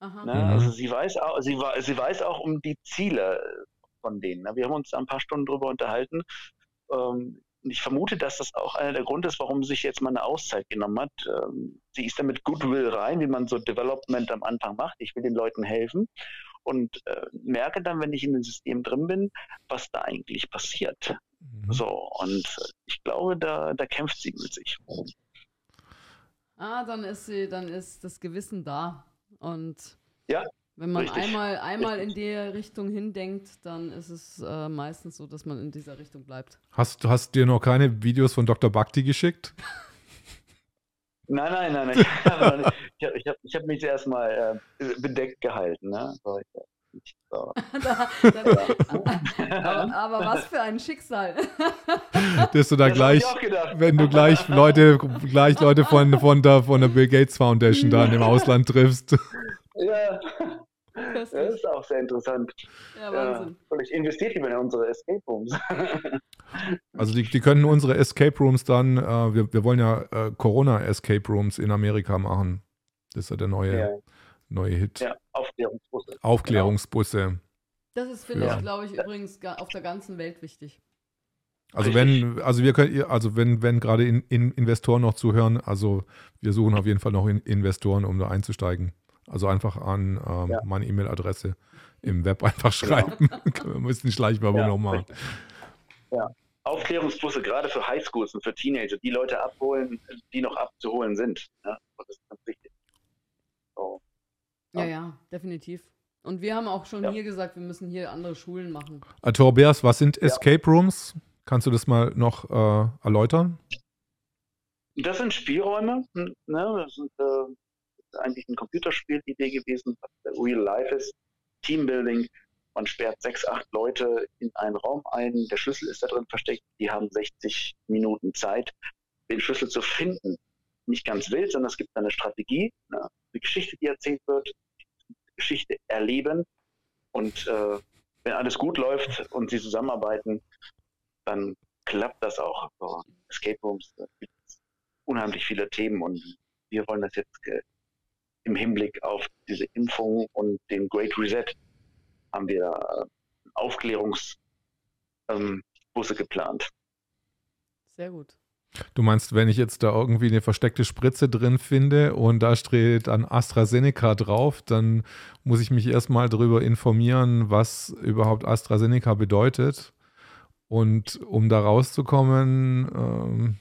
H: Ne? Mhm. Also sie weiß, auch, sie, sie weiß auch um die Ziele von denen. Ne? Wir haben uns ein paar Stunden drüber unterhalten. Ähm, ich vermute, dass das auch einer der Gründe ist, warum sie sich jetzt mal eine Auszeit genommen hat. Ähm, sie ist da mit Goodwill rein, wie man so Development am Anfang macht. Ich will den Leuten helfen und äh, merke dann, wenn ich in dem System drin bin, was da eigentlich passiert. Mhm. So, und ich glaube, da, da kämpft sie mit sich.
A: Ah, dann ist sie, dann ist das Gewissen da. Und
H: ja,
A: wenn man richtig, einmal, einmal in die Richtung hindenkt, dann ist es äh, meistens so, dass man in dieser Richtung bleibt.
B: Hast du hast dir noch keine Videos von Dr. Bhakti geschickt?
H: Nein, nein, nein. Ich habe ich hab, ich hab mich erstmal äh, bedeckt gehalten. Ne? So,
A: so. da, da, aber, aber, was für ein Schicksal.
B: Dass du da das gleich, wenn du gleich Leute, gleich Leute von, von, der, von der Bill Gates Foundation da im Ausland triffst.
H: Ja. Das ist auch sehr interessant. Ja, Wahnsinn. Ja, vielleicht investiert lieber in unsere Escape Rooms.
B: Also die, die können unsere Escape Rooms dann, äh, wir, wir wollen ja äh, Corona Escape Rooms in Amerika machen. Das ist ja der neue, ja. neue Hit. Ja,
H: Aufklärungsbusse.
B: Aufklärungsbusse.
A: Das ist, finde ja. ich, glaube ich, übrigens auf der ganzen Welt wichtig.
B: Also wenn, also wir können, also wenn, wenn gerade in, in Investoren noch zuhören, also wir suchen auf jeden Fall noch in Investoren, um da einzusteigen. Also einfach an ähm, ja. meine E-Mail-Adresse im Web einfach genau. schreiben. Genau. wir müssen Schleichwerbung ja, noch machen.
H: Ja. Aufklärungsbusse gerade für Highschools und für Teenager, die Leute abholen, die noch abzuholen sind. Ja, das ist ganz wichtig.
A: So. Ja, ja, definitiv. Und wir haben auch schon ja. hier gesagt, wir müssen hier andere Schulen machen.
B: Äh, Tobias, was sind Escape Rooms? Kannst du das mal noch äh, erläutern?
H: Das sind Spielräume. Ne? Das sind äh, eigentlich eine Computerspielidee gewesen, was Real Life ist. Teambuilding. Man sperrt sechs, acht Leute in einen Raum ein. Der Schlüssel ist da drin versteckt. Die haben 60 Minuten Zeit, den Schlüssel zu finden. Nicht ganz wild, sondern es gibt eine Strategie, eine, Geschichte, die erzählt wird, Geschichte erleben. Und äh, wenn alles gut läuft und sie zusammenarbeiten, dann klappt das auch. So, Escape Rooms, da gibt es unheimlich viele Themen und wir wollen das jetzt im Hinblick auf diese Impfung und den Great Reset haben wir Aufklärungsbusse ähm, geplant.
A: Sehr gut.
B: Du meinst, wenn ich jetzt da irgendwie eine versteckte Spritze drin finde und da steht dann AstraZeneca drauf, dann muss ich mich erstmal darüber informieren, was überhaupt AstraZeneca bedeutet. Und um da rauszukommen, ähm,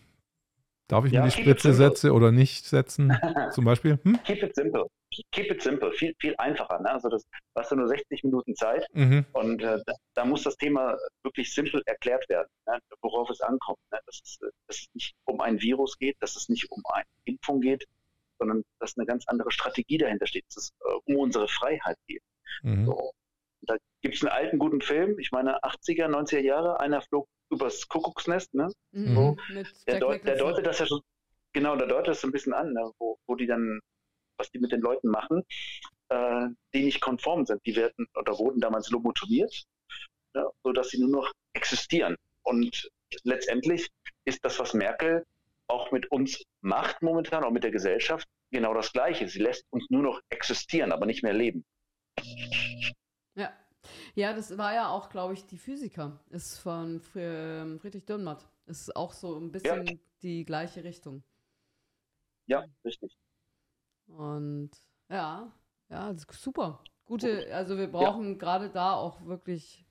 B: Darf ich ja, mir die Spritze setzen oder nicht setzen, zum Beispiel?
H: Hm? Keep it simple. Keep it simple. Viel, viel einfacher. Ne? Also das, hast du nur 60 Minuten Zeit mhm. und äh, da, da, muss das Thema wirklich simpel erklärt werden, ne? worauf es ankommt. Ne? Dass, es, dass es nicht um ein Virus geht, dass es nicht um eine Impfung geht, sondern dass eine ganz andere Strategie dahinter steht, dass es äh, um unsere Freiheit geht. Mhm. So. Da gibt es einen alten guten Film, ich meine 80er, 90er Jahre, einer flog übers Kuckucksnest, ne? Mhm. So, der, deut, der, deutet das ja schon, genau, der deutet das so ein bisschen an, ne? wo, wo die dann, was die mit den Leuten machen, äh, die nicht konform sind. Die werden oder wurden damals lobotomiert, ne? sodass sie nur noch existieren. Und letztendlich ist das, was Merkel auch mit uns macht momentan, auch mit der Gesellschaft, genau das Gleiche. Sie lässt uns nur noch existieren, aber nicht mehr leben.
A: Ja, ja, das war ja auch, glaube ich, die Physiker. Ist von ähm, Friedrich Dürrenmatt. Ist auch so ein bisschen ja. die gleiche Richtung.
H: Ja, richtig.
A: Und ja, ja, super. Gute, also wir brauchen ja. gerade da auch wirklich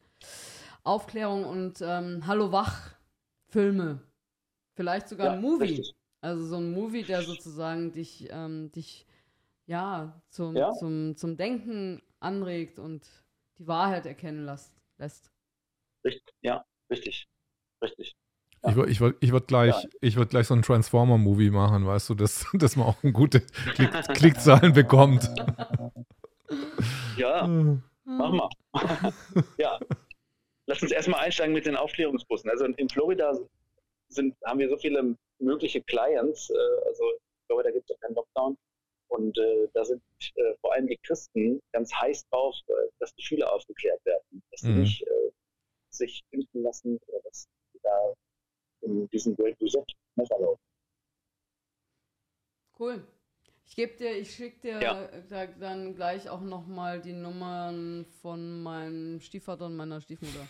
A: Aufklärung und ähm, Hallo Wach Filme. Vielleicht sogar ja, ein Movie. Richtig. Also so ein Movie, der sozusagen dich, ähm, dich ja, zum, ja. Zum, zum Denken anregt und die Wahrheit erkennen lässt. lässt.
H: Richtig, ja, richtig, richtig.
B: Ich würde ich würd, ich würd gleich, ja. würd gleich so ein Transformer-Movie machen, weißt du, dass, dass man auch gute Klick, Klickzahlen bekommt.
H: Ja, mach mal. ja. Lass uns erstmal einsteigen mit den Aufklärungsbussen. Also in Florida sind, haben wir so viele mögliche Clients, äh, also in Florida gibt es ja keinen Lockdown. Und äh, da sind äh, vor allem die Christen ganz heiß drauf, äh, dass die Schüler aufgeklärt werden, dass sie mhm. nicht äh, sich impfen lassen oder dass sie da in diesem Great Reset Messer laufen.
A: Cool. Ich gebe dir, ich schicke dir ja. da, dann gleich auch nochmal die Nummern von meinem Stiefvater und meiner Stiefmutter.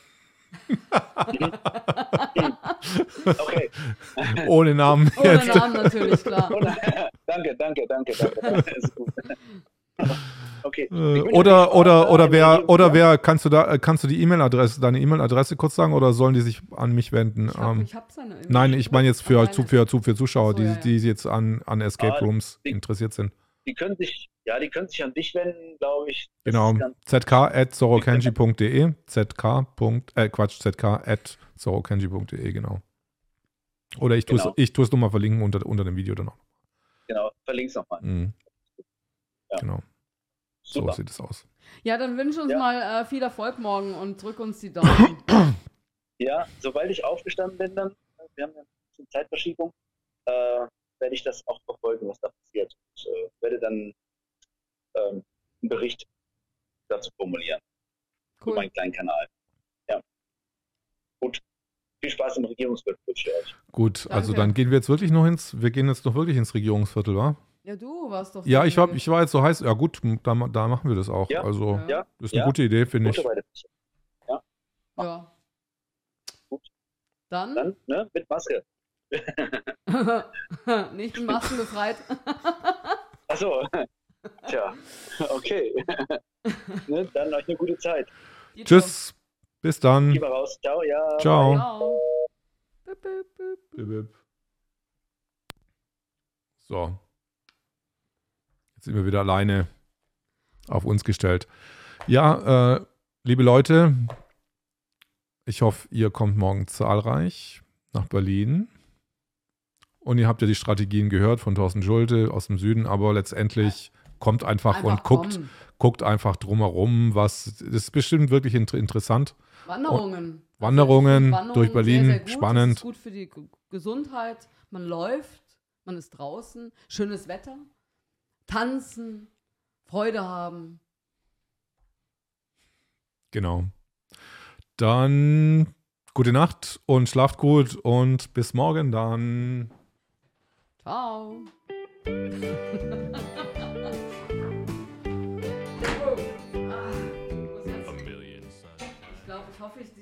B: Okay. Ohne Namen.
A: Ohne jetzt. Namen natürlich, klar.
H: danke, danke, danke, danke.
B: Okay. Äh, oder oder oder wer oder wer kannst du da kannst du die E-Mail-Adresse deine E-Mail-Adresse kurz sagen oder sollen die sich an mich wenden?
A: Ich hab, ähm, ich hab seine
B: nein, ich meine jetzt für, zu, für, für, für Zuschauer, so, die, ja, ja. die jetzt an, an Escape ah, Rooms die, interessiert sind.
H: Die können sich ja, die können sich an dich wenden, glaube ich.
B: Das genau. zk at sorokenji.de zk. Äh, Quatsch, zk at sorokenji.de, genau. Oder ich tue es genau. nochmal verlinken unter, unter dem Video dann auch.
H: Genau, verlinke es nochmal. Mhm.
B: Ja. Genau. Super. So sieht es aus.
A: Ja, dann wünsche uns ja. mal äh, viel Erfolg morgen und drück uns die Daumen.
H: Ja, sobald ich aufgestanden bin, dann, wir haben ja eine Zeitverschiebung, äh, werde ich das auch verfolgen, was da passiert. Ich äh, werde dann ähm, einen Bericht dazu formulieren. Cool. Für meinen kleinen Kanal. Ja. Gut. Viel Spaß im Regierungsviertel wünsche euch.
B: Gut, Danke. also dann gehen wir jetzt wirklich noch ins, wir gehen jetzt noch wirklich ins Regierungsviertel, wa?
A: Ja, du warst doch.
B: Ja, ich, hab, ich war jetzt so heiß. Ja, gut, da, da machen wir das auch. Ja, also, ja, das ist eine ja. gute Idee, finde ich.
H: Ja.
A: ja.
H: Gut. Dann? Dann, ne, mit Maske.
A: Nicht mit Masken befreit.
H: Achso. Tja, okay. ne, dann euch eine gute Zeit.
B: Die Tschüss. Bis dann.
H: Lieber raus. Ciao, ja.
B: Ciao. Ciao. So. Jetzt sind wir wieder alleine auf uns gestellt. Ja, äh, liebe Leute, ich hoffe, ihr kommt morgen zahlreich nach Berlin. Und ihr habt ja die Strategien gehört von Thorsten Schulte aus dem Süden, aber letztendlich kommt einfach, einfach und guckt, guckt einfach drumherum, was das ist bestimmt wirklich inter interessant.
A: Wanderungen. Und
B: Wanderungen, also durch Berlin, sehr, sehr spannend. Das
A: ist gut für die Gesundheit. Man läuft, man ist draußen, schönes Wetter tanzen, Freude haben.
B: Genau. Dann gute Nacht und schlaft gut und bis morgen dann.
A: Ciao. ich